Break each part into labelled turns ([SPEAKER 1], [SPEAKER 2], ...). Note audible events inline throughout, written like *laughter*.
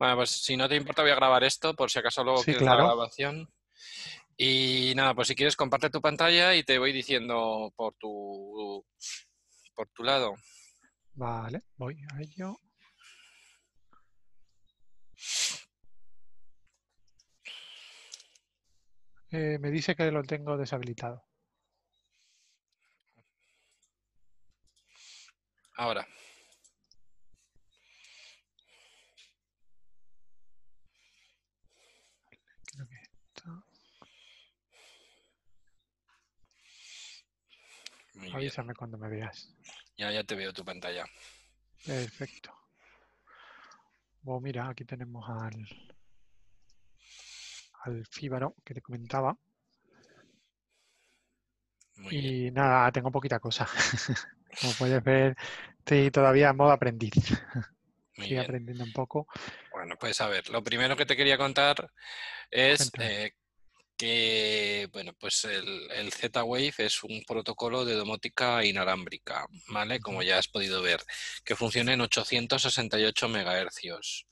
[SPEAKER 1] Bueno, pues si no te importa voy a grabar esto por si acaso luego
[SPEAKER 2] Sí,
[SPEAKER 1] quieres
[SPEAKER 2] claro.
[SPEAKER 1] la grabación. Y nada, pues si quieres comparte tu pantalla y te voy diciendo por tu por tu lado.
[SPEAKER 2] Vale, voy a ello. Eh, me dice que lo tengo deshabilitado.
[SPEAKER 1] Ahora. Muy bien.
[SPEAKER 2] Avísame cuando me veas.
[SPEAKER 1] Ya, ya te veo tu pantalla.
[SPEAKER 2] Perfecto. Bueno, mira, aquí tenemos al, al fíbaro que te comentaba.
[SPEAKER 1] Muy bien.
[SPEAKER 2] Y nada, tengo poquita cosa. *laughs* Como puedes ver, estoy todavía en modo aprendiz. *laughs*
[SPEAKER 1] Muy
[SPEAKER 2] Estoy
[SPEAKER 1] bien.
[SPEAKER 2] aprendiendo un poco.
[SPEAKER 1] Bueno, pues a ver, lo primero que te quería contar es eh, que, bueno, pues el, el Z-Wave es un protocolo de domótica inalámbrica, ¿vale? Como ya has podido ver, que funciona en 868 megahercios.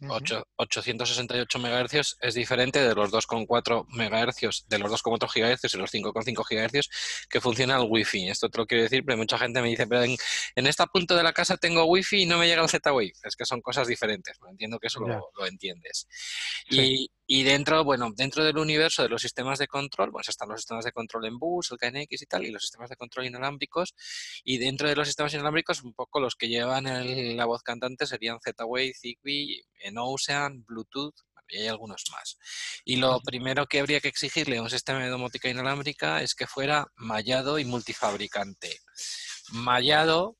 [SPEAKER 2] Ujú.
[SPEAKER 1] Ocho- 868 MHz es diferente de los 2,4 MHz, de los 2,4 GHz y los 5,5 GHz que funciona el Wi-Fi. Esto te lo quiero decir, pero mucha gente me dice, pero en, en este punto de la casa tengo Wi-Fi y no me llega el Z-Wave. Es que son cosas diferentes, ¿no? entiendo que eso lo, lo entiendes.
[SPEAKER 2] Sí.
[SPEAKER 1] Y, y dentro, bueno, dentro del universo de los sistemas de control, pues están los sistemas de control en bus, el KNX y tal, y los sistemas de control inalámbricos. Y dentro de los sistemas inalámbricos, un poco los que llevan el- la voz cantante serían Z-Wave, Zigbee, Ocean, Bluetooth, y hay algunos más. Y lo primero que habría que exigirle a un sistema de domótica inalámbrica es que fuera mallado y multifabricante. Mallado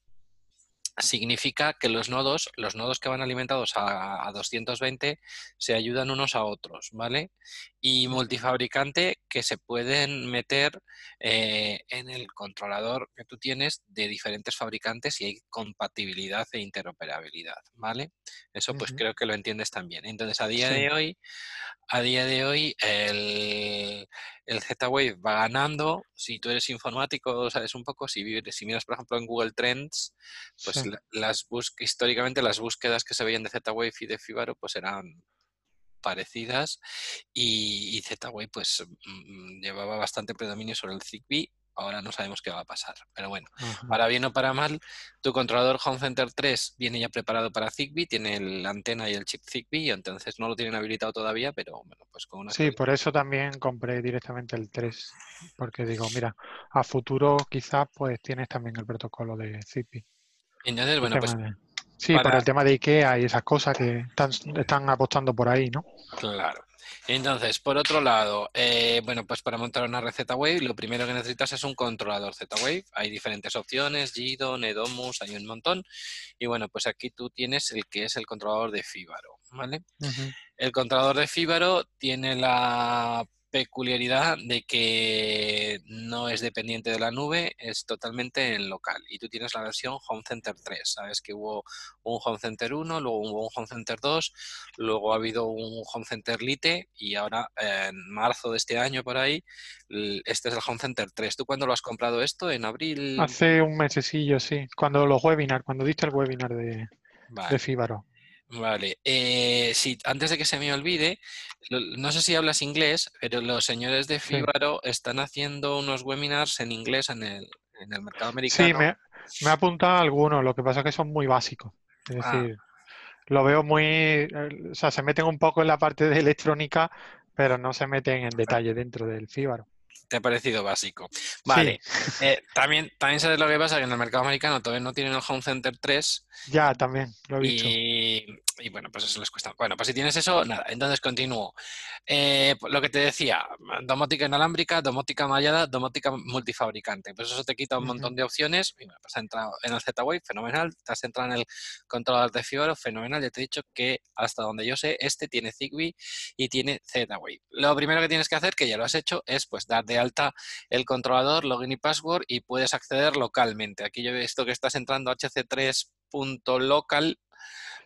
[SPEAKER 1] significa que los nodos, los nodos que van alimentados a, a 220 se ayudan unos a otros, ¿vale? Y multifabricante que se pueden meter eh, en el controlador que tú tienes de diferentes fabricantes y hay compatibilidad e interoperabilidad, ¿vale? Eso pues creo que lo entiendes también. Entonces a día
[SPEAKER 2] Sí.
[SPEAKER 1] de hoy, a día de hoy el, el Z-Wave va ganando. Si tú eres informático, sabes un poco, si, vives- si miras por ejemplo en Google Trends, pues
[SPEAKER 2] Sí.
[SPEAKER 1] La- las bus- históricamente las búsquedas que se veían de Z-Wave y de Fibaro pues eran parecidas y, y Z-Wave pues mm, llevaba bastante predominio sobre el Zigbee. Ahora no sabemos qué va a pasar, pero bueno,
[SPEAKER 2] Ajá.
[SPEAKER 1] para bien o para mal, tu controlador Home Center 3 viene ya preparado para Zigbee, tiene la antena y el chip Zigbee, entonces no lo tienen habilitado todavía, pero bueno, pues con una
[SPEAKER 2] Sí, por eso también compré directamente el 3, porque digo, mira, a futuro quizás pues tienes también el protocolo de Zigbee.
[SPEAKER 1] Entonces,
[SPEAKER 2] El
[SPEAKER 1] bueno, pues
[SPEAKER 2] Sí, por
[SPEAKER 1] para-
[SPEAKER 2] el tema de IKEA y esas cosas que están, están apostando por ahí, ¿no?
[SPEAKER 1] Claro. Entonces, por otro lado, eh, bueno, pues para montar una red Z-Wave, lo primero que necesitas es un controlador Z-Wave. Hay diferentes opciones, GIDO, Edomus, hay un montón. Y bueno, pues aquí tú tienes el que es el controlador de Fibaro, ¿vale? El controlador de Fibaro tiene la peculiaridad de que no es dependiente de la nube, es totalmente en local. Y tú tienes la versión Home Center 3. Sabes que hubo un Home Center 1, luego hubo un Home Center 2, luego ha habido un Home Center Lite y ahora en marzo de este año por ahí, este es el Home Center 3. ¿Tú cuándo lo has comprado esto? ¿En abril?
[SPEAKER 2] Hace un mesecillo, sí, cuando los webinars, cuando diste el webinar de,
[SPEAKER 1] Vale.
[SPEAKER 2] de Fíbaro.
[SPEAKER 1] Vale, eh, sí, antes de que se me olvide, no sé si hablas inglés, pero los señores de
[SPEAKER 2] Sí.
[SPEAKER 1] Fibaro están haciendo unos webinars en inglés en el, en el mercado
[SPEAKER 2] Sí,
[SPEAKER 1] americano.
[SPEAKER 2] me, me ha apuntado algunos, lo que pasa es que son muy básicos. Es
[SPEAKER 1] Ah.
[SPEAKER 2] decir, lo veo muy, eh, o sea, se meten un poco en la parte de electrónica, pero no se meten en detalle dentro del Fíbaro.
[SPEAKER 1] Te ha parecido básico. Vale, eh, también, también sabes lo que pasa, que en el mercado americano todavía no tienen el Home Center 3
[SPEAKER 2] Ya, también, lo he visto.
[SPEAKER 1] Y, bueno, pues eso les cuesta. Bueno, pues si tienes eso, nada, entonces continúo. Eh, pues lo que te decía, domótica inalámbrica, domótica mallada, domótica multifabricante. Pues eso te quita un montón de opciones. Y bueno, pues has entrado en el Z-Wave, fenomenal. Te has entrado en el controlador de Fibaro, fenomenal. Ya te he dicho que hasta donde yo sé, este tiene Zigbee y tiene Z-Wave. Lo primero que tienes que hacer, que ya lo has hecho, es pues dar de alta el controlador, login y password y puedes acceder localmente. Aquí yo he visto que estás entrando a hc3.local,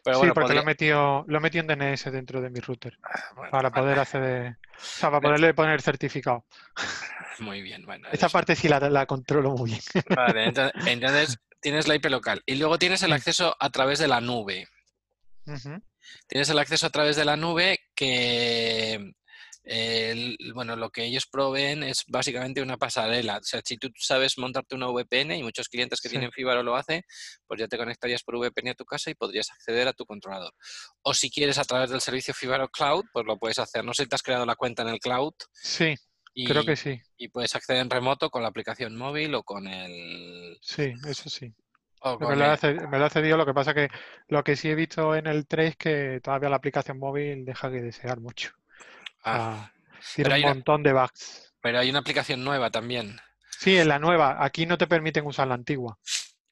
[SPEAKER 1] pero
[SPEAKER 2] Sí,
[SPEAKER 1] bueno,
[SPEAKER 2] porque lo
[SPEAKER 1] podría-
[SPEAKER 2] metido, lo he metido en DNS dentro de mi router
[SPEAKER 1] bueno,
[SPEAKER 2] para
[SPEAKER 1] vale,
[SPEAKER 2] poder acceder, o sea, para poderle poner certificado. *laughs*
[SPEAKER 1] Muy bien, bueno.
[SPEAKER 2] Esta
[SPEAKER 1] eso-
[SPEAKER 2] parte sí la, la controlo muy bien.
[SPEAKER 1] Vale, *laughs* entonces, entonces tienes la IP local y luego tienes el
[SPEAKER 2] Sí.
[SPEAKER 1] acceso a través de la nube. Tienes el acceso a través de la nube que bueno, lo que ellos proveen es básicamente una pasarela. O sea, si tú sabes montarte una VPN y muchos clientes que tienen Fibaro lo hacen, pues ya te conectarías por VPN a tu casa y podrías acceder a tu controlador. O si quieres a través del servicio Fibaro Cloud, pues lo puedes hacer. No sé si te has creado la cuenta en el cloud.
[SPEAKER 2] Sí, creo que sí.
[SPEAKER 1] Y puedes acceder en remoto con la aplicación móvil o con el...
[SPEAKER 2] Sí, eso sí. Me lo, ha cedido, lo que pasa que lo que sí he visto en el 3 es que todavía la aplicación móvil deja que desear mucho. Ah, tiene un montón de bugs.
[SPEAKER 1] Pero hay una aplicación nueva también.
[SPEAKER 2] Sí, en la nueva. Aquí no te permiten usar la antigua.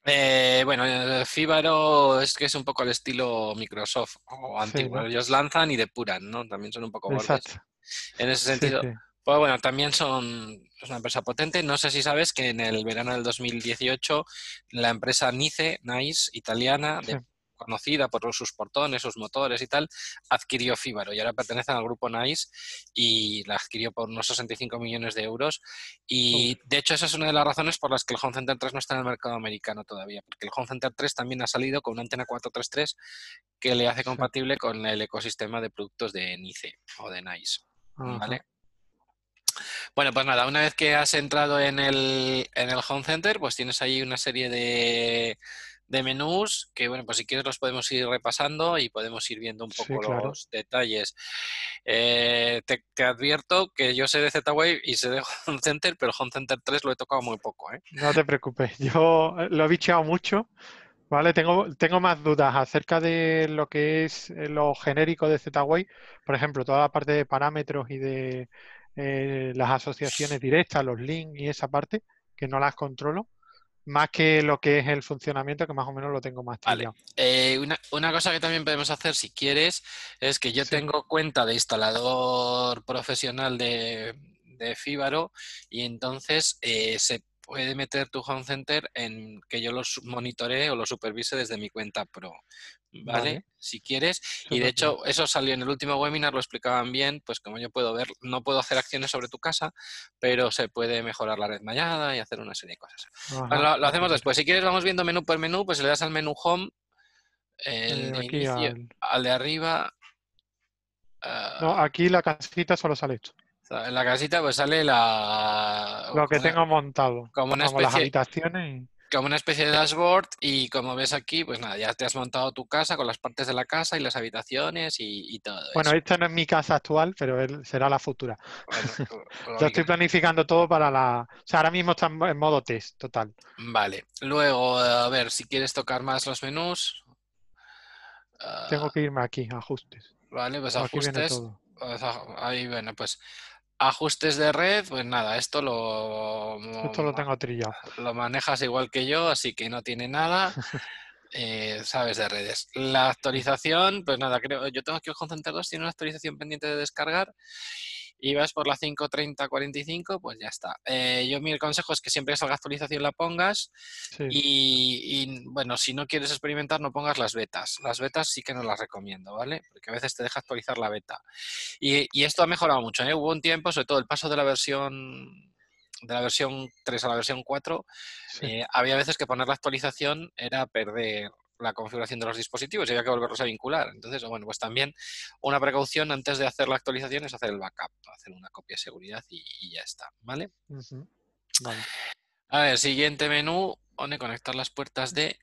[SPEAKER 1] Eh, bueno, Fibaro es que es un poco el estilo Microsoft o antiguo. Ellos lanzan y depuran, ¿no? También son un poco gordos. En ese sentido. pues bueno, también son una empresa potente. No sé si sabes que en el verano del 2018 la empresa Nice, Nice, italiana, de conocida por sus portones, sus motores y tal, adquirió Fíbaro y ahora pertenece al grupo NICE y la adquirió por unos 65 millones de euros. Y de hecho, esa es una de las razones por las que el Home Center 3 no está en el mercado americano todavía, porque el Home Center 3 también ha salido con una antena 433 que le hace compatible con el ecosistema de productos de NICE o de NICE. ¿Vale? Bueno, pues nada, una vez que has entrado en el, en el Home Center, pues tienes ahí una serie de, de menús que, bueno, pues si quieres los podemos ir repasando y podemos ir viendo un poco los detalles. Eh, te, advierto que yo sé de Z-Wave y sé de *laughs* Home Center, pero Home Center 3 lo he tocado muy poco. ¿eh?
[SPEAKER 2] No te preocupes, *laughs* yo eh, lo he bicheado mucho. Vale, tengo, tengo más dudas acerca de lo que es lo genérico de Z-Wave. Por ejemplo, toda la parte de parámetros y de las asociaciones directas, los links y esa parte, que no las controlo más que lo que es el funcionamiento, que más o menos lo tengo más
[SPEAKER 1] vale. Eh, una, cosa que también podemos hacer, si quieres, es que yo tengo cuenta de instalador profesional de, de Fíbaro y entonces eh, se puede meter tu home center en que yo lo monitoree o lo supervise desde mi cuenta pro. ¿Vale? Si quieres. Y de hecho, eso salió en el último webinar, lo explicaban bien, pues como yo puedo ver, no puedo hacer acciones sobre tu casa, pero se pude mejorar la red mallada y hacer una serie de cosas. lo, hacemos después. Si quieres, vamos viendo menú por menú, pues le das al menú home, el eh, al... de arriba.
[SPEAKER 2] no, ah, aquí la casita solo sale esto.
[SPEAKER 1] En la casita pues sale la...
[SPEAKER 2] Lo que tengo montado.
[SPEAKER 1] Como una especie,
[SPEAKER 2] las habitaciones.
[SPEAKER 1] Como una especie de dashboard y como ves aquí, pues nada, ya te has montado tu casa con las partes de la casa y las habitaciones y, todo.
[SPEAKER 2] Bueno, esta no es mi casa actual, pero será la futura. *laughs* Yo estoy planificando todo para la... O sea, ahora mismo está en modo test, total.
[SPEAKER 1] Vale. Luego, a ver, si quieres tocar más los menús...
[SPEAKER 2] Tengo ah, que irme aquí, ajustes.
[SPEAKER 1] Vale, pues ajustes. Ahí, bueno, pues Ajustes de red, pues nada, esto lo...
[SPEAKER 2] Esto lo tengo trillado.
[SPEAKER 1] Lo manejas igual que yo, así que no tiene nada. *laughs* Eh, sabes de redes. La actualización, pues nada, creo, yo tengo aquí el Concenter 2, tiene una actualización pendiente de descargar y vas por la 5.30.45, pues ya está. Eh, yo mi consejo es que siempre que salga actualización la pongas y, bueno, si no quieres experimentar no pongas las betas. Las betas sí que no las recomiendo, ¿vale? Porque a veces te deja actualizar la beta. Y, esto ha mejorado mucho, ¿eh? Hubo un tiempo, sobre todo el paso de la versión de la versión 3 a la versión 4, eh, había veces que poner la actualización era perder la configuración de los dispositivos y había que volverlos a vincular. Entonces, bueno, pues también una precaución antes de hacer la actualización es hacer el backup, hacer una copia de seguridad y, ya está, ¿vale? A ver, siguiente menú, pone conectar las puertas de...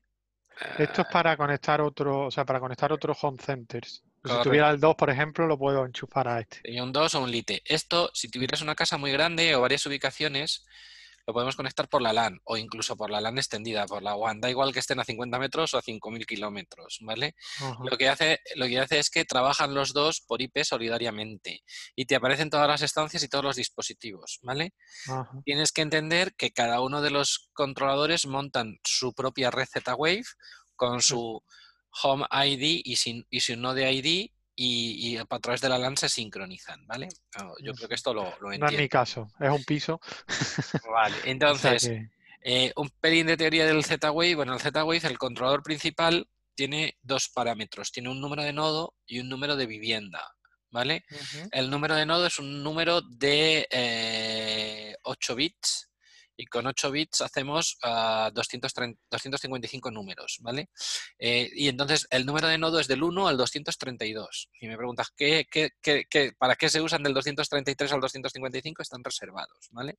[SPEAKER 2] Esto es para conectar otro, o sea, para conectar otros home centers. Si tuviera el 2, por ejemplo, lo puedo enchufar a este.
[SPEAKER 1] Y un 2 o un lite. Esto, si tuvieras una casa muy grande o varias ubicaciones, lo podemos conectar por la LAN o incluso por la LAN extendida, por la WAN. Da igual que estén a 50 metros o a 5.000 kilómetros, ¿vale? lo, que hace, lo que hace es que trabajan los dos por IP solidariamente y te aparecen todas las estancias y todos los dispositivos, ¿vale? Tienes que entender que cada uno de los controladores montan su propia red Z-Wave con su Home ID y, sin, y su Node ID y, a través de la LAN se sincronizan, ¿vale? Yo creo que esto lo, lo entiendo.
[SPEAKER 2] No es mi caso, es un piso.
[SPEAKER 1] Vale, *laughs* entonces, eh, un pelín de teoría del Z-Wave. Bueno, el Z-Wave, el controlador principal, tiene dos parámetros. Tiene un número de nodo y un número de vivienda, ¿vale? El número de nodo es un número de 8 eh, bits y con 8 bits hacemos uh, 255 números, ¿vale? Eh, y entonces el número de nodo es del 1 al 232. Y me preguntas, ¿qué, qué, qué, para qué se usan del 233 al 255? Están reservados, ¿vale?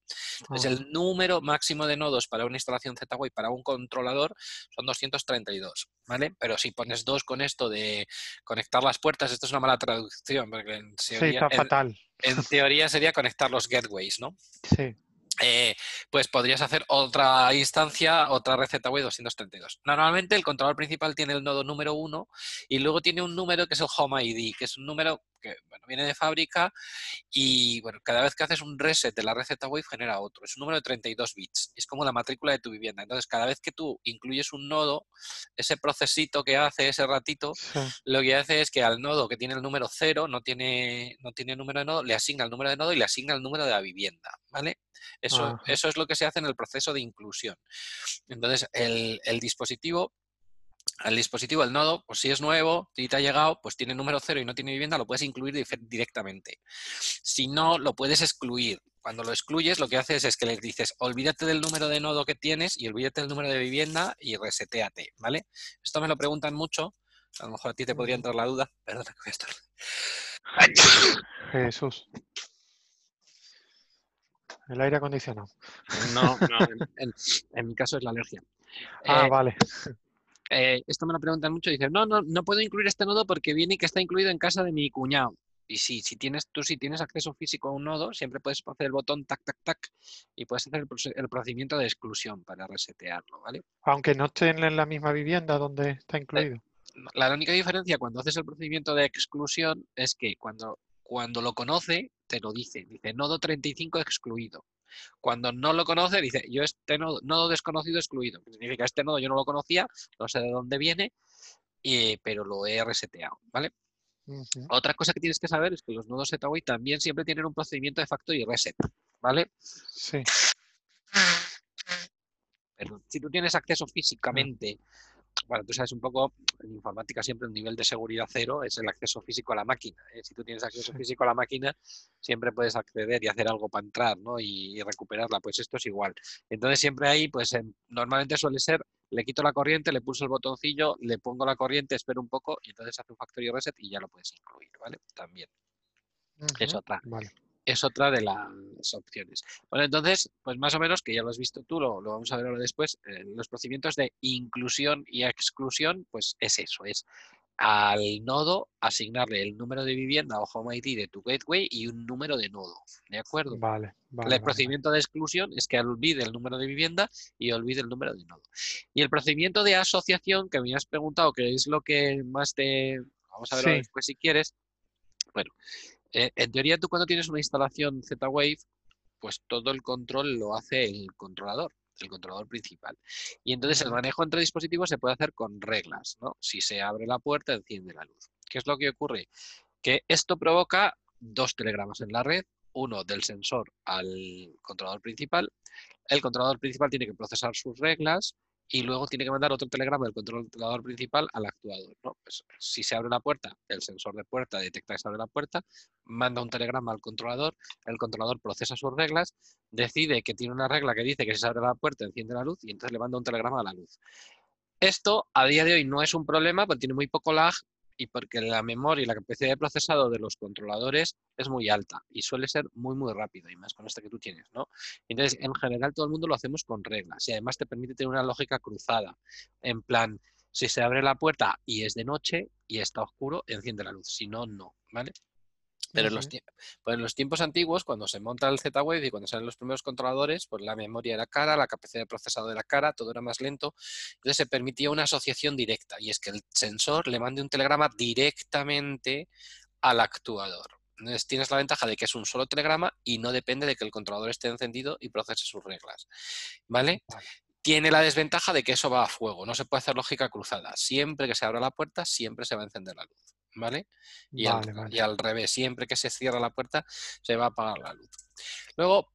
[SPEAKER 1] Es el número máximo de nodos para una instalación Z-Wave para un controlador son 232, ¿vale? Pero si pones dos con esto de conectar las puertas, esto es una mala traducción, porque en
[SPEAKER 2] teoría, sí, fatal.
[SPEAKER 1] En teoría sería conectar los gateways, ¿no?
[SPEAKER 2] Sí.
[SPEAKER 1] Eh, pues podrías hacer otra instancia, otra receta web 232. Normalmente el controlador principal tiene el nodo número 1 y luego tiene un número que es el Home ID, que es un número que bueno, viene de fábrica y bueno, cada vez que haces un reset de la receta wave genera otro. Es un número de 32 bits. Es como la matrícula de tu vivienda. Entonces, cada vez que tú incluyes un nodo, ese procesito que hace ese ratito, lo que hace es que al nodo que tiene el número 0, no tiene, no tiene número de nodo, le asigna el número de nodo y le asigna el número de la vivienda. ¿Vale? Eso, eso es lo que se hace en el proceso de inclusión. Entonces, el, el dispositivo al dispositivo, el nodo, pues si es nuevo y te ha llegado, pues tiene número cero y no tiene vivienda, lo puedes incluir directamente. Si no, lo puedes excluir. Cuando lo excluyes, lo que haces es que le dices, olvídate del número de nodo que tienes y olvídate del número de vivienda y reseteate, ¿vale? Esto me lo preguntan mucho. A lo mejor a ti te podría entrar la duda. *laughs* Perdona que voy a estar.
[SPEAKER 2] Jesús. El aire acondicionado.
[SPEAKER 1] No, no, en, mi caso es la alergia. *laughs*
[SPEAKER 2] Ah, eh, vale.
[SPEAKER 1] Eh, esto me lo preguntan mucho, dicen, no, no, no puedo incluir este nodo porque viene que está incluido en casa de mi cuñado. Y sí, si tienes, tú si tienes acceso físico a un nodo, siempre puedes hacer el botón tac, tac, tac y puedes hacer el, procedimiento de exclusión para resetearlo, ¿vale?
[SPEAKER 2] Aunque no estén en la misma vivienda donde está incluido.
[SPEAKER 1] La única diferencia cuando haces el procedimiento de exclusión es que cuando, cuando lo conoce, te lo dice. Dice nodo 35 excluido. Cuando no lo conoce, dice, yo este nodo, desconocido excluido. significa, este nodo yo no lo conocía, no sé de dónde viene, pero lo he reseteado, ¿vale? Otra cosa que tienes que saber es que los nodos ZWay también siempre tienen un procedimiento de factory reset, ¿vale?
[SPEAKER 2] Sí.
[SPEAKER 1] Pero si tú tienes acceso físicamente bueno, tú sabes un poco, en informática siempre un nivel de seguridad cero es el acceso físico a la máquina. ¿eh? Si tú tienes acceso físico a la máquina, siempre puedes acceder y hacer algo para entrar ¿no? y, recuperarla. Pues esto es igual. Entonces siempre ahí, pues normalmente suele ser, le quito la corriente, le pulso el botoncillo, le pongo la corriente, espero un poco y entonces hace un factory reset y ya lo puedes incluir, ¿vale? También. Es otra.
[SPEAKER 2] Vale
[SPEAKER 1] es otra de las opciones. Bueno, entonces, pues más o menos, que ya lo has visto tú, lo, vamos a ver ahora después, eh, los procedimientos de inclusión y exclusión, pues es eso, es al nodo asignarle el número de vivienda o home ID de tu gateway y un número de nodo, ¿de acuerdo?
[SPEAKER 2] Vale, vale
[SPEAKER 1] El procedimiento de exclusión es que olvide el número de vivienda y olvide el número de nodo. Y el procedimiento de asociación, que me has preguntado, que es lo que más te... Vamos a verlo después si quieres. Bueno, eh, en teoría, tú cuando tienes una instalación Z-Wave, pues todo el control lo hace el controlador, el controlador principal. Y entonces el manejo entre dispositivos se puede hacer con reglas, ¿no? Si se abre la puerta, enciende la luz. ¿Qué es lo que ocurre? Que esto provoca dos telegramas en la red, uno del sensor al controlador principal. El controlador principal tiene que procesar sus reglas y luego tiene que mandar otro telegrama del controlador principal al actuador. ¿no? Pues, si se abre una puerta, el sensor de puerta detecta que se abre la puerta, manda un telegrama al controlador, el controlador procesa sus reglas, decide que tiene una regla que dice que si se abre la puerta enciende la luz y entonces le manda un telegrama a la luz. Esto a día de hoy no es un problema porque tiene muy poco lag y porque la memoria y la capacidad de procesado de los controladores es muy alta y suele ser muy, muy rápido, y más con esta que tú tienes, ¿no? Entonces, en general, todo el mundo lo hacemos con reglas y además te permite tener una lógica cruzada. En plan, si se abre la puerta y es de noche y está oscuro, enciende la luz, si no, no, ¿vale? Pero en, los, pues en los tiempos antiguos, cuando se monta el Z-Wave y cuando salen los primeros controladores, pues la memoria era cara, la capacidad de procesado era cara, todo era más lento. Entonces se permitía una asociación directa y es que el sensor le mande un telegrama directamente al actuador. Entonces tienes la ventaja de que es un solo telegrama y no depende de que el controlador esté encendido y procese sus reglas. ¿Vale? Tiene la desventaja de que eso va a fuego, no se puede hacer lógica cruzada. Siempre que se abra la puerta, siempre se va a encender la luz. ¿Vale? Y, al, revés, siempre que se cierra la puerta se va a apagar la luz. Luego,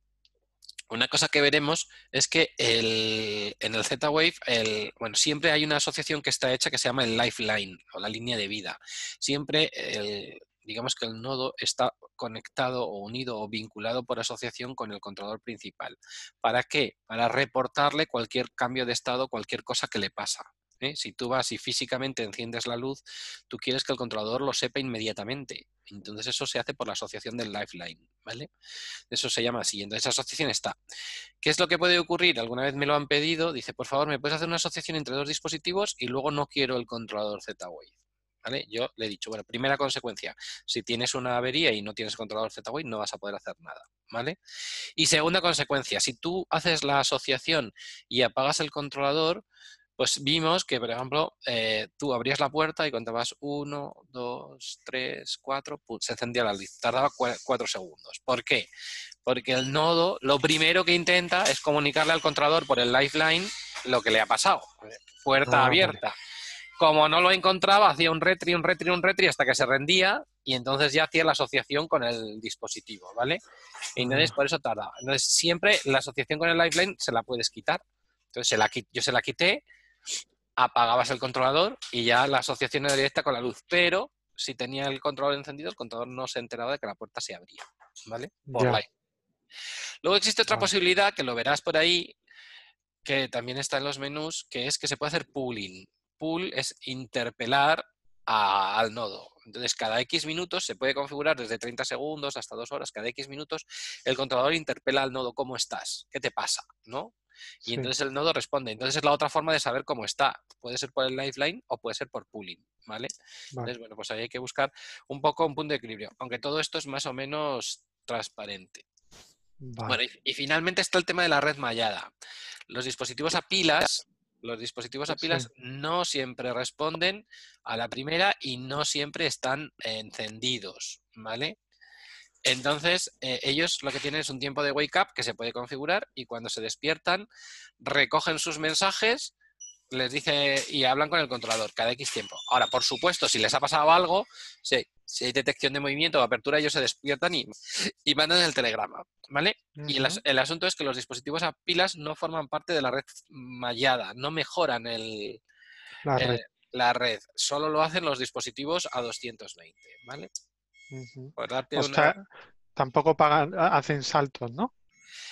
[SPEAKER 1] una cosa que veremos es que en el Z-Wave, bueno, siempre hay una asociación que está hecha que se llama el lifeline o la línea de vida. Siempre, digamos que el nodo está conectado o unido o vinculado por asociación con el controlador principal. ¿Para qué? Para reportarle cualquier cambio de estado, cualquier cosa que le pasa. ¿Eh? Si tú vas y físicamente enciendes la luz, tú quieres que el controlador lo sepa inmediatamente. Entonces eso se hace por la asociación del Lifeline, ¿vale? Eso se llama así. Entonces esa asociación está. ¿Qué es lo que puede ocurrir? Alguna vez me lo han pedido. Dice, por favor, ¿me puedes hacer una asociación entre dos dispositivos y luego no quiero el controlador Z-Wave? ¿Vale? Yo le he dicho, bueno, primera consecuencia, si tienes una avería y no tienes controlador Z-Wave, no vas a poder hacer nada, ¿vale? Y segunda consecuencia, si tú haces la asociación y apagas el controlador, pues vimos que, por ejemplo, eh, tú abrías la puerta y contabas uno, dos, tres, cuatro, se encendía la luz. Tardaba cuatro segundos. ¿Por qué? Porque el nodo lo primero que intenta es comunicarle al controlador por el lifeline lo que le ha pasado. Puerta ah, abierta. Como no lo encontraba, hacía un retri, un retri, un retri hasta que se rendía y entonces ya hacía la asociación con el dispositivo, ¿vale? Y entonces por eso tardaba. Entonces siempre la asociación con el lifeline se la puedes quitar. Entonces se la, yo se la quité apagabas el controlador y ya la asociación era directa con la luz. Pero si tenía el controlador encendido, el controlador no se enteraba de que la puerta se abría. ¿Vale? Luego existe otra posibilidad que lo verás por ahí, que también está en los menús, que es que se puede hacer pooling. Pool es interpelar al nodo. Entonces, cada X minutos se puede configurar desde 30 segundos hasta 2 horas, cada X minutos, el controlador interpela al nodo cómo estás, qué te pasa, ¿no? Y entonces el nodo responde. Entonces es la otra forma de saber cómo está. Puede ser por el lifeline o puede ser por pooling, ¿vale? Entonces, bueno, pues ahí hay que buscar un poco un punto de equilibrio. Aunque todo esto es más o menos transparente. Bueno, y, finalmente está el tema de la red mallada. Los dispositivos a pilas, los dispositivos a pilas no siempre responden a la primera y no siempre están encendidos, ¿vale? Entonces, eh, ellos lo que tienen es un tiempo de wake up que se puede configurar y cuando se despiertan, recogen sus mensajes, les dice y hablan con el controlador cada X tiempo. Ahora, por supuesto, si les ha pasado algo, si, hay detección de movimiento o apertura, ellos se despiertan y, mandan el telegrama, ¿vale? Y el, asunto es que los dispositivos a pilas no forman parte de la red mallada, no mejoran el, la, red. la red. Solo lo hacen los dispositivos a 220, ¿vale?
[SPEAKER 2] O sea, tampoco pagan, hacen saltos, ¿no?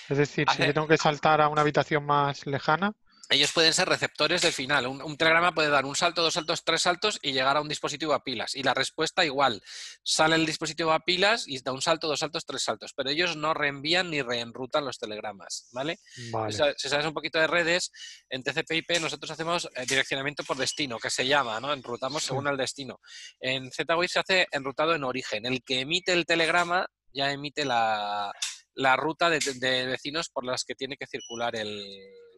[SPEAKER 2] Es decir, si yo tengo que saltar a una habitación más lejana.
[SPEAKER 1] Ellos pueden ser receptores del final. Un, telegrama puede dar un salto, dos saltos, tres saltos y llegar a un dispositivo a pilas. Y la respuesta igual. Sale el dispositivo a pilas y da un salto, dos saltos, tres saltos. Pero ellos no reenvían ni reenrutan los telegramas. ¿Vale? Si sabes un poquito de redes, en TCP/IP nosotros hacemos eh, direccionamiento por destino, que se llama, ¿no? Enrutamos según el destino. En Z-Wave se hace enrutado en origen. El que emite el telegrama ya emite la, ruta de, vecinos por las que tiene que circular el...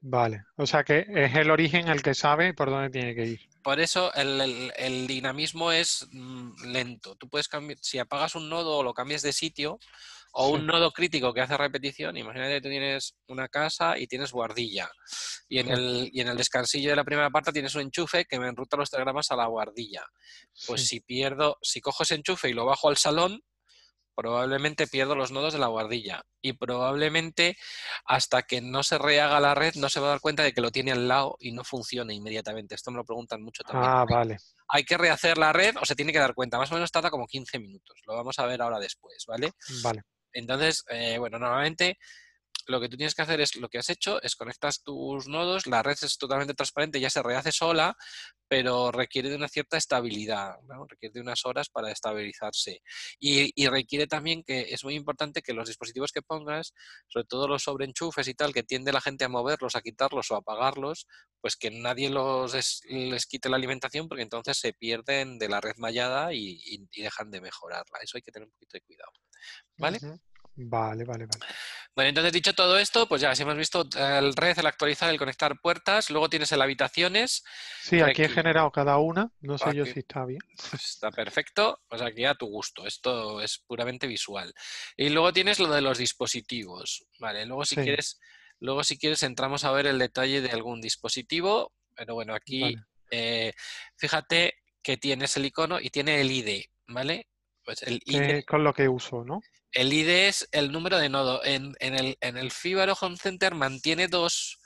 [SPEAKER 2] Vale, o sea que es el origen el que sabe por dónde tiene que ir.
[SPEAKER 1] Por eso el, dinamismo es mm, lento. Tú puedes cambiar, si apagas un nodo o lo cambias de sitio, o un nodo crítico que hace repetición, imagínate que tú tienes una casa y tienes guardilla. Y en, el, y en el descansillo de la primera parte tienes un enchufe que me enruta los telegramas a la guardilla. Pues si pierdo, si cojo ese enchufe y lo bajo al salón, probablemente pierdo los nodos de la guardilla y probablemente hasta que no se rehaga la red no se va a dar cuenta de que lo tiene al lado y no funciona inmediatamente. Esto me lo preguntan mucho también.
[SPEAKER 2] Ah, vale.
[SPEAKER 1] Hay que rehacer la red o se tiene que dar cuenta. Más o menos tarda como 15 minutos. Lo vamos a ver ahora después, ¿vale?
[SPEAKER 2] Vale.
[SPEAKER 1] Entonces, eh, bueno, normalmente lo que tú tienes que hacer es lo que has hecho, es conectas tus nodos, la red es totalmente transparente, ya se rehace sola, pero requiere de una cierta estabilidad, requiere de unas horas para estabilizarse. Y, requiere también que es muy importante que los dispositivos que pongas, sobre todo los sobreenchufes y tal, que tiende la gente a moverlos, a quitarlos o a apagarlos, pues que nadie los les quite la alimentación porque entonces se pierden de la red mallada y, dejan de mejorarla. Eso hay que tener un poquito de cuidado. ¿Vale?
[SPEAKER 2] Vale, vale, vale.
[SPEAKER 1] Bueno, entonces dicho todo esto, pues ya, si hemos visto el red, el actualizar, el conectar puertas, luego tienes el habitaciones.
[SPEAKER 2] Sí, aquí he generado cada una, no sé yo si está bien.
[SPEAKER 1] Está perfecto, pues aquí a tu gusto, esto es puramente visual. Y luego tienes lo de los dispositivos, ¿vale? Luego si quieres, luego si quieres entramos a ver el detalle de algún dispositivo, pero bueno, aquí eh, fíjate que tienes el icono y tiene el ID, ¿vale?
[SPEAKER 2] Pues el ID, con lo que uso, ¿no?
[SPEAKER 1] El ID es el número de nodo. En, el, en el Fibaro Home Center mantiene dos,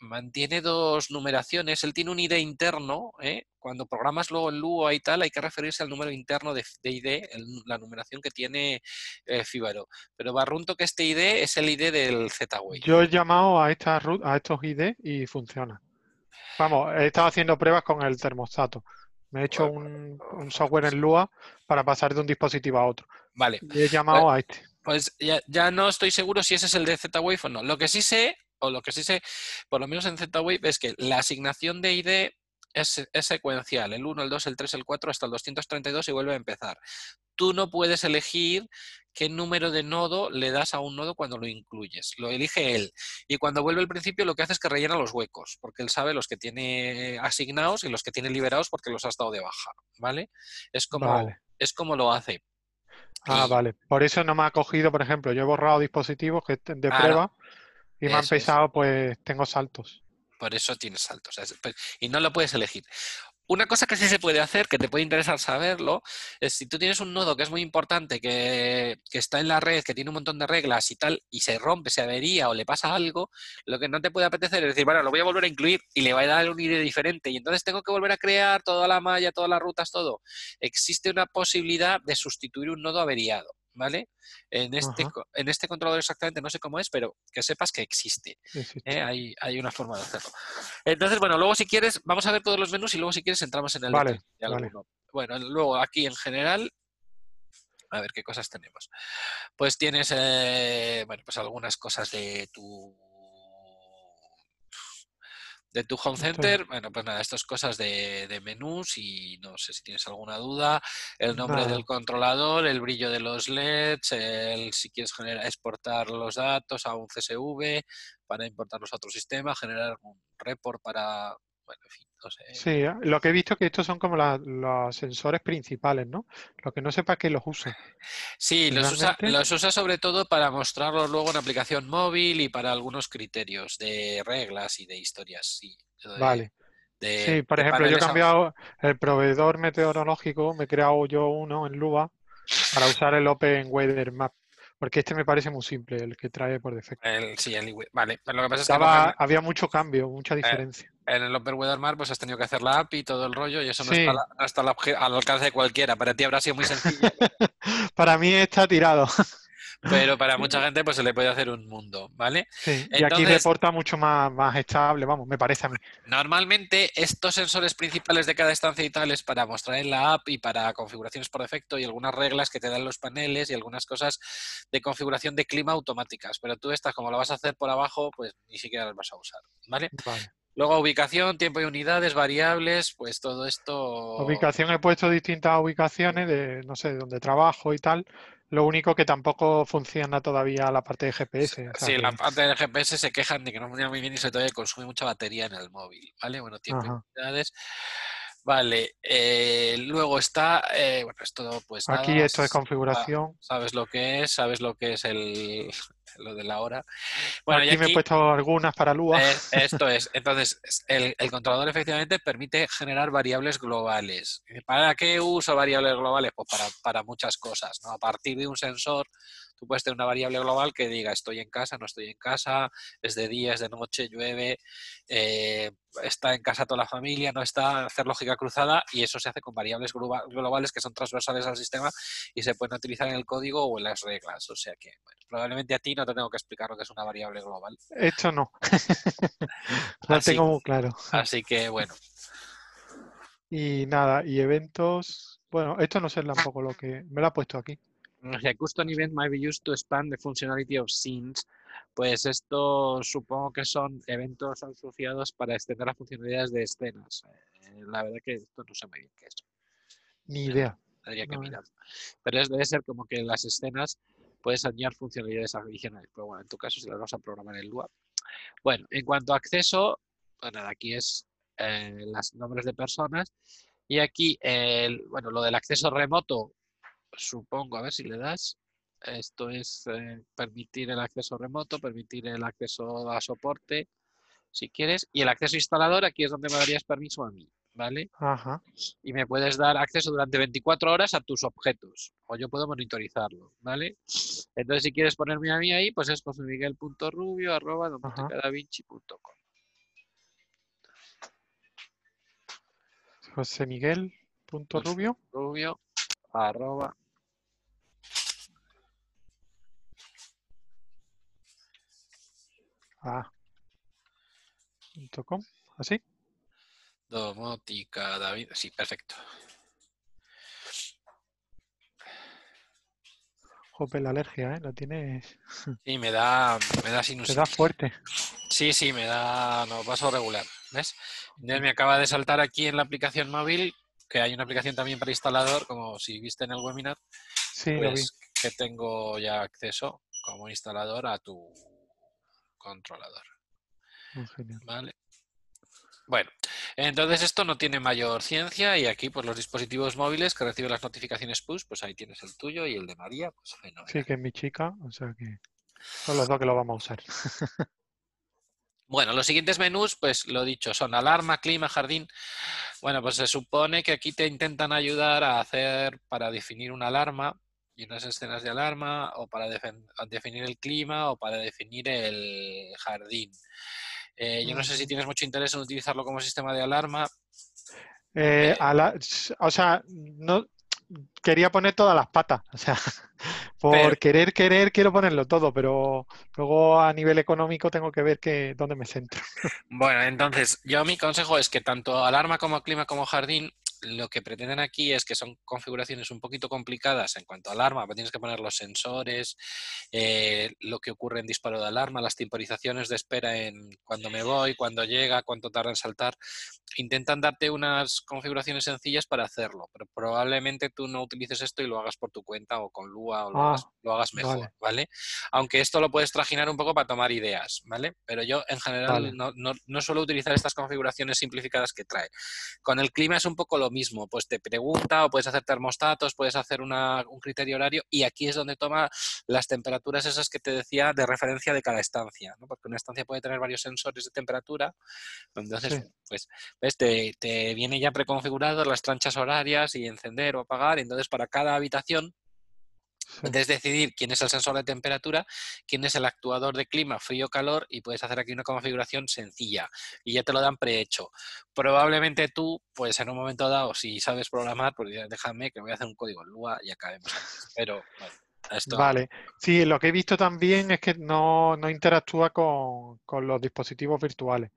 [SPEAKER 1] mantiene dos numeraciones. Él tiene un ID interno. ¿eh? Cuando programas luego en Lua y tal, hay que referirse al número interno de, ID, la numeración que tiene eh, Fibaro. Pero barrunto que este ID es el ID del Z-Way.
[SPEAKER 2] Yo he llamado a, esta, a estos ID y funciona. Vamos, he estado haciendo pruebas con el termostato. Me he hecho un, software en Lua para pasar de un dispositivo a otro.
[SPEAKER 1] Vale.
[SPEAKER 2] Y he llamado
[SPEAKER 1] pues,
[SPEAKER 2] a este.
[SPEAKER 1] Pues ya, ya, no estoy seguro si ese es el de Z-Wave o no. Lo que sí sé, o lo que sí sé, por lo menos en Z-Wave, es que la asignación de ID es, secuencial. El 1, el 2, el 3, el 4 hasta el 232 y vuelve a empezar. Tú no puedes elegir qué número de nodo le das a un nodo cuando lo incluyes. Lo elige él. Y cuando vuelve al principio lo que hace es que rellena los huecos, porque él sabe los que tiene asignados y los que tiene liberados porque los ha estado de baja. ¿Vale? Es como, es como lo hace.
[SPEAKER 2] Ah, vale. Por eso no me ha cogido, por ejemplo, yo he borrado dispositivos que de prueba y me han pesado, pues tengo saltos.
[SPEAKER 1] Por eso tienes saltos. Pues, y no lo puedes elegir. Una cosa que sí se puede hacer, que te puede interesar saberlo, es si tú tienes un nodo que es muy importante, que, está en la red, que tiene un montón de reglas y tal, y se rompe, se avería o le pasa algo, lo que no te puede apetecer es decir, bueno, lo voy a volver a incluir y le voy a dar un ID diferente y entonces tengo que volver a crear toda la malla, todas las rutas, todo. Existe una posibilidad de sustituir un nodo averiado. ¿Vale? En este, en este controlador exactamente no sé cómo es, pero que sepas que existe. ¿eh? Hay, hay, una forma de hacerlo. Entonces, bueno, luego si quieres, vamos a ver todos los menús y luego si quieres entramos en el
[SPEAKER 2] vale,
[SPEAKER 1] Bueno, luego aquí en general, a ver qué cosas tenemos. Pues tienes, eh, bueno, pues algunas cosas de tu de tu home center, bueno, pues nada, estas cosas de, menús y no sé si tienes alguna duda, el nombre del controlador, el brillo de los LEDs, el, si quieres generar, exportar los datos a un CSV para importarlos a otro sistema, generar un report para, bueno, en fin, sé.
[SPEAKER 2] Sí, lo que he visto que estos son como los sensores principales, ¿no? Lo que no sepa que los usa. *laughs*
[SPEAKER 1] Sí, los usa, los usa sobre todo para mostrarlos luego en aplicación móvil y para algunos criterios de reglas y de historias, sí.
[SPEAKER 2] vale. sí, por ejemplo, yo he cambiado el proveedor meteorológico, me he creado yo uno en Lua para *laughs* usar el Open Weather Map. Porque este me parece muy simple, el que trae por defecto.
[SPEAKER 1] sí, el Vale, pero lo que pasa es
[SPEAKER 2] que... había mucho cambio, mucha eh, diferencia.
[SPEAKER 1] En el Open Weather Map pues has tenido que hacer la API y todo el rollo y eso no está, al alcance de cualquiera. Para ti habrá sido muy sencillo. *laughs*
[SPEAKER 2] Para mí está tirado *laughs*
[SPEAKER 1] pero para mucha gente pues se le puede hacer un mundo, ¿vale?
[SPEAKER 2] Sí, y aquí reporta mucho más, más estable, vamos, me parece a mí.
[SPEAKER 1] Normalmente estos sensores principales de cada estancia y tal es para mostrar en la app y para configuraciones por defecto y algunas reglas que te dan los paneles y algunas cosas de configuración de clima automáticas, pero tú estas como lo vas a hacer por abajo, pues ni siquiera las vas a usar, ¿vale? Vale. Luego ubicación, tiempo y unidades, variables, pues todo esto...
[SPEAKER 2] Ubicación he puesto distintas ubicaciones de, no sé, donde trabajo y tal, lo único que tampoco funciona todavía la parte de GPS.
[SPEAKER 1] Sí, la parte de GPS se quejan de que no funciona muy bien y se todavía consume mucha batería en el móvil, ¿vale? Bueno, tiempo y unidades. Vale, eh, luego está, eh, bueno, esto pues
[SPEAKER 2] Aquí esto es configuración.
[SPEAKER 1] Sabes lo que es, sabes lo que es el, lo de la hora.
[SPEAKER 2] Bueno, aquí, me he puesto algunas para Lua.
[SPEAKER 1] Eh, *laughs* esto es, entonces, el, controlador efectivamente permite generar variables globales. ¿Para qué uso variables globales? Pues para, para muchas cosas, ¿no? A partir de un sensor Tú puedes tener una variable global que diga estoy en casa, no estoy en casa, es de día, es de noche, llueve, eh, está en casa toda la familia, no está, hacer lógica cruzada y eso se hace con variables globales que son transversales al sistema y se pueden utilizar en el código o en las reglas. O sea que probablemente a ti no te tengo que explicar lo que es una variable global.
[SPEAKER 2] Esto no. *laughs* lo tengo muy claro.
[SPEAKER 1] Así que bueno.
[SPEAKER 2] Y nada, y eventos. Bueno, esto no sé tampoco lo que. Me lo ha puesto aquí.
[SPEAKER 1] A custom event might be used to expand the functionality of scenes. Pues esto supongo que son eventos asociados para extender las funcionalidades de escenas. Eh, la verdad que esto no sé muy bien qué es.
[SPEAKER 2] Ni idea.
[SPEAKER 1] Tendría que mirar. Pero es, debe ser como que las escenas puedes añadir funcionalidades adicionales. Pero bueno, en tu caso se las vamos a programar en Lua. Bueno, en cuanto a acceso, bueno, aquí es eh, los nombres de personas. Y aquí, el, bueno, lo del acceso remoto supongo, a ver si le das, esto es eh, permitir el acceso remoto, permitir el acceso a soporte, si quieres, y el acceso instalador, aquí es donde me darías permiso a mí, ¿vale?
[SPEAKER 2] Ajá.
[SPEAKER 1] Y me puedes dar acceso durante 24 horas a tus objetos, o yo puedo monitorizarlo, ¿vale? Entonces, si quieres ponerme a mí ahí, pues es josemiguel.rubio arroba
[SPEAKER 2] José Miguel punto rubio.
[SPEAKER 1] Rubio arroba
[SPEAKER 2] Ah. Punto com. ¿Así?
[SPEAKER 1] Domótica David. Sí, perfecto.
[SPEAKER 2] Jope, la alergia, ¿eh? La tienes.
[SPEAKER 1] Y me da, me da sinusitis.
[SPEAKER 2] da fuerte.
[SPEAKER 1] Sí, sí, me da, no, paso regular, ¿ves? Entonces me acaba de saltar aquí en la aplicación móvil, que hay una aplicación también para instalador, como si viste en el webinar,
[SPEAKER 2] Sí, lo vi.
[SPEAKER 1] pues que tengo ya acceso como instalador a tu controlador,
[SPEAKER 2] Oh.
[SPEAKER 1] ¿vale? Bueno, entonces esto no tiene mayor ciencia y aquí pues los dispositivos móviles que reciben las notificaciones push, pues ahí tienes el tuyo y el de María, pues fenomenal.
[SPEAKER 2] Sí, que es mi chica, o sea que son los dos que lo vamos a usar. *laughs*
[SPEAKER 1] Bueno, los siguientes menús, pues lo dicho, son alarma, clima, jardín. Bueno, pues se supone que aquí te intentan ayudar a hacer, para definir una alarma y unas escenas de alarma, o para definir el clima, o para definir el jardín. Eh, yo no sé si tienes mucho interés en utilizarlo como sistema de alarma.
[SPEAKER 2] Eh,
[SPEAKER 1] Eh.
[SPEAKER 2] a la- s- o sea, no quería poner todas las patas. O sea, *laughs* por
[SPEAKER 1] Pero-
[SPEAKER 2] querer, querer, quiero ponerlo todo, pero luego a nivel económico tengo que ver que, dónde me centro. *laughs*
[SPEAKER 1] Bueno, entonces yo mi consejo es que tanto alarma como clima como jardín lo que pretenden aquí es que son configuraciones un poquito complicadas en cuanto a alarma, porque tienes que poner los sensores, eh, lo que ocurre en disparo de alarma, las temporizaciones de espera en cuando me voy, cuando llega, cuánto tarda en saltar. Intentan darte unas configuraciones sencillas para hacerlo, pero probablemente tú no utilices esto y lo hagas por tu cuenta o con Lua o lo,
[SPEAKER 2] Ah,
[SPEAKER 1] hagas, lo hagas mejor,
[SPEAKER 2] vale.
[SPEAKER 1] ¿vale? Aunque esto lo puedes trajinar un poco para tomar ideas, ¿vale? Pero yo en general
[SPEAKER 2] Vale.
[SPEAKER 1] no, no- no suelo utilizar estas configuraciones simplificadas que trae. Con el clima es un poco lo mismo, pues te pregunta o puedes hacer termostatos, puedes hacer una- un criterio horario y aquí es donde toma las temperaturas esas que te decía de referencia de cada estancia, ¿no? porque una estancia puede tener varios sensores de temperatura, entonces,
[SPEAKER 2] Sí.
[SPEAKER 1] pues, ves, te, te viene ya preconfigurado las tranchas horarias y encender o apagar, entonces para cada habitación. Puedes decidir quién es el sensor de temperatura, quién es el actuador de clima, frío, calor y puedes hacer aquí una configuración sencilla y ya te lo dan prehecho. Probablemente tú, pues en un momento dado, si sabes programar, pues déjame que voy a hacer un código en Lua y acabemos. antes". Pero bueno, esto
[SPEAKER 2] Vale. Sí, lo que he visto también es que no, no interactúa con, con los dispositivos virtuales.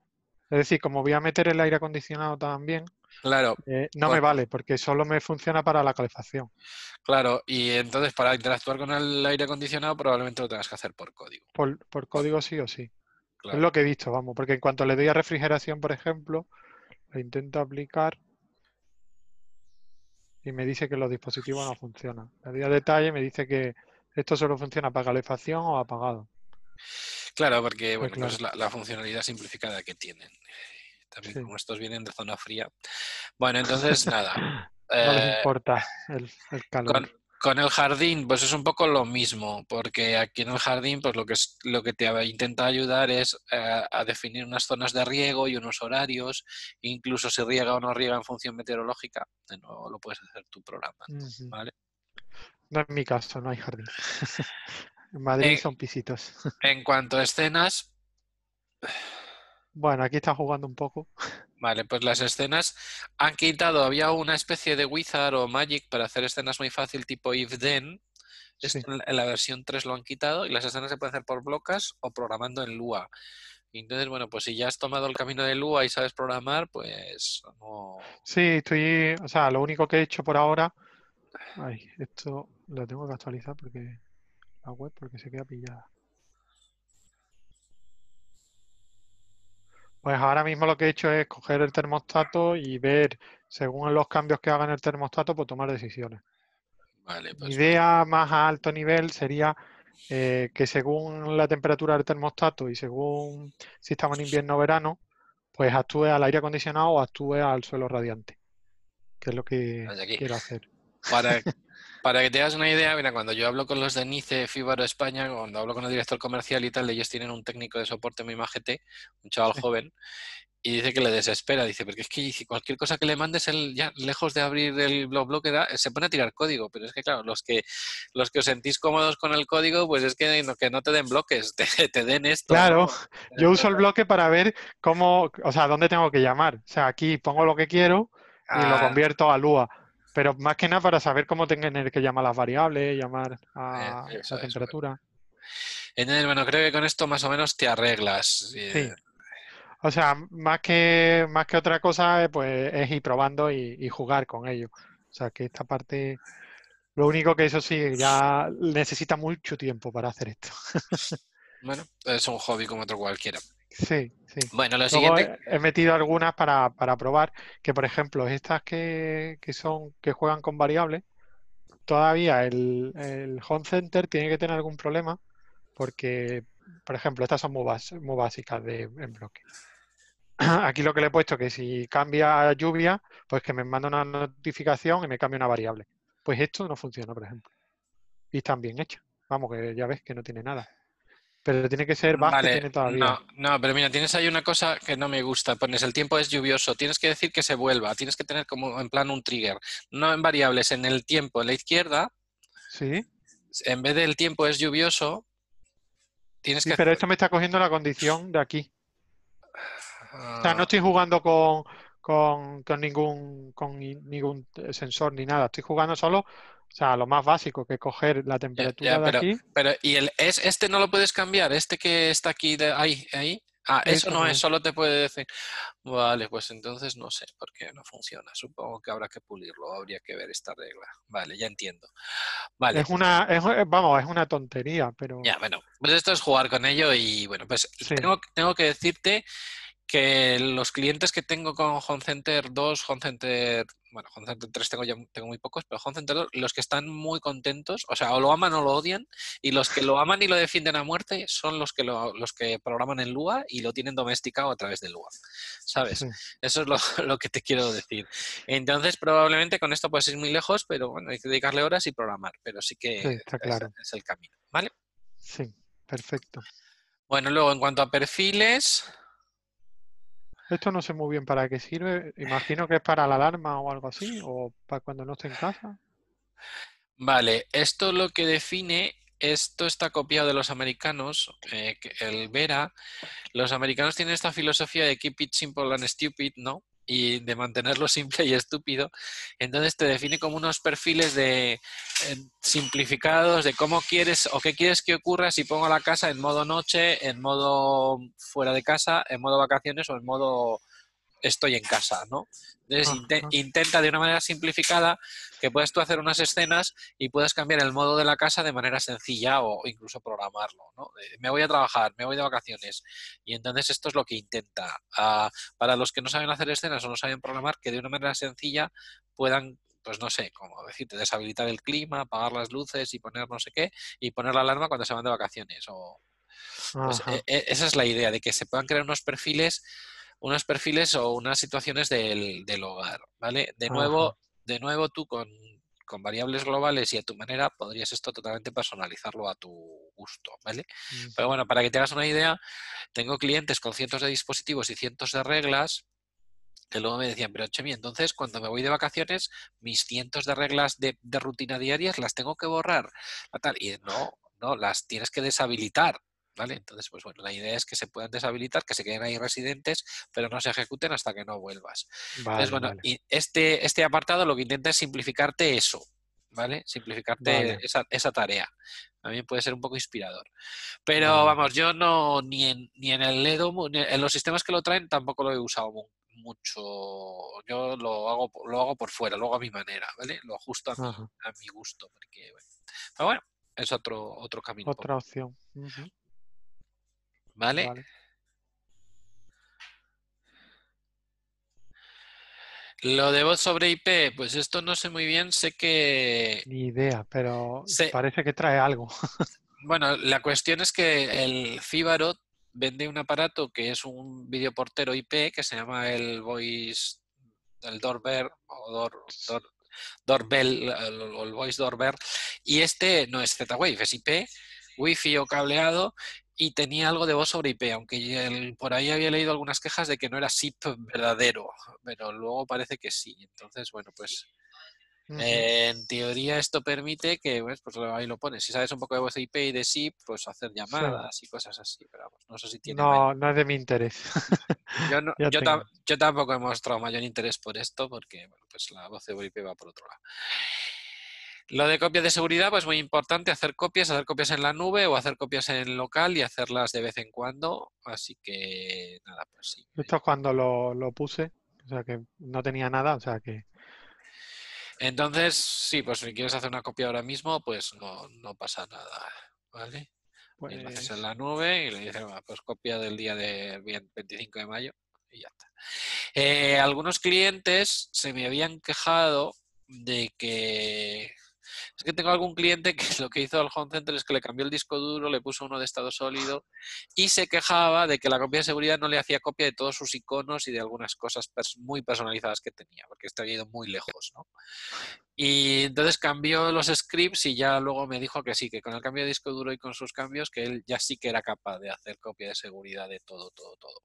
[SPEAKER 2] Es decir, como voy a meter el aire acondicionado también,
[SPEAKER 1] claro,
[SPEAKER 2] eh, no me
[SPEAKER 1] Bueno.
[SPEAKER 2] vale porque solo me funciona para la calefacción.
[SPEAKER 1] claro, y entonces para interactuar con el aire acondicionado probablemente lo tengas que hacer por código.
[SPEAKER 2] Por, por código sí o sí.
[SPEAKER 1] Claro.
[SPEAKER 2] Es lo que he visto, vamos, porque en cuanto le doy a refrigeración, por ejemplo, lo intento aplicar y me dice que los dispositivos no funcionan. Le doy a detalle y me dice que esto solo funciona para calefacción o apagado.
[SPEAKER 1] Claro, porque bueno,
[SPEAKER 2] claro.
[SPEAKER 1] pues es la, la funcionalidad simplificada que tienen. También
[SPEAKER 2] Sí.
[SPEAKER 1] como estos vienen de zona fría. Bueno, entonces nada. *laughs*
[SPEAKER 2] No les
[SPEAKER 1] eh,
[SPEAKER 2] importa el, el calor.
[SPEAKER 1] Con, con el jardín, pues es un poco lo mismo, porque aquí en el jardín, pues lo que es, lo que te intenta ayudar es eh, a definir unas zonas de riego y unos horarios, incluso si riega o no riega en función meteorológica, de nuevo lo puedes hacer tu programa,
[SPEAKER 2] Ujú.
[SPEAKER 1] ¿vale?
[SPEAKER 2] No es mi caso, no hay jardín. *laughs* En Madrid
[SPEAKER 1] Eh,
[SPEAKER 2] son pisitos. *laughs*
[SPEAKER 1] En cuanto a escenas,
[SPEAKER 2] Bueno, aquí está jugando un poco. *laughs*
[SPEAKER 1] vale, pues las escenas han quitado, había una especie de Wizard o Magic para hacer escenas muy fácil tipo if then.
[SPEAKER 2] Sí.
[SPEAKER 1] En la- versión 3 lo han quitado y las escenas se pueden hacer por blocas o programando en Lua. Entonces, bueno, pues si ya has tomado el camino de Lua y sabes programar, pues no...
[SPEAKER 2] Sí, estoy, o sea, lo único que he hecho por ahora, ay, esto lo tengo que actualizar porque la web porque se queda pillada. Pues ahora mismo lo que he hecho es coger el termostato y ver, según los cambios que haga en el termostato, pues tomar decisiones.
[SPEAKER 1] Vale,
[SPEAKER 2] Mi
[SPEAKER 1] pues
[SPEAKER 2] idea más a alto nivel sería eh, que según la temperatura del termostato y según si estamos en invierno o verano, pues actúe al aire acondicionado o actúe al suelo radiante, que es lo que quiero hacer.
[SPEAKER 1] para, *laughs* para que te hagas una idea, mira, cuando yo hablo con los de Nice, Fíbaro España, cuando hablo con el director comercial y tal, ellos tienen un técnico de soporte muy majete, un chaval
[SPEAKER 2] Sí.
[SPEAKER 1] joven, y dice que le desespera, dice, porque es que cualquier cosa que le mandes, él ya lejos de abrir el blog blog se pone a tirar código, pero es que claro, los que los que os sentís cómodos con el código, pues es que no, que no te den bloques, *laughs* te, te den esto.
[SPEAKER 2] Claro,
[SPEAKER 1] ¿no? *laughs*
[SPEAKER 2] Yo uso el bloque para ver cómo, o sea, dónde tengo que llamar. O sea, aquí pongo lo que quiero y lo
[SPEAKER 1] Ah,
[SPEAKER 2] convierto a Lua. Pero más que nada para saber cómo tener que llamar las variables, llamar a
[SPEAKER 1] Eh, eso
[SPEAKER 2] la temperatura.
[SPEAKER 1] Entonces, bueno, creo que con esto más o menos te arreglas.
[SPEAKER 2] Sí.
[SPEAKER 1] Eh,
[SPEAKER 2] O sea, más que, más que otra cosa, eh, pues es ir probando y, y jugar con ello. O sea, que esta parte, lo único que eso sí, ya necesita mucho tiempo para hacer esto. *laughs*
[SPEAKER 1] Bueno, es un hobby como otro cualquiera.
[SPEAKER 2] Sí, sí.
[SPEAKER 1] Bueno, lo
[SPEAKER 2] Luego
[SPEAKER 1] siguiente.
[SPEAKER 2] he, he metido algunas para, para probar, que por ejemplo, estas que, que son, que juegan con variables, todavía el, el Home Center tiene que tener algún problema, porque, por ejemplo, estas son muy, bas- muy básicas de, en bloque. *clears throat* Aquí lo que le he puesto que si cambia lluvia, pues que me manda una notificación y me cambia una variable. Pues esto no funciona, por ejemplo. Y están bien hechas. Vamos, que ya ves que no tiene nada. Pero tiene que ser que
[SPEAKER 1] Vale,
[SPEAKER 2] tiene todavía.
[SPEAKER 1] no, no, pero mira, tienes ahí una cosa que no me gusta. Pones el tiempo es lluvioso, tienes que decir que se vuelva, tienes que tener como en plan un trigger, no en variables, en el tiempo, en la izquierda,
[SPEAKER 2] Sí,
[SPEAKER 1] en vez del tiempo es lluvioso, tienes
[SPEAKER 2] sí,
[SPEAKER 1] que...
[SPEAKER 2] pero esto me está cogiendo la condición de aquí. O sea, no
[SPEAKER 1] Ah,
[SPEAKER 2] estoy jugando con, con, con ningún, con ni- ningún sensor ni nada. Estoy jugando solo, o sea, lo más básico, que coger la
[SPEAKER 1] ya,
[SPEAKER 2] temperatura
[SPEAKER 1] ya,
[SPEAKER 2] de
[SPEAKER 1] pero,
[SPEAKER 2] aquí.
[SPEAKER 1] pero ¿y el es este no lo puedes cambiar? ¿Este que está aquí de ahí, ahí? Ah, eso no es,
[SPEAKER 2] es.
[SPEAKER 1] solo te puede decir. Vale, pues entonces no sé por qué no funciona. Supongo que habrá que pulirlo, habría que ver esta regla. Vale, ya entiendo. Vale.
[SPEAKER 2] Es una, es, vamos, es una tontería, pero
[SPEAKER 1] Ya, bueno, pues esto es jugar con ello y bueno, pues
[SPEAKER 2] Sí.
[SPEAKER 1] tengo, tengo que decirte que los clientes que tengo con Home Center 2, Home Center, bueno, Home Center 3 tengo ya tengo muy pocos, pero Home Center 2, los que están muy contentos, o sea, o lo aman o lo odian, y los que lo aman y lo defienden a muerte son los que lo, los que programan en Lua y lo tienen domesticado a través de Lua, ¿sabes?
[SPEAKER 2] sí.
[SPEAKER 1] Eso es lo, *laughs* lo que te quiero decir. Entonces, probablemente con esto puedes ir muy lejos, pero bueno, hay que dedicarle horas y programar, pero sí que
[SPEAKER 2] Sí, está
[SPEAKER 1] es-
[SPEAKER 2] claro.
[SPEAKER 1] es el camino, ¿vale?
[SPEAKER 2] Sí, perfecto.
[SPEAKER 1] Bueno, luego en cuanto a perfiles,
[SPEAKER 2] Esto no sé muy bien para qué sirve. Imagino que es para la alarma o algo así, o para cuando no esté en casa.
[SPEAKER 1] vale, esto lo que define, esto está copiado de los americanos, eh, el Vera, los americanos tienen esta filosofía de keep it simple and stupid, ¿no? Y de mantenerlo *laughs* simple y estúpido. Entonces te define como unos perfiles de eh, simplificados de cómo quieres o qué quieres que ocurra si pongo la casa en modo noche, en modo fuera de casa, en modo vacaciones o en modo estoy en casa, ¿no? Entonces inte-
[SPEAKER 2] Ajá.
[SPEAKER 1] intenta de una manera simplificada que puedas tú hacer unas escenas y puedas cambiar el modo de la casa de manera sencilla o incluso programarlo, ¿no? Me voy a trabajar, me voy de vacaciones y entonces esto es lo que intenta. Ah, para los que no saben hacer escenas o no saben programar, que de una manera sencilla puedan pues no sé, como decirte, deshabilitar el clima, apagar las luces y poner no sé qué, y poner la alarma cuando se van de vacaciones. O, pues, e- e- esa es la idea, de que se puedan crear unos perfiles, unos perfiles o unas situaciones del, del hogar, ¿vale? De nuevo,
[SPEAKER 2] Ajá.
[SPEAKER 1] de nuevo tú con, con variables globales y a tu manera podrías esto totalmente personalizarlo a tu gusto, ¿vale? Pero bueno, para que te hagas una idea, tengo clientes con cientos de dispositivos y cientos de reglas que luego me decían, pero Chemi, entonces cuando me voy de vacaciones, mis cientos de reglas de, de rutina diarias las tengo que borrar. tal. Y no, no, las tienes que deshabilitar. ¿Vale? Entonces, pues bueno, la idea es que se puedan deshabilitar, que se queden ahí residentes, pero no se ejecuten hasta que no vuelvas. Entonces,
[SPEAKER 2] Vale,
[SPEAKER 1] bueno,
[SPEAKER 2] vale.
[SPEAKER 1] y este, este apartado lo que intenta es simplificarte eso, ¿vale? Simplificarte
[SPEAKER 2] Vale.
[SPEAKER 1] esa, esa tarea. También puede ser un poco inspirador. Pero vamos, yo no, ni en, ni en el Edo, mu- ni en los sistemas que lo traen, tampoco lo he usado mu- mucho. Yo lo hago, lo hago por fuera, lo hago a mi manera, ¿vale? Lo ajusto a mi, a mi gusto. Porque, bueno. Pero bueno, es otro, otro camino.
[SPEAKER 2] Otra opción.
[SPEAKER 1] ¿Vale?
[SPEAKER 2] Vale.
[SPEAKER 1] Lo de voz sobre IP, pues esto no sé muy bien, sé que
[SPEAKER 2] Ni idea, pero
[SPEAKER 1] sé,
[SPEAKER 2] parece que trae algo. *laughs*
[SPEAKER 1] Bueno, la cuestión es que el Fibaro vende un aparato que es un videoportero IP que se llama el Voice, el Doorbell o Door, Door- Doorbell, el, o el Voice Doorbell, y este no es Z-Wave, es IP, Wi-Fi o cableado, y tenía algo de voz sobre IP, aunque el- por ahí había leído algunas quejas de que no era SIP verdadero, pero luego parece que sí. Entonces, bueno, pues En teoría esto permite que, pues, pues ahí lo pones. Si sabes un poco de voz IP y de SIP, pues hacer llamadas y cosas así. Pero vamos, no sé si tiene.
[SPEAKER 2] No, no es de mi interés. *laughs*
[SPEAKER 1] yo, no, yo, tampoco he mostrado mayor interés por esto porque, bueno, pues la voz de IP va por otro lado. Lo de copias de seguridad, pues muy importante, hacer copias, hacer copias en la nube o hacer copias en local y hacerlas de vez en cuando. Así que nada, pues sí.
[SPEAKER 2] Esto es cuando lo, lo puse, o sea que no tenía nada, o sea que
[SPEAKER 1] entonces, sí, pues si quieres hacer una copia ahora mismo, pues no, pasa nada, ¿vale? Pues... lo haces en la nube y le dices, pues copia del día del 25 de mayo y ya está. Eh, algunos clientes se me habían quejado de que es que tengo algún cliente que *laughs* lo que hizo al Home Center es que le cambió el disco duro, le puso uno de estado sólido y se quejaba de que la copia de seguridad no le hacía copia de todos sus iconos y de algunas cosas muy personalizadas que tenía, porque este había ido muy lejos, ¿no? Y entonces cambió los scripts y ya luego me dijo que sí, que con el cambio de disco duro y con sus cambios, que él ya sí que era capaz de hacer copia de seguridad de todo, todo, todo.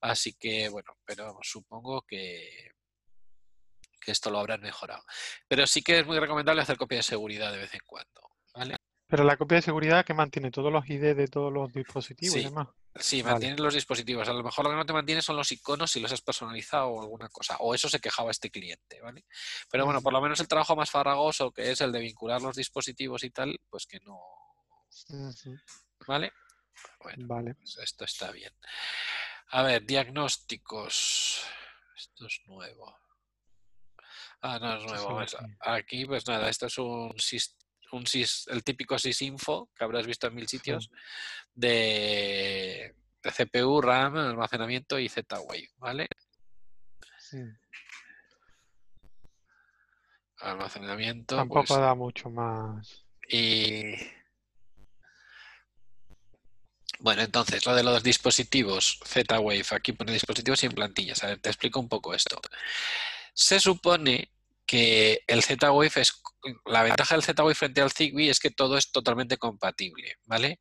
[SPEAKER 1] Así que, bueno, pero supongo que que esto lo habrán mejorado. Pero sí que es muy recomendable hacer copia de seguridad de vez en cuando. ¿vale?
[SPEAKER 2] Pero la copia de seguridad que mantiene todos los ID de todos los dispositivos
[SPEAKER 1] sí,
[SPEAKER 2] y demás.
[SPEAKER 1] Sí, mantiene los dispositivos. A lo mejor lo que no te mantiene son los iconos si los has personalizado o alguna cosa. O eso se quejaba este cliente, ¿vale? Pero bueno, por lo menos el trabajo más farragoso, que es el de vincular los dispositivos y tal, pues que no. ¿Vale? Bueno, vale. Pues esto está bien. A ver, diagnósticos. Esto es nuevo. Ah, no, es nuevo. aquí, pues nada, esto es un, un el típico sysinfo que habrás visto en mil sitios de, CPU, RAM, almacenamiento y Z-Wave, ¿vale? Sí. Almacenamiento.
[SPEAKER 2] Tampoco pues da mucho más.
[SPEAKER 1] Y. Bueno, entonces, lo de los dispositivos Z-Wave, aquí pone dispositivos sin plantillas. A ver, te explico un poco esto. Se supone que el Z-Wave es la ventaja del Z-Wave frente al Zigbee es que todo es totalmente compatible, ¿vale?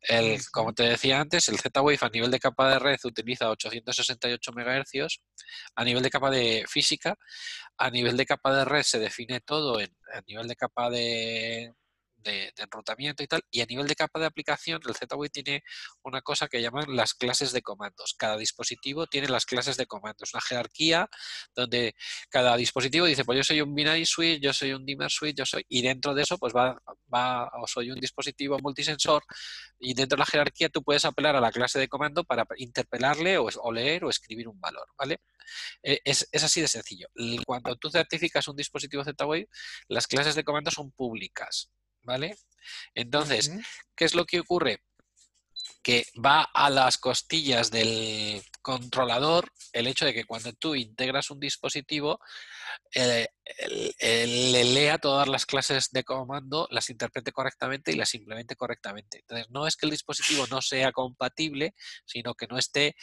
[SPEAKER 1] El, como te decía antes, el Z-Wave a nivel de capa de red utiliza 868 MHz, a nivel de capa de física, a nivel de capa de red se define todo en, a nivel de capa de, de, enrutamiento y tal. Y a nivel de capa de aplicación, el Z-Wave tiene una cosa que llaman las clases de comandos. Cada dispositivo tiene las clases de comandos, una jerarquía donde cada dispositivo dice, pues yo soy un binary switch, yo soy un dimmer switch, yo soy... Y dentro de eso, pues va, va o soy un dispositivo multisensor y dentro de la jerarquía tú puedes apelar a la clase de comando para interpelarle o, leer o escribir un valor, ¿vale? Eh, es, es, así de sencillo. Cuando tú certificas un dispositivo Z-Wave, las clases de comando son públicas. ¿Vale? Entonces, ¿qué es lo que ocurre? Que va a las costillas del controlador el hecho de que cuando tú integras un dispositivo, eh, le lea todas las clases de comando, las interprete correctamente y las implemente correctamente. Entonces, no es que el dispositivo no sea compatible, sino que no esté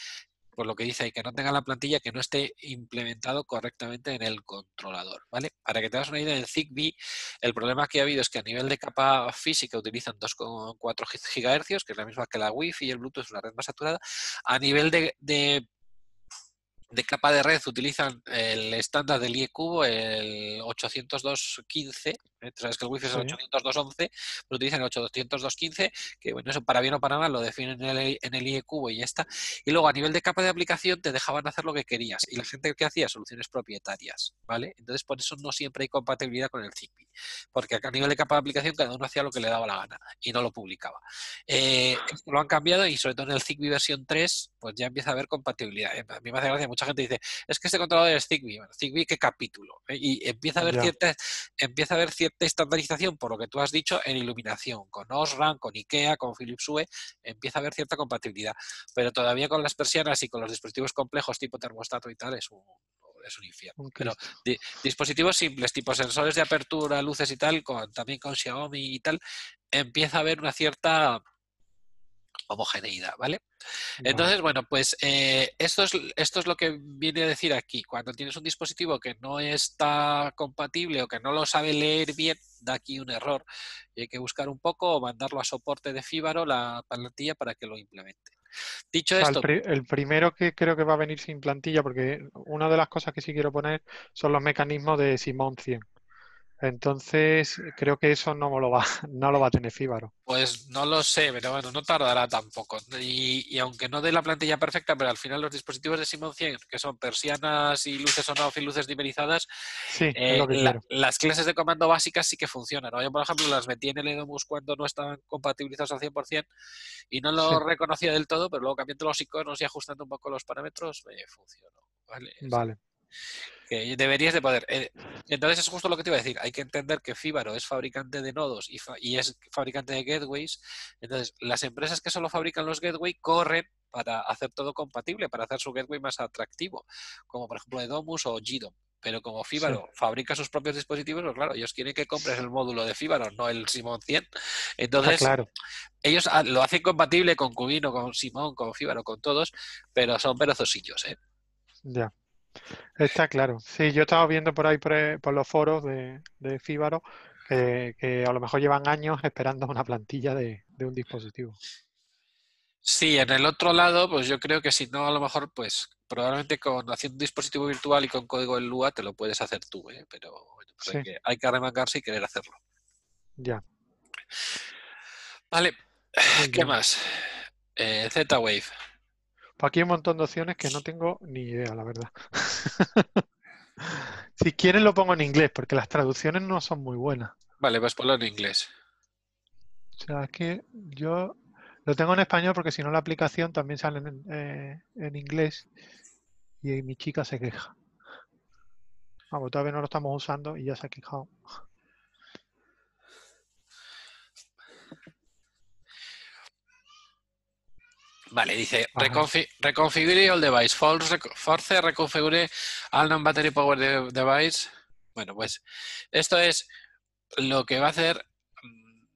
[SPEAKER 1] por lo que dice ahí, que no tenga la plantilla que no esté implementado correctamente en el controlador, ¿vale? Para que te hagas una idea, en Zigbee el problema que ha habido es que a nivel de capa física utilizan 2,4 GHz, que es la misma que la Wi-Fi y el Bluetooth es una red más saturada. A nivel de capa de red utilizan el estándar del IE-Cubo, el 802.15, ¿eh? sabes que el Wi-Fi es el 802.11, pero utilizan el 802.15, que bueno, eso para bien o para mal lo definen en el, en el IE-Cubo y ya está. Y luego a nivel de capa de aplicación te dejaban hacer lo que querías y la gente que hacía soluciones propietarias, ¿vale? Entonces por eso no siempre hay compatibilidad con el Zigbee, porque a nivel de capa de aplicación cada uno hacía lo que le daba la gana y no lo publicaba. Eh, esto lo han cambiado y sobre todo en el Zigbee versión 3 pues ya empieza a haber compatibilidad. A mí me hace gracia mucha gente dice, es que este controlador es Zigbee. Zigbee, ¿qué capítulo? ¿eh? Y empieza a haber cierta empieza a haber cierta estandarización, por lo que tú has dicho, en iluminación. Con Osram, con IKEA, con Philips Hue, empieza a haber cierta compatibilidad. Pero todavía con las persianas y con los dispositivos complejos tipo termostato y tal, es un, es un infierno. Pero dispositivos simples, tipo sensores de apertura, luces y tal, con, también con Xiaomi y tal, empieza a haber una cierta homogeneidad, ¿vale? Entonces, bueno, pues eh, esto, es, esto es lo que viene a decir aquí. Cuando tienes un dispositivo que no está compatible o que no lo sabe leer bien, da aquí un error. Y hay que buscar un poco o mandarlo a soporte de Fíbaro, la plantilla, para que lo implemente. Dicho esto.
[SPEAKER 2] El, primero que creo que va a venir sin plantilla, porque una de las cosas que sí quiero poner son los mecanismos de Simon 100. Entonces, creo que eso no lo va, *laughs* no lo va a tener Fíbaro.
[SPEAKER 1] Pues no lo sé, pero bueno, no tardará tampoco. Y, aunque no dé la plantilla perfecta, pero al final los dispositivos de Simon 100, que son persianas y luces on-off y luces dimerizadas,
[SPEAKER 2] eh,
[SPEAKER 1] las clases de comando básicas sí que funcionan. Yo, por ejemplo, las metí en el Edomus cuando no estaban compatibilizados al 100% y no lo reconocía del todo, pero luego cambiando los iconos y ajustando un poco los parámetros, me funcionó. Vale.
[SPEAKER 2] vale
[SPEAKER 1] que deberías de poder. Eh, entonces es justo lo que te iba a decir. Hay que entender que Fibaro es fabricante de nodos y, es fabricante de gateways. Entonces las empresas que solo fabrican los gateways corren para hacer todo compatible, para hacer su gateway más atractivo, como por ejemplo Edomus o GDOM. Pero como Fibaro fabrica sus propios dispositivos, pues claro, ellos quieren que compres el módulo de Fibaro, no el Simon 100. Entonces, ellos lo hacen compatible con Cubino, con Simon, con Fibaro, con todos, pero son perezosillos, ¿eh?
[SPEAKER 2] Ya. Está claro. Sí, yo estaba viendo por ahí por, los foros de, de Fíbaro que, a lo mejor llevan años esperando una plantilla de, un dispositivo.
[SPEAKER 1] Sí, en el otro lado, pues yo creo que si no, a lo mejor, pues probablemente con haciendo un dispositivo virtual y con código en Lua te lo puedes hacer tú, ¿eh? pero pues hay, que, hay, que, arremangarse y querer hacerlo.
[SPEAKER 2] Ya.
[SPEAKER 1] Vale, ¿qué más? Eh, Z-Wave.
[SPEAKER 2] Pues aquí hay un montón de opciones que no tengo ni idea, la verdad. *laughs* si quieren lo pongo en inglés, porque las traducciones no son muy buenas.
[SPEAKER 1] Vale, pues ponlo en inglés.
[SPEAKER 2] O sea, es que yo lo tengo en español porque si no la aplicación también sale en, eh, inglés y mi chica se queja. Vamos, todavía no lo estamos usando y ya se ha quejado.
[SPEAKER 1] Vale, dice reconfigure all device. Force reconfigure all non-battery power device. Bueno, pues esto es lo que va a hacer. Mm,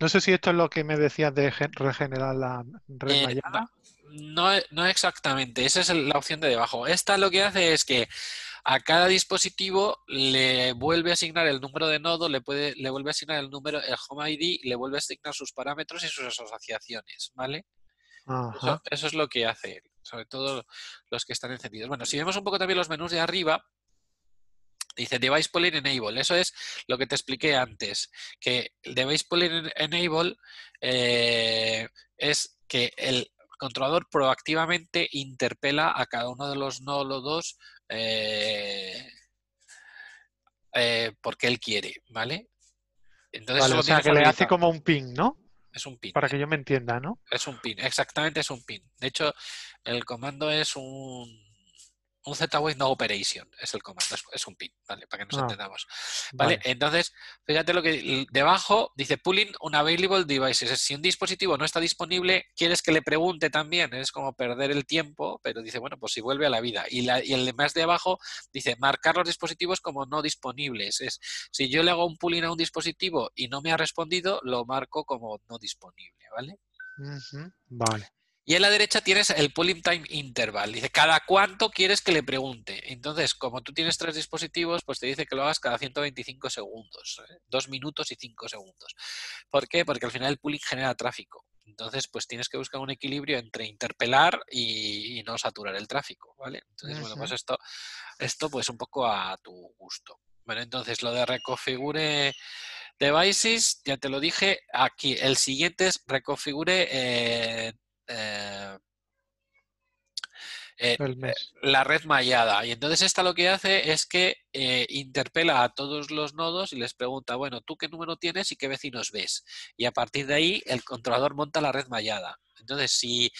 [SPEAKER 2] no sé si esto es lo que me decías de regenerar la red eh,
[SPEAKER 1] no, no, exactamente, esa es la opción de debajo. Esta lo que hace es que a cada dispositivo le vuelve a asignar el número de nodo, le, puede, le vuelve a asignar el número, el home ID, le vuelve a asignar sus parámetros y sus asociaciones, ¿vale? Eso, es lo que hace sobre todo los que están encendidos. Bueno, si vemos un poco también los menús de arriba, dice Device Pooling Enable. Eso es lo que te expliqué antes, que el Device Pooling Enable eh, es que el controlador proactivamente interpela a cada uno de los nodos eh, eh, porque él quiere, ¿vale?
[SPEAKER 2] Entonces, o sea, que le hace como un pin, ¿no?
[SPEAKER 1] Es un pin.
[SPEAKER 2] Para que yo me entienda, ¿no?
[SPEAKER 1] Es un pin, exactamente es un pin. De hecho, el comando es un un Z-Wave no operation es el comando, es, un pin, ¿vale? Para que nos ah, entendamos. ¿Vale? Entonces, fíjate lo que debajo dice pulling unavailable devices. Si un dispositivo no está disponible, quieres que le pregunte también, es como perder el tiempo, pero dice, bueno, pues si vuelve a la vida. Y, la, y el más de abajo dice marcar los dispositivos como no disponibles. Es si yo le hago un pulling a un dispositivo y no me ha respondido, lo marco como no disponible, ¿vale?
[SPEAKER 2] Vale.
[SPEAKER 1] Y en la derecha tienes el pulling time interval. Dice, ¿cada cuánto quieres que le pregunte? Entonces, como tú tienes tres dispositivos, pues te dice que lo hagas cada 125 segundos. ¿eh? Dos minutos y cinco segundos. ¿Por qué? Porque al final el pulling genera tráfico. Entonces, pues tienes que buscar un equilibrio entre interpelar y, no saturar el tráfico, ¿vale? Entonces, bueno, pues esto, esto pues un poco a tu gusto. Bueno, entonces lo de reconfigure devices, ya te lo dije, aquí el siguiente es reconfigure eh, eh, eh, eh, la red mallada. Y entonces esta lo que hace es que interpela a todos los nodos y les pregunta, bueno, ¿tú qué número tienes y qué vecinos ves? Y a partir de ahí el controlador monta la red mallada. Entonces, si,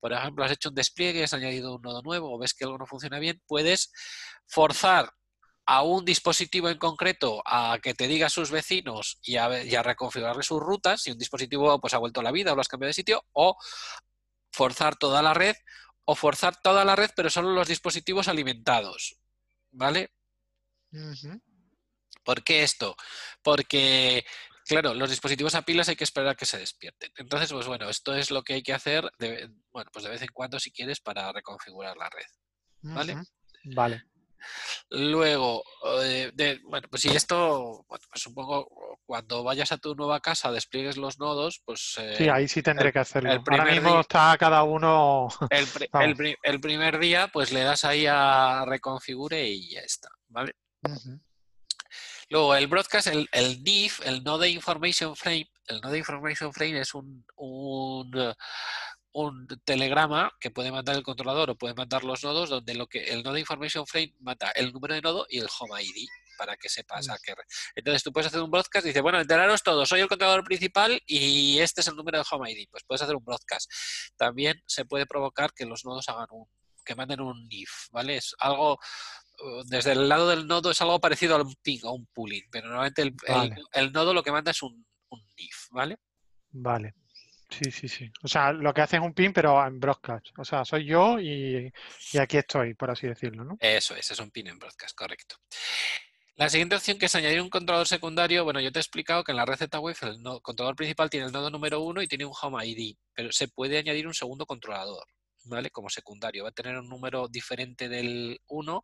[SPEAKER 1] por ejemplo, has hecho un despliegue, has añadido un nodo nuevo o ves que algo no funciona bien, puedes forzar a un dispositivo en concreto a que te diga sus vecinos y a, reconfigurarle sus rutas, si un dispositivo pues, ha vuelto a la vida o lo has cambiado de sitio, o forzar toda la red o forzar toda la red, pero solo los dispositivos alimentados. ¿Vale? ¿Por qué esto? Porque, claro, los dispositivos a pilas hay que esperar a que se despierten. Entonces, pues bueno, esto es lo que hay que hacer, de, bueno, pues de vez en cuando si quieres para reconfigurar la red. ¿Vale?
[SPEAKER 2] Vale.
[SPEAKER 1] Luego, eh, bueno, pues si esto, bueno, pues supongo cuando vayas a tu nueva casa, despliegues los nodos, pues...
[SPEAKER 2] sí, ahí sí tendré que hacerlo. El Ahora mismo está cada uno...
[SPEAKER 1] El, *laughs* el, primer día, pues le das ahí a reconfigure y ya está, ¿vale? Luego, el broadcast, el, el NIF, el Node Information Frame, el Node Information Frame es un, un, eh, un telegrama que puede mandar el controlador o puede mandar los nodos, donde lo que el Node Information Frame manda el número de nodo y el home ID para que sepas a qué. re- Entonces tú puedes hacer un broadcast y dices, bueno, enteraros todos, soy el controlador principal y este es el número de home ID. Pues puedes hacer un broadcast. También se puede provocar que los nodos hagan un, que manden un NIF, ¿vale? Es algo, eh, desde el lado del nodo es algo parecido a un ping o un pooling, pero normalmente el, el-
[SPEAKER 2] Vale.
[SPEAKER 1] el nodo lo que manda es un, un NIF, ¿vale?
[SPEAKER 2] Vale. Sí, sí, sí. O sea, lo que hace es un pin, pero en broadcast. O sea, soy yo y, y aquí estoy, por así decirlo, ¿no?
[SPEAKER 1] Eso es, es un pin en broadcast, correcto. La siguiente opción que es añadir un controlador secundario, bueno, yo te he explicado que en la red Z-Wave el controlador principal tiene el nodo número uno y tiene un home ID, pero se puede añadir un segundo controlador, ¿vale? Como secundario. Va a tener un número diferente del 1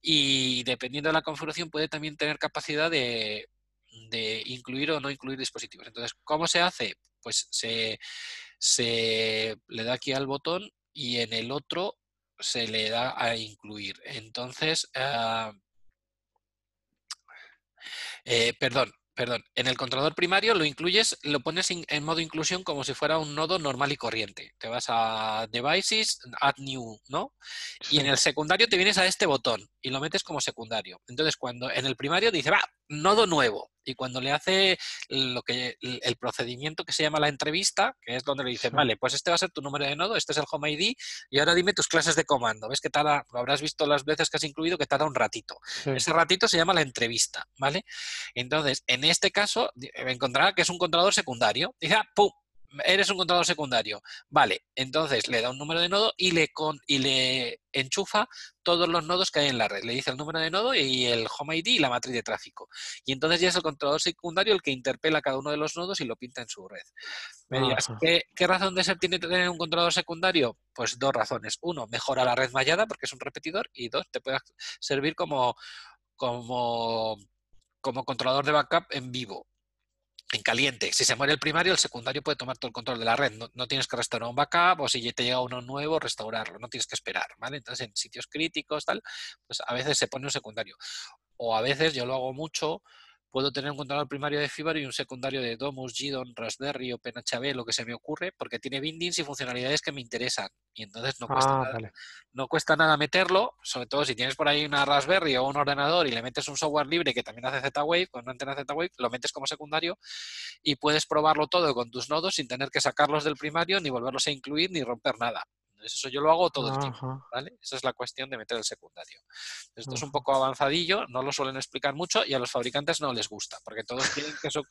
[SPEAKER 1] y dependiendo de la configuración puede también tener capacidad de, de incluir o no incluir dispositivos. Entonces, ¿cómo se hace? Pues se, se le da aquí al botón y en el otro se le da a incluir. Entonces, eh, perdón, perdón. En el controlador primario lo incluyes, lo pones in- en modo inclusión como si fuera un nodo normal y corriente. Te vas a Devices, Add New, ¿no? Y en el secundario te vienes a este botón y lo metes como secundario. Entonces, cuando en el primario dice, va, nodo nuevo. Y cuando le hace lo que el procedimiento que se llama la entrevista, que es donde le dice, vale, pues este va a ser tu número de nodo, este es el home ID, y ahora dime tus clases de comando. ¿Ves que tarda, lo habrás visto las veces que has incluido, que tarda un ratito?
[SPEAKER 2] Sí.
[SPEAKER 1] Ese ratito se llama la entrevista, ¿vale? Entonces, en este caso, encontrará que es un controlador secundario. Dice, ah, ¡pum! Eres un controlador secundario. Vale, entonces le da un número de nodo y le, con, y le enchufa todos los nodos que hay en la red. Le dice el número de nodo y el home ID y la matriz de tráfico. Y entonces ya es el controlador secundario el que interpela cada uno de los nodos y lo pinta en su red. Me dirás,
[SPEAKER 2] Ajá.
[SPEAKER 1] ¿qué, qué razón de ser tiene tener un controlador secundario? Pues dos razones. Uno, mejora la red mallada porque es un repetidor. Y dos, te puede servir como, como, como controlador de backup en vivo. En caliente, si se muere el primario, el secundario puede tomar todo el control de la red. No, no tienes que restaurar un backup o si te llega uno nuevo, restaurarlo. No tienes que esperar, ¿vale? Entonces, en sitios críticos, tal, pues a veces se pone un secundario. O a veces, yo lo hago mucho, puedo tener un controlador primario de Fibaro y un secundario de Domus, GDON, Raspberry, OpenHB, lo que se me ocurre, porque tiene bindings y funcionalidades que me interesan. Y entonces no cuesta
[SPEAKER 2] Ah,
[SPEAKER 1] nada
[SPEAKER 2] vale.
[SPEAKER 1] no cuesta nada meterlo, sobre todo si tienes por ahí una Raspberry o un ordenador y le metes un software libre que también hace Z-Wave, con una antena Z-Wave, lo metes como secundario y puedes probarlo todo con tus nodos sin tener que sacarlos del primario, ni volverlos a incluir, ni romper nada. Eso yo lo hago todo el tiempo. ¿vale? Esa es la cuestión de meter el secundario. Esto es un poco avanzadillo, no lo suelen explicar mucho y a los fabricantes no les gusta, porque todos quieren que su,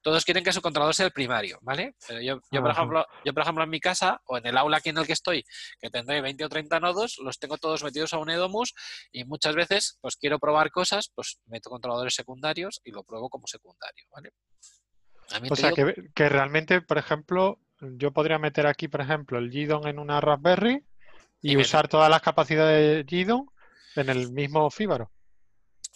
[SPEAKER 1] todos quieren que su controlador sea el primario, ¿vale? Pero yo, yo, por ejemplo, yo, por ejemplo, en mi casa o en el aula aquí en el que estoy, que tendré 20 o 30 nodos, los tengo todos metidos a un Edomus y muchas veces, pues quiero probar cosas, pues meto controladores secundarios y lo pruebo como secundario, ¿vale?
[SPEAKER 2] O sea,
[SPEAKER 1] digo-
[SPEAKER 2] que, que realmente, por ejemplo, yo podría meter aquí, por ejemplo, el GDON en una Raspberry y, usar todas las capacidades de GDON en el mismo Fíbaro.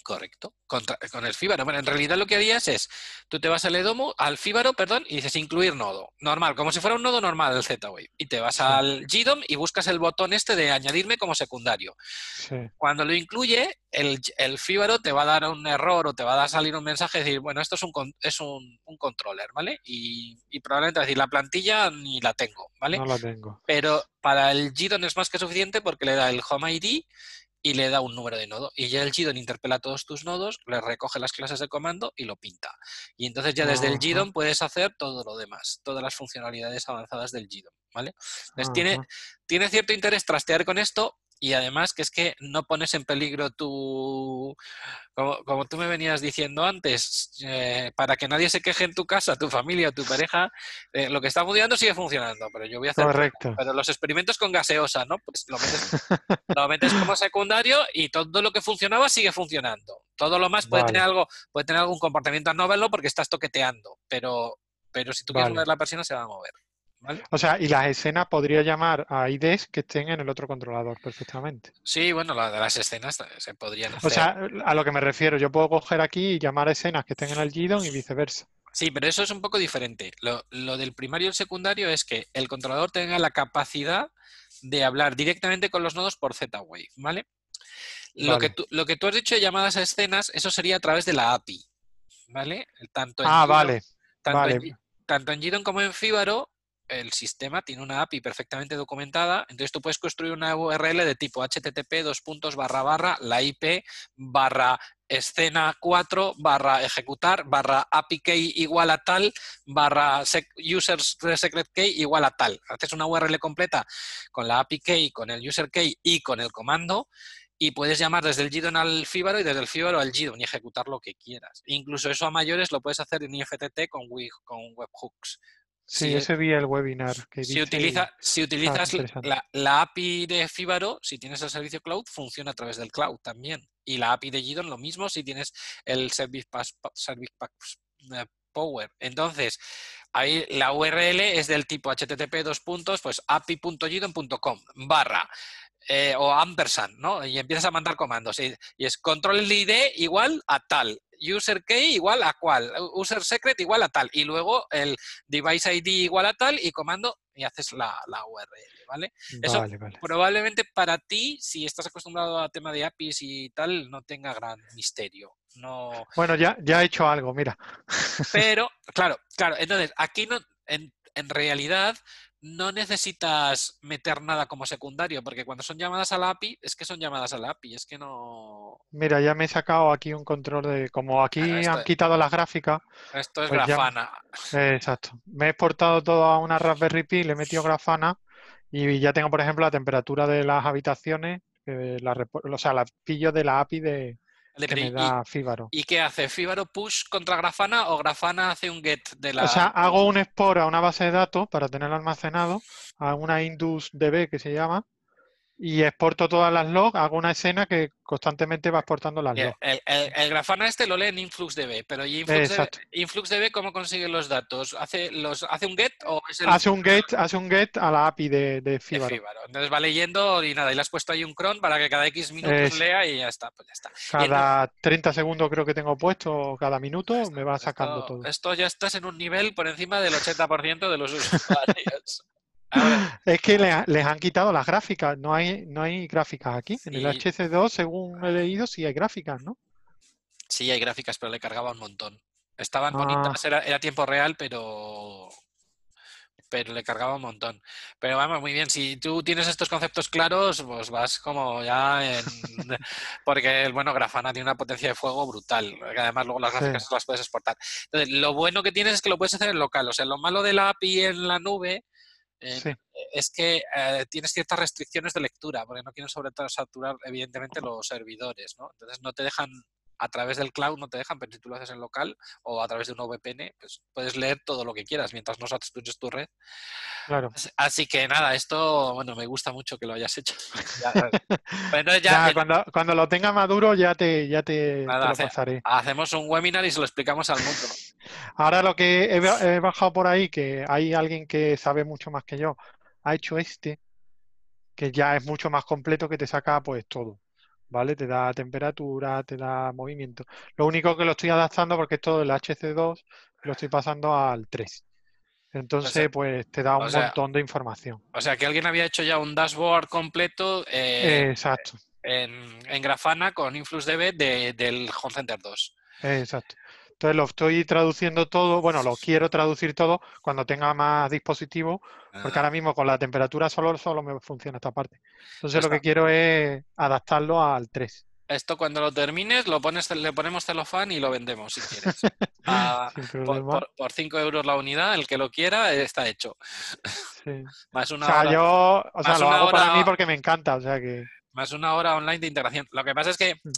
[SPEAKER 1] Correcto. Contra- con el Fíbaro. Bueno, en realidad lo que harías es, tú te vas al Edomo, al Fíbaro, perdón, y dices incluir nodo. Normal, como si fuera un nodo normal del Z-Wave. Y te vas al GDOM y buscas el botón este de añadirme como secundario.
[SPEAKER 2] Sí.
[SPEAKER 1] Cuando lo incluye, el, el Fíbaro te va a dar un error o te va a salir un mensaje decir, bueno, esto es un, es un, un controller, ¿vale? Y, y probablemente decir, la plantilla ni la tengo, ¿vale?
[SPEAKER 2] No lo tengo.
[SPEAKER 1] Pero para el GDON es más que suficiente porque le da el Home ID y le da un número de nodo. Y ya el GDON interpela todos tus nodos, le recoge las clases de comando y lo pinta. Y entonces ya desde el. GDON puedes hacer todo lo demás, todas las funcionalidades avanzadas del GDON, ¿vale? Entonces tiene cierto interés trastear con esto y además que es que no pones en peligro tu... Como, como tú me venías diciendo antes, eh, para que nadie se queje en tu casa, tu familia o tu pareja, eh, lo que está funcionando sigue funcionando, pero yo voy a hacer...
[SPEAKER 2] Correcto.
[SPEAKER 1] Pero los experimentos con gaseosa, ¿no? Pues lo metes, *laughs* lo metes como secundario y todo lo que funcionaba sigue funcionando. Todo lo más puede
[SPEAKER 2] Vale.
[SPEAKER 1] tener algo, puede tener algún comportamiento anómalo porque estás toqueteando, pero, pero si tú quieres
[SPEAKER 2] Vale.
[SPEAKER 1] mover la persiana se va a mover. ¿Vale?
[SPEAKER 2] O sea, y las escenas podría llamar a IDs que estén en el otro controlador perfectamente.
[SPEAKER 1] Sí, bueno, la las escenas se podrían hacer.
[SPEAKER 2] O sea, a lo que me refiero, yo puedo coger aquí y llamar a escenas que estén en el GDON y viceversa.
[SPEAKER 1] Sí, pero eso es un poco diferente. Lo, lo del primario y el secundario es que el controlador tenga la capacidad de hablar directamente con los nodos por Z-Wave, ¿vale? Lo, que tú, lo que tú has dicho de llamadas a escenas, eso sería a través de la API, ¿vale? Tanto en
[SPEAKER 2] Ah,
[SPEAKER 1] Gidon-
[SPEAKER 2] vale,
[SPEAKER 1] tanto,
[SPEAKER 2] vale.
[SPEAKER 1] en, Gi- tanto en Gidon como en Fibaro, el sistema tiene una API perfectamente documentada, entonces tú puedes construir una URL de tipo http dos puntos barra barra la IP barra escena 4 barra ejecutar barra API key igual a tal barra sec- user secret key igual a tal. Haces una URL completa con la API key, con el user key y con el comando y puedes llamar desde el GDON al Fibaro y desde el Fibaro al GDON y ejecutar lo que quieras. Incluso eso a mayores lo puedes hacer en IFTT con webhooks.
[SPEAKER 2] Sí,
[SPEAKER 1] Si-
[SPEAKER 2] ese vi el webinar que
[SPEAKER 1] si, utiliza, si utilizas la, la API de Fibaro, si tienes el servicio cloud, funciona a través del cloud también. Y la API de Gidon lo mismo si tienes el Service Pass, Service Pass, eh, Power. Entonces, ahí la URL es del tipo http dos puntos, pues api.gidon.com barra eh, o ampersand, ¿no? Y empiezas a mandar comandos. Y, y es control ID igual a tal, user key igual a cual, user secret igual a tal. Y luego el device ID igual a tal y comando y haces la, la URL, ¿vale? eso-
[SPEAKER 2] Vale, vale.
[SPEAKER 1] Probablemente para ti, si estás acostumbrado a tema de APIs y tal, no tenga gran misterio. No,
[SPEAKER 2] Bueno, ya, ya he hecho algo, mira. *laughs*
[SPEAKER 1] pero, claro, claro, entonces aquí no, en, en realidad no necesitas meter nada como secundario, porque cuando son llamadas a la API, es que son llamadas a la API, es que no.
[SPEAKER 2] Mira, ya me he sacado aquí un control de. Como aquí
[SPEAKER 1] Bueno, esto-
[SPEAKER 2] han quitado las gráficas,
[SPEAKER 1] Esto es
[SPEAKER 2] Pues
[SPEAKER 1] grafana.
[SPEAKER 2] eh, exacto. Me he exportado todo a una Raspberry Pi, le he metido grafana y ya tengo, por ejemplo, la temperatura de las habitaciones, que la, o sea, la pillo de la API De- que
[SPEAKER 1] pero
[SPEAKER 2] me
[SPEAKER 1] y-
[SPEAKER 2] da Fíbaro.
[SPEAKER 1] ¿Y qué hace? ¿Fibaro push contra Grafana o Grafana hace un get de la.
[SPEAKER 2] O sea, hago un export a una base de datos para tenerlo almacenado, a una IndusDB que se llama, y exporto todas las logs, hago una escena que constantemente va exportando las
[SPEAKER 1] Bien,
[SPEAKER 2] logs.
[SPEAKER 1] El, el- el Grafana este lo lee en InfluxDB, pero ¿y InfluxDB, cómo consigue los datos? ¿Hace, los, ¿Hace un get o es el
[SPEAKER 2] Hace un get, hace un get a la API de, de.
[SPEAKER 1] Fibaro? Entonces va leyendo y nada, y le has puesto ahí un cron para que cada X minutos
[SPEAKER 2] Es-
[SPEAKER 1] lea y ya está, pues ya está.
[SPEAKER 2] Cada 30 segundos creo que tengo puesto, cada minuto me va sacando
[SPEAKER 1] esto,
[SPEAKER 2] todo.
[SPEAKER 1] esto ya estás en un nivel por encima del 80% de los usuarios. *laughs*
[SPEAKER 2] Es que le ha- les han quitado las gráficas, no hay, no hay gráficas aquí. En el
[SPEAKER 1] Sí.
[SPEAKER 2] HC2, según he leído, sí hay gráficas, ¿no?
[SPEAKER 1] sí hay gráficas, pero le cargaba un montón. Estaban
[SPEAKER 2] Ah.
[SPEAKER 1] bonitas, era, era tiempo real, pero pero le cargaba un montón. Pero vamos, muy bien, si tú tienes estos conceptos claros, pues vas como ya en... *laughs* Porque, bueno, Grafana tiene una potencia de fuego brutal, que además luego las
[SPEAKER 2] Sí.
[SPEAKER 1] gráficas las puedes exportar. Entonces, lo bueno que tienes es que lo puedes hacer en local, o sea, lo malo de la API en la nube eh,
[SPEAKER 2] Sí.
[SPEAKER 1] es que eh, tienes ciertas restricciones de lectura, porque no quieren sobre todo saturar, evidentemente, los servidores, ¿no? Entonces no te dejan, a través del cloud no te dejan, pero si tú lo haces en local o a través de una VPN, pues puedes leer todo lo que quieras mientras no satures tu red.
[SPEAKER 2] Claro.
[SPEAKER 1] Así- que nada, esto, bueno, me gusta mucho que lo hayas hecho. *laughs* Ya,
[SPEAKER 2] cuando, cuando lo tenga maduro ya te, ya te,
[SPEAKER 1] Nada,
[SPEAKER 2] te lo
[SPEAKER 1] hace-
[SPEAKER 2] pasaré.
[SPEAKER 1] hacemos un webinar y se lo explicamos al mundo.
[SPEAKER 2] Ahora lo que he, he bajado por ahí, que hay alguien que sabe mucho más que yo, ha hecho este, que ya es mucho más completo, que te saca pues todo, ¿vale? Te da temperatura, te da movimiento. Lo único que lo estoy adaptando porque esto del HC2 lo estoy pasando al 3. Entonces, pues te da un
[SPEAKER 1] sea,
[SPEAKER 2] montón de información.
[SPEAKER 1] O sea, que alguien había hecho ya un dashboard completo eh,
[SPEAKER 2] Exacto,
[SPEAKER 1] en, en Grafana con InfluxDB de, del Home Center 2.
[SPEAKER 2] exacto. Entonces lo estoy traduciendo todo, bueno, lo quiero traducir todo cuando tenga más dispositivos, porque
[SPEAKER 1] Ah,
[SPEAKER 2] ahora mismo con la temperatura solo, solo me funciona esta parte. Entonces lo que quiero es adaptarlo al 3.
[SPEAKER 1] Esto cuando lo termines lo pones, le ponemos celofán y lo vendemos si quieres. *laughs* Ah, por,
[SPEAKER 2] problema.
[SPEAKER 1] por, por 5 euros la unidad, el que lo quiera está hecho.
[SPEAKER 2] sí. *laughs*
[SPEAKER 1] Más
[SPEAKER 2] O
[SPEAKER 1] una
[SPEAKER 2] sea,
[SPEAKER 1] hora,
[SPEAKER 2] yo, o sea, lo hago para mí porque me encanta, o sea que
[SPEAKER 1] más una hora online de integración. Lo que pasa es que
[SPEAKER 2] Mm.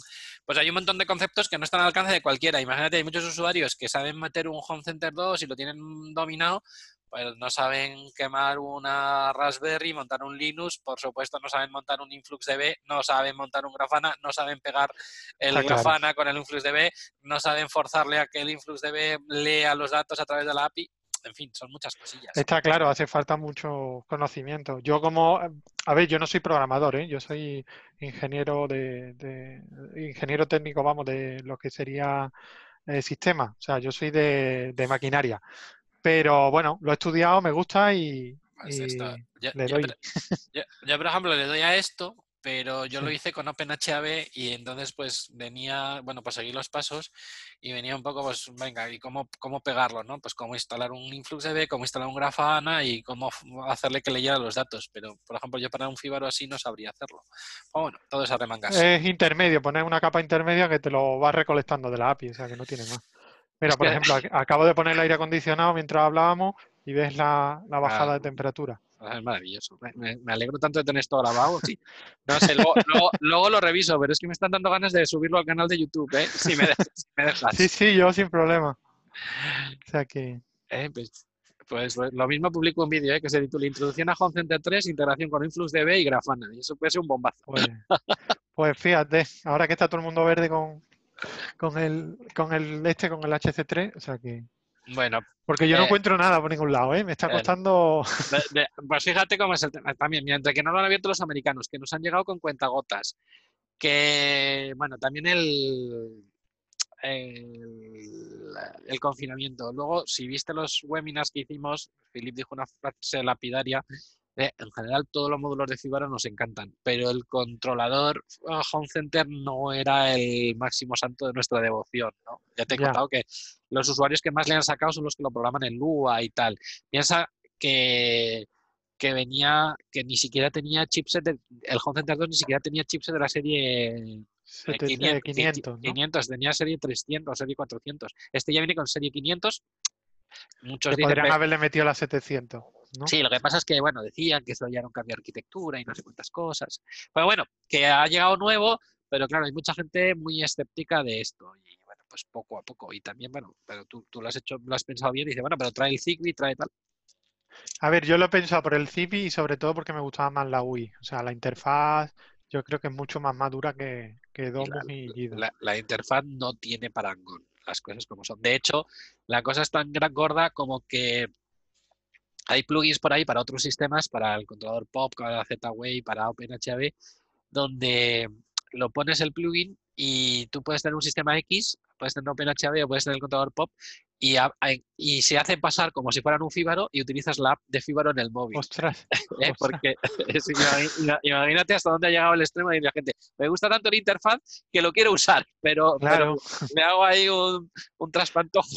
[SPEAKER 1] pues hay un montón de conceptos que no están al alcance de cualquiera. Imagínate, hay muchos usuarios que saben meter un Home Center 2 y lo tienen dominado, pues no saben quemar una Raspberry, montar un Linux, por supuesto no saben montar un InfluxDB, no saben montar un Grafana, no saben pegar el
[SPEAKER 2] claro.
[SPEAKER 1] Grafana con el InfluxDB, no saben forzarle a que el InfluxDB lea los datos a través de la API. En fin, son muchas cosillas.
[SPEAKER 2] está claro, hace falta mucho conocimiento. Yo como, a ver, yo no soy programador, ¿eh? Yo soy ingeniero de, de- ingeniero técnico, vamos, de lo que sería eh, sistema. O sea, yo soy de, de maquinaria. Pero bueno, lo he estudiado, me gusta y,
[SPEAKER 1] Pues
[SPEAKER 2] y
[SPEAKER 1] yo,
[SPEAKER 2] le doy.
[SPEAKER 1] yo- *laughs* yo, por ejemplo, le doy a esto pero yo lo hice con OpenHAB y entonces pues venía, bueno, pues seguí los pasos y venía un poco, pues venga, ¿y cómo, cómo pegarlo, no? Pues cómo instalar un InfluxDB, cómo instalar un Grafana y cómo hacerle que leyera los datos. Pero, por ejemplo, yo para un Fibaro así no sabría hacerlo. Pero bueno, todo es arremangarse.
[SPEAKER 2] Es intermedio, poner una capa intermedia que te lo va recolectando de la API, o sea que no tiene más. Mira, por ejemplo, ac- acabo de poner el aire acondicionado mientras hablábamos y ves la, la bajada de temperatura.
[SPEAKER 1] Ah, Es maravilloso. Me, me- me alegro tanto de tener esto grabado. Sí. No sé, luego, luego- luego lo reviso, pero es que me están dando ganas de subirlo al canal de YouTube, ¿eh? Si me dejas. si me dejas.
[SPEAKER 2] Sí, sí, yo sin problema. O sea que,
[SPEAKER 1] Eh, pues, pues lo mismo publico un vídeo ¿eh? que se titula Introducción a Home Center 3, integración con InfluxDB y Grafana. Y eso puede ser un bombazo.
[SPEAKER 2] pues, pues fíjate, ahora que está todo el mundo verde con, con el, con el este, con el HC3, o sea que.
[SPEAKER 1] Bueno,
[SPEAKER 2] Porque yo no
[SPEAKER 1] Eh,
[SPEAKER 2] encuentro nada por ningún lado, ¿eh? Me está
[SPEAKER 1] eh,
[SPEAKER 2] costando.
[SPEAKER 1] de- de- pues fíjate cómo es el tema. También, mientras que no lo han abierto los americanos, que nos han llegado con cuentagotas, que, bueno, también el, el, el confinamiento. Luego, si viste los webinars que hicimos, Philip dijo una frase lapidaria. De, en general, todos los módulos de Fibaro nos encantan, pero el controlador uh, Home Center no era el máximo santo de nuestra devoción. ¿no? Ya te he contado que los usuarios que más le han sacado son los que lo programan en Lua y tal. Piensa que, que venía, que ni siquiera tenía chipset, de- el Home Center 2 ni siquiera tenía chipset de la serie eh,
[SPEAKER 2] sete-
[SPEAKER 1] 500,
[SPEAKER 2] eh, 500, ¿no?
[SPEAKER 1] 500, tenía serie 300, serie 400. Este ya viene con serie 500. Muchos
[SPEAKER 2] Que
[SPEAKER 1] dicen
[SPEAKER 2] podrían haberle metido la 700, ¿no?
[SPEAKER 1] Sí, lo que pasa es que, bueno, decían que eso ya era un cambio de arquitectura y no sé cuántas cosas. Pero bueno, que ha llegado nuevo, pero claro, hay mucha gente muy escéptica de esto. Y bueno, pues poco a poco. Y también, bueno, pero tú, tú lo has hecho, lo has pensado bien y dices, bueno, pero trae el Zigbee, trae tal.
[SPEAKER 2] A ver, yo lo he pensado por el Zigbee y sobre todo porque me gustaba más la UI. O sea, la interfaz yo creo que es mucho más madura que, que
[SPEAKER 1] Y
[SPEAKER 2] Domus y Guido.
[SPEAKER 1] La, la interfaz no tiene parangón, las cosas como son. De hecho, la cosa es tan gran gorda como que hay plugins por ahí para otros sistemas, para el controlador POP, para Z-Way, para OpenHAB, donde lo pones el plugin y tú puedes tener un sistema X, puedes tener OpenHAB o puedes tener el controlador POP y, a- a- y se hacen pasar como si fueran un Fibaro y utilizas la app de Fibaro en el móvil.
[SPEAKER 2] Ostras, *laughs*
[SPEAKER 1] ¿eh?
[SPEAKER 2] ostras.
[SPEAKER 1] Porque *laughs* sí, imagi- imagínate hasta dónde ha llegado el extremo de la gente. Me gusta tanto la interfaz que lo quiero usar, pero,
[SPEAKER 2] claro.
[SPEAKER 1] pero *laughs* me hago ahí un, un traspantojo.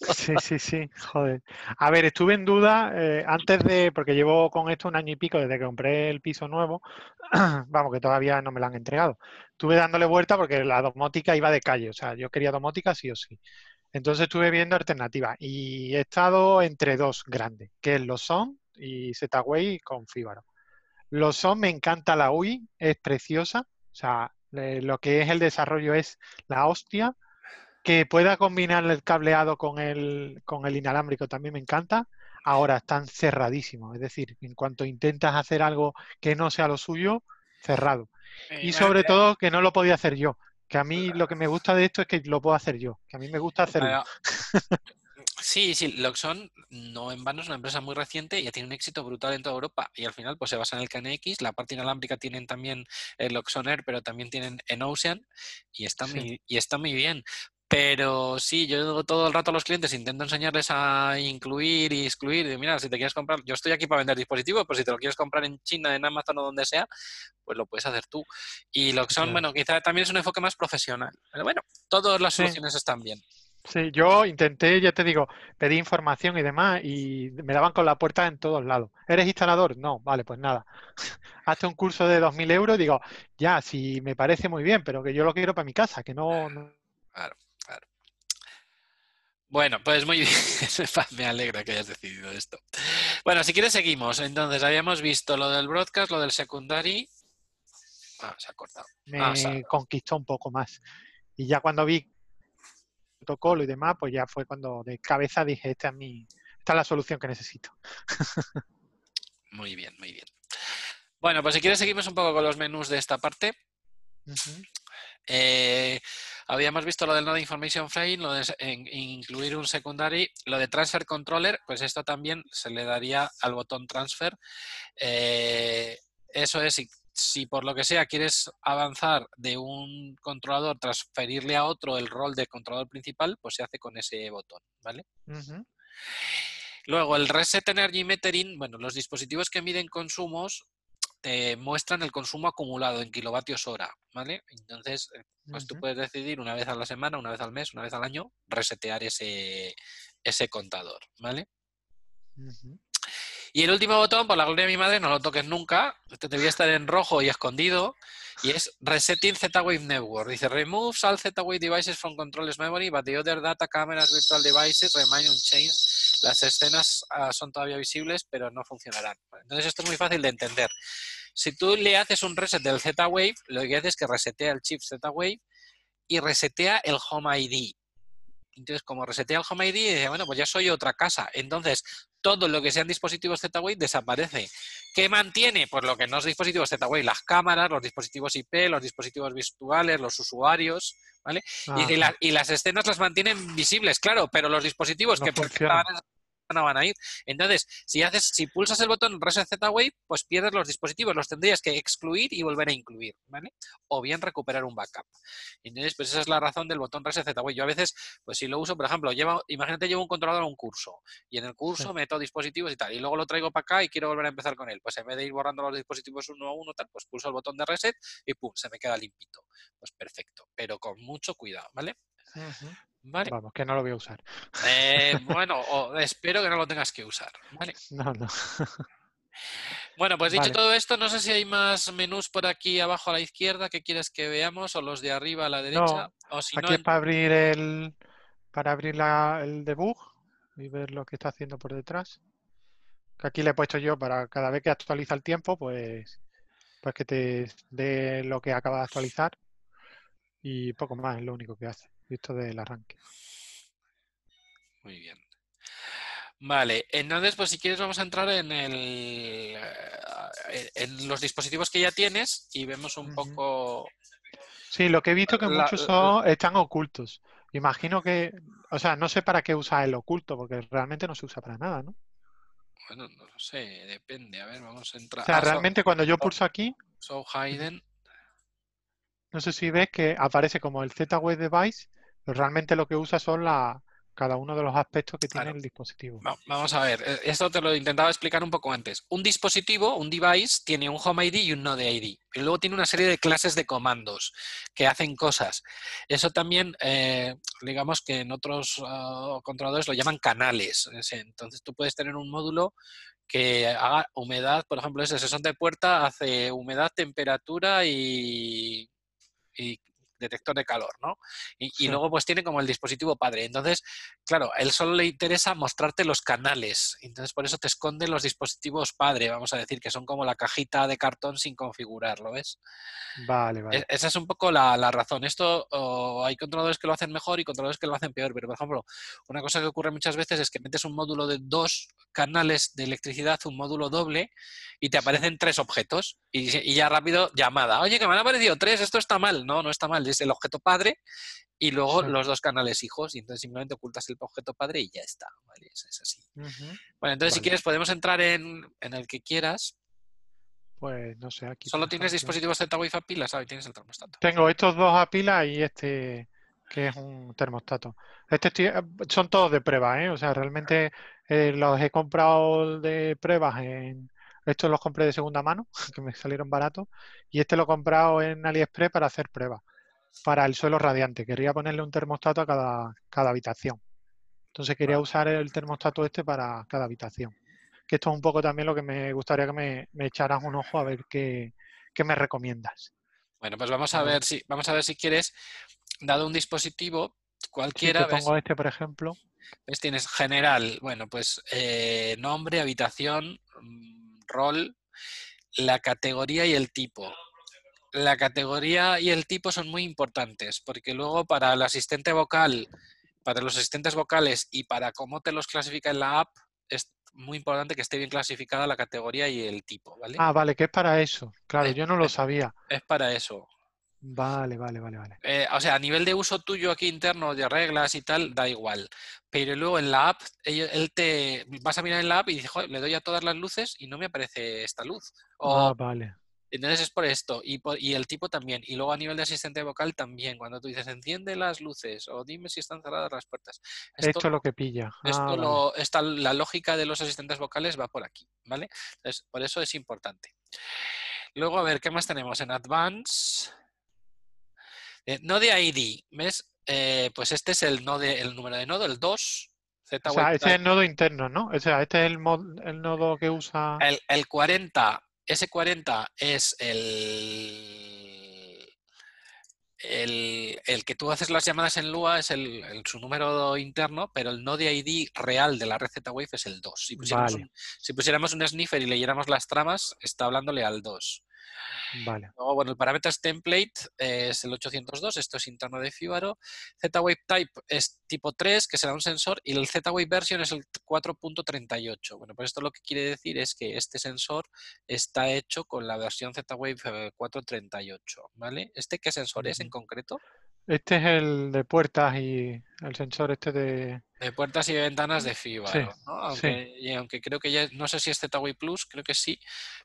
[SPEAKER 2] Sí, sí, sí, joder. A ver, estuve en duda eh, antes de, porque llevo con esto un año y pico desde que compré el piso nuevo, *clears throat* vamos, que todavía no me lo han entregado. Estuve dándole vuelta porque la domótica iba de calle, o sea, yo quería domótica sí o sí. Entonces estuve viendo alternativas y he estado entre dos grandes, que es los Son y Z-Way con Fibaro. Los Son me encanta la UI, es preciosa, o sea, le- lo que es el desarrollo es la hostia que pueda combinar el cableado con el, con el inalámbrico también me encanta. Ahora están cerradísimos, es decir, en cuanto intentas hacer algo que no sea lo suyo, cerrado. Y sobre todo que no lo podía hacer yo. Que a mí lo que me gusta de esto es que lo puedo hacer yo. Que a mí me gusta hacerlo.
[SPEAKER 1] Sí, sí, Loxon no en vano es una empresa muy reciente y ya tiene un éxito brutal en toda Europa y al final pues se basa en el KNX, la parte inalámbrica tienen también el Loxon Air, pero también tienen en Ocean y está,
[SPEAKER 2] Sí.
[SPEAKER 1] muy, y está muy bien. Pero sí, yo todo el rato a los clientes, intento enseñarles a incluir y excluir. y Mira, si te quieres comprar, yo estoy aquí para vender dispositivos, pero si te lo quieres comprar en China, en Amazon o donde sea, pues lo puedes hacer tú. Y Loxon,
[SPEAKER 2] Claro.
[SPEAKER 1] bueno, quizá también es un enfoque más profesional. Pero bueno, todas las
[SPEAKER 2] Sí.
[SPEAKER 1] soluciones están bien.
[SPEAKER 2] Sí, yo intenté, ya te digo, pedí información y demás y me daban con la puerta en todos lados. ¿Eres instalador? No, vale, pues nada. *laughs* Hazte un curso de 2.000 euros y digo, ya, sí, me parece muy bien, pero que yo lo quiero para mi casa, que no...
[SPEAKER 1] claro. Bueno, pues muy bien. *laughs* Me alegra que hayas decidido esto. Bueno, si quieres seguimos. Entonces, habíamos visto lo del broadcast, lo del secondary. Ah, se ha cortado.
[SPEAKER 2] me
[SPEAKER 1] Ah,
[SPEAKER 2] conquistó un poco más. Y ya cuando vi el protocolo y demás, pues ya fue cuando de cabeza dije, esta es mi, esta es la solución que necesito. *laughs*
[SPEAKER 1] Muy bien, muy bien. Bueno, pues si quieres seguimos un poco con los menús de esta parte. Eh, habíamos visto lo del Node Information Frame, lo de incluir un secondary, lo de Transfer Controller, pues esto también se le daría al botón Transfer. Eh, eso es, si, si por lo que sea quieres avanzar de un controlador, transferirle a otro el rol de controlador principal, pues se hace con ese botón, ¿vale? Luego, el Reset Energy Metering, bueno, los dispositivos que miden consumos, te muestran el consumo acumulado en kilovatios hora, ¿vale? Entonces, eh, pues tú
[SPEAKER 2] Ujú.
[SPEAKER 1] puedes decidir una vez a la semana, una vez al mes, una vez al año, resetear ese, ese contador, ¿vale? Y el último botón, por la gloria de mi madre, no lo toques nunca. Este debería estar en rojo y escondido. Y es Resetting Z-Wave Network. Dice, removes all Z-Wave devices from controllers memory, but the other data cameras virtual devices remain unchanged. Las escenas ah, son todavía visibles, pero no funcionarán. Entonces esto es muy fácil de entender. Si tú le haces un reset del Z-Wave, lo que hace es que resetea el chip Z-Wave y resetea el Home ID. Entonces, como resetea el Home ID, dice, bueno, pues ya soy otra casa. Entonces, todo lo que sean dispositivos Z-Wave desaparece. ¿Qué mantiene? Pues lo que no es dispositivos Z-Wave, las cámaras, los dispositivos IP, los dispositivos virtuales, los usuarios, ¿vale? Y, y la- y las escenas las mantienen visibles, claro, pero los dispositivos
[SPEAKER 2] No
[SPEAKER 1] que
[SPEAKER 2] funcionan.
[SPEAKER 1] Zona van a ir. Entonces, si haces, si pulsas el botón Reset Z-Wave, pues pierdes los dispositivos, los tendrías que excluir y volver a incluir, ¿vale? O bien recuperar un backup. Entonces, pues esa es la razón del botón Reset Z-Wave. Yo a veces, pues si lo uso, por ejemplo, lleva, imagínate llevo un controlador a un curso y en el curso
[SPEAKER 2] Sí.
[SPEAKER 1] meto dispositivos y tal, y luego lo traigo para acá y quiero volver a empezar con él. Pues en vez de ir borrando los dispositivos uno a uno, tal, pues pulso el botón de reset y pum, se me queda limpito. Pues perfecto, pero con mucho cuidado, ¿vale? ¿Vale?
[SPEAKER 2] Vamos, que no lo voy a usar.
[SPEAKER 1] Eh, *laughs* bueno, o espero que no lo tengas que usar, ¿vale?
[SPEAKER 2] No, no.
[SPEAKER 1] Bueno, pues dicho
[SPEAKER 2] Vale.
[SPEAKER 1] todo esto, no sé si hay más menús por aquí abajo a la izquierda que quieres que veamos o los de arriba a la derecha. o si
[SPEAKER 2] Aquí
[SPEAKER 1] no,
[SPEAKER 2] es para abrir el para abrir la- el debug y ver lo que está haciendo por detrás. Que aquí le he puesto yo para cada vez que actualiza el tiempo, pues, pues que te dé lo que acaba de actualizar. Y poco más es lo único que hace, visto del arranque.
[SPEAKER 1] Muy bien. Vale, entonces, pues si quieres vamos a entrar en el eh, en los dispositivos que ya tienes y vemos un poco.
[SPEAKER 2] Sí, lo que he visto que
[SPEAKER 1] La-
[SPEAKER 2] muchos son, están ocultos. Imagino que, o sea, no sé para qué usa el oculto, porque realmente no se usa para nada, ¿no?
[SPEAKER 1] Bueno, no lo sé, depende. A ver, vamos a
[SPEAKER 2] O
[SPEAKER 1] entrar.
[SPEAKER 2] sea,
[SPEAKER 1] Ah, so-
[SPEAKER 2] realmente cuando yo pulso aquí,
[SPEAKER 1] so hidden.
[SPEAKER 2] no sé si ves que aparece como el Z-Wave Device, realmente lo que usa son la, cada uno de los aspectos que tiene
[SPEAKER 1] Claro.
[SPEAKER 2] el dispositivo.
[SPEAKER 1] Va- Vamos a ver, eh, esto te lo intentaba explicar un poco antes. Un dispositivo, un device, tiene un Home ID y un Node ID. Y luego tiene una serie de clases de comandos que hacen cosas. Eso también, eh, digamos que en otros ah, controladores lo llaman canales. Ese- Entonces tú puedes tener un módulo que haga humedad, por ejemplo, ese sesón de puerta hace humedad, temperatura y, y detector de calor, ¿no? Y, luego pues tiene como el dispositivo padre. Entonces, claro, a él solo le interesa mostrarte los canales. Entonces, por eso te esconden los dispositivos padre, vamos a decir, que son como la cajita de cartón sin configurar, ¿lo ves?
[SPEAKER 2] Vale,
[SPEAKER 1] E-
[SPEAKER 2] vale.
[SPEAKER 1] Esa es un poco la, la razón. Esto oh, hay controladores que lo hacen mejor y controladores que lo hacen peor. Pero, por ejemplo, una cosa que ocurre muchas veces es que metes un módulo de dos canales de electricidad, un módulo doble, y te aparecen tres objetos. Y, y ya rápido llamada. Oye, que me han aparecido tres, esto está mal. No, no está mal. Es el objeto padre y luego
[SPEAKER 2] Sí.
[SPEAKER 1] los dos canales hijos. Y entonces simplemente ocultas el objeto padre y ya está. ¿vale? Es, es así. Bueno, entonces si quieres podemos entrar en, en el que quieras.
[SPEAKER 2] Pues no sé, aquí.
[SPEAKER 1] Solo tienes dispositivos Z-Wi-Fi a pilas, ¿sabes? Tienes el termostato.
[SPEAKER 2] Tengo estos dos a pila y este que es un termostato. Este estoy- son todos de prueba, ¿eh? O sea, realmente eh, los he comprado de pruebas en... Estos los compré de segunda mano, *laughs* que me salieron baratos, y este lo he comprado en AliExpress para hacer pruebas, para el suelo radiante. Quería ponerle un termostato a cada, cada habitación. Entonces quería usar el termostato este para cada habitación. Que esto es un poco también lo que me gustaría que me, me echaras un ojo a ver qué, qué me recomiendas.
[SPEAKER 1] Bueno, pues vamos a ver si, vamos a ver si quieres, dado un dispositivo,
[SPEAKER 2] Si
[SPEAKER 1] cualquiera,
[SPEAKER 2] te
[SPEAKER 1] ves,
[SPEAKER 2] pongo este, por ejemplo,
[SPEAKER 1] ves, tienes general, bueno, pues eh, nombre, habitación, mm, rol, la categoría y el tipo. La categoría y el tipo son muy importantes, porque luego para el asistente vocal, para los asistentes vocales y para cómo te los clasifica en la app, es muy importante que esté bien clasificada la categoría y el tipo, ¿vale?
[SPEAKER 2] Ah, vale, que es para eso. Claro,
[SPEAKER 1] Eh,
[SPEAKER 2] yo no lo sabía.
[SPEAKER 1] Es para eso.
[SPEAKER 2] Vale, vale, vale, vale.
[SPEAKER 1] Eh, o sea, a nivel de uso tuyo aquí interno de reglas y tal, da igual. Pero luego en la app, ello- él te vas a mirar en la app y dices, "Joder, le doy a todas las luces y no me aparece esta luz. O
[SPEAKER 2] Ah, vale.
[SPEAKER 1] Entonces es por esto. Y, por- y el tipo también. Y luego a nivel de asistente vocal también. Cuando tú dices, enciende las luces o dime si están cerradas las puertas. Esto,
[SPEAKER 2] Esto es lo que pilla.
[SPEAKER 1] esto
[SPEAKER 2] Ah, vale.
[SPEAKER 1] lo- esta- la lógica de los asistentes vocales va por aquí, ¿vale? Entonces, por eso es importante. Luego, a ver, ¿qué más tenemos en Advance? Eh, node ID, ¿ves? Eh, pues este es el, node, el número de nodo, el 2.
[SPEAKER 2] o sea, este es el nodo interno, ¿no? O sea, este es el, el nodo que usa...
[SPEAKER 1] El, el 40, ese 40 es el, el, el, que tú haces las llamadas en Lua, es el, su número interno, pero el node ID real de la red Z-Wave es el 2. Si pusiéramos, un, si pusiéramos un sniffer y leyéramos las tramas, está hablándole al 2.
[SPEAKER 2] Vale.
[SPEAKER 1] Luego, bueno, el parámetros template es el 802, esto es interno de Fibaro. Z-Wave Type es tipo 3, que será un sensor, y el Z-Wave Version es el 4.38. Bueno, pues esto lo que quiere decir es que este sensor está hecho con la versión Z-Wave 438, eh, ¿vale? ¿Este qué sensor es en concreto?
[SPEAKER 2] Este es el de puertas y el sensor este de...
[SPEAKER 1] De puertas y ventanas de fibra, ¿no? Aunque, Y aunque creo que ya, no sé si es Z-Wave Plus, creo que sí.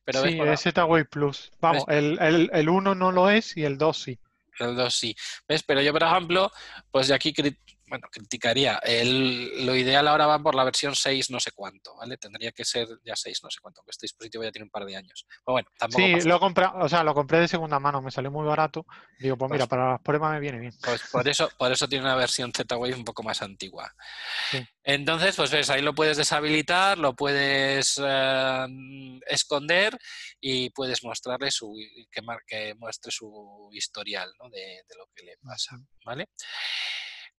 [SPEAKER 1] Pero
[SPEAKER 2] sí, es Z-Wave Plus. Vamos, el, el, el 1 no lo es y el 2 sí.
[SPEAKER 1] El 2 sí. ¿Ves? Pero yo, por ejemplo, pues de aquí bueno, criticaría. El, lo ideal ahora va por la versión 6 no sé cuánto, ¿vale? Tendría que ser ya 6 no sé cuánto, aunque este dispositivo ya tiene un par de años. Pero bueno, tampoco
[SPEAKER 2] sí, lo compré, o sea, lo compré de segunda mano, me salió muy barato. Digo, pues, mira, pues para las pruebas me viene bien.
[SPEAKER 1] Pues por eso, por eso tiene una versión Z-Wave un poco más antigua. Sí. Entonces, pues ves, ahí lo puedes deshabilitar, lo puedes eh, esconder y puedes mostrarle su que, que muestre su historial ¿no? de, de, lo que le pasa, ¿vale?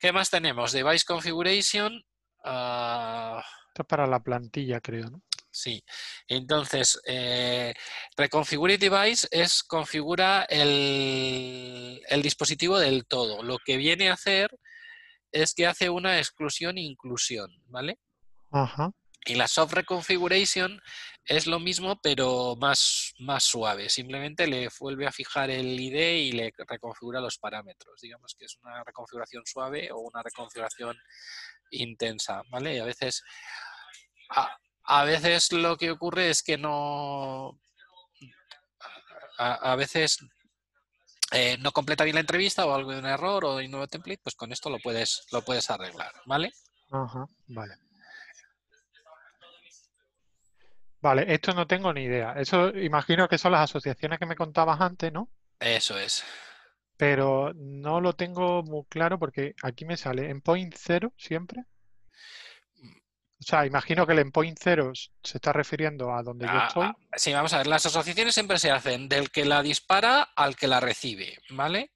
[SPEAKER 1] ¿Qué más tenemos? Device Configuration. Uh...
[SPEAKER 2] Esto es para la plantilla, creo, ¿no?
[SPEAKER 1] Sí. Entonces, eh, Reconfigure Device es configura el, el, dispositivo del todo. Lo que viene a hacer es que hace una exclusión e inclusión, ¿vale?
[SPEAKER 2] Ajá.
[SPEAKER 1] Y la soft reconfiguration es lo mismo, pero más, más suave. Simplemente le vuelve a fijar el ID y le reconfigura los parámetros. Digamos que es una reconfiguración suave o una reconfiguración intensa, ¿vale? Y a veces, a, a veces lo que ocurre es que no... A, a veces eh, no completa bien la entrevista o algo de un error o hay un nuevo template, pues con esto lo puedes, lo puedes arreglar, ¿vale?
[SPEAKER 2] Ajá, vale. Vale, esto no tengo ni idea. Eso imagino que son las asociaciones que me contabas antes, ¿no?
[SPEAKER 1] Eso es.
[SPEAKER 2] Pero no lo tengo muy claro porque aquí me sale en point cero siempre. O sea, imagino que el endpoint cero se está refiriendo a donde yo
[SPEAKER 1] Ah,
[SPEAKER 2] estoy.
[SPEAKER 1] ah, sí, vamos a ver, las asociaciones siempre se hacen del que la dispara al que la recibe, ¿vale?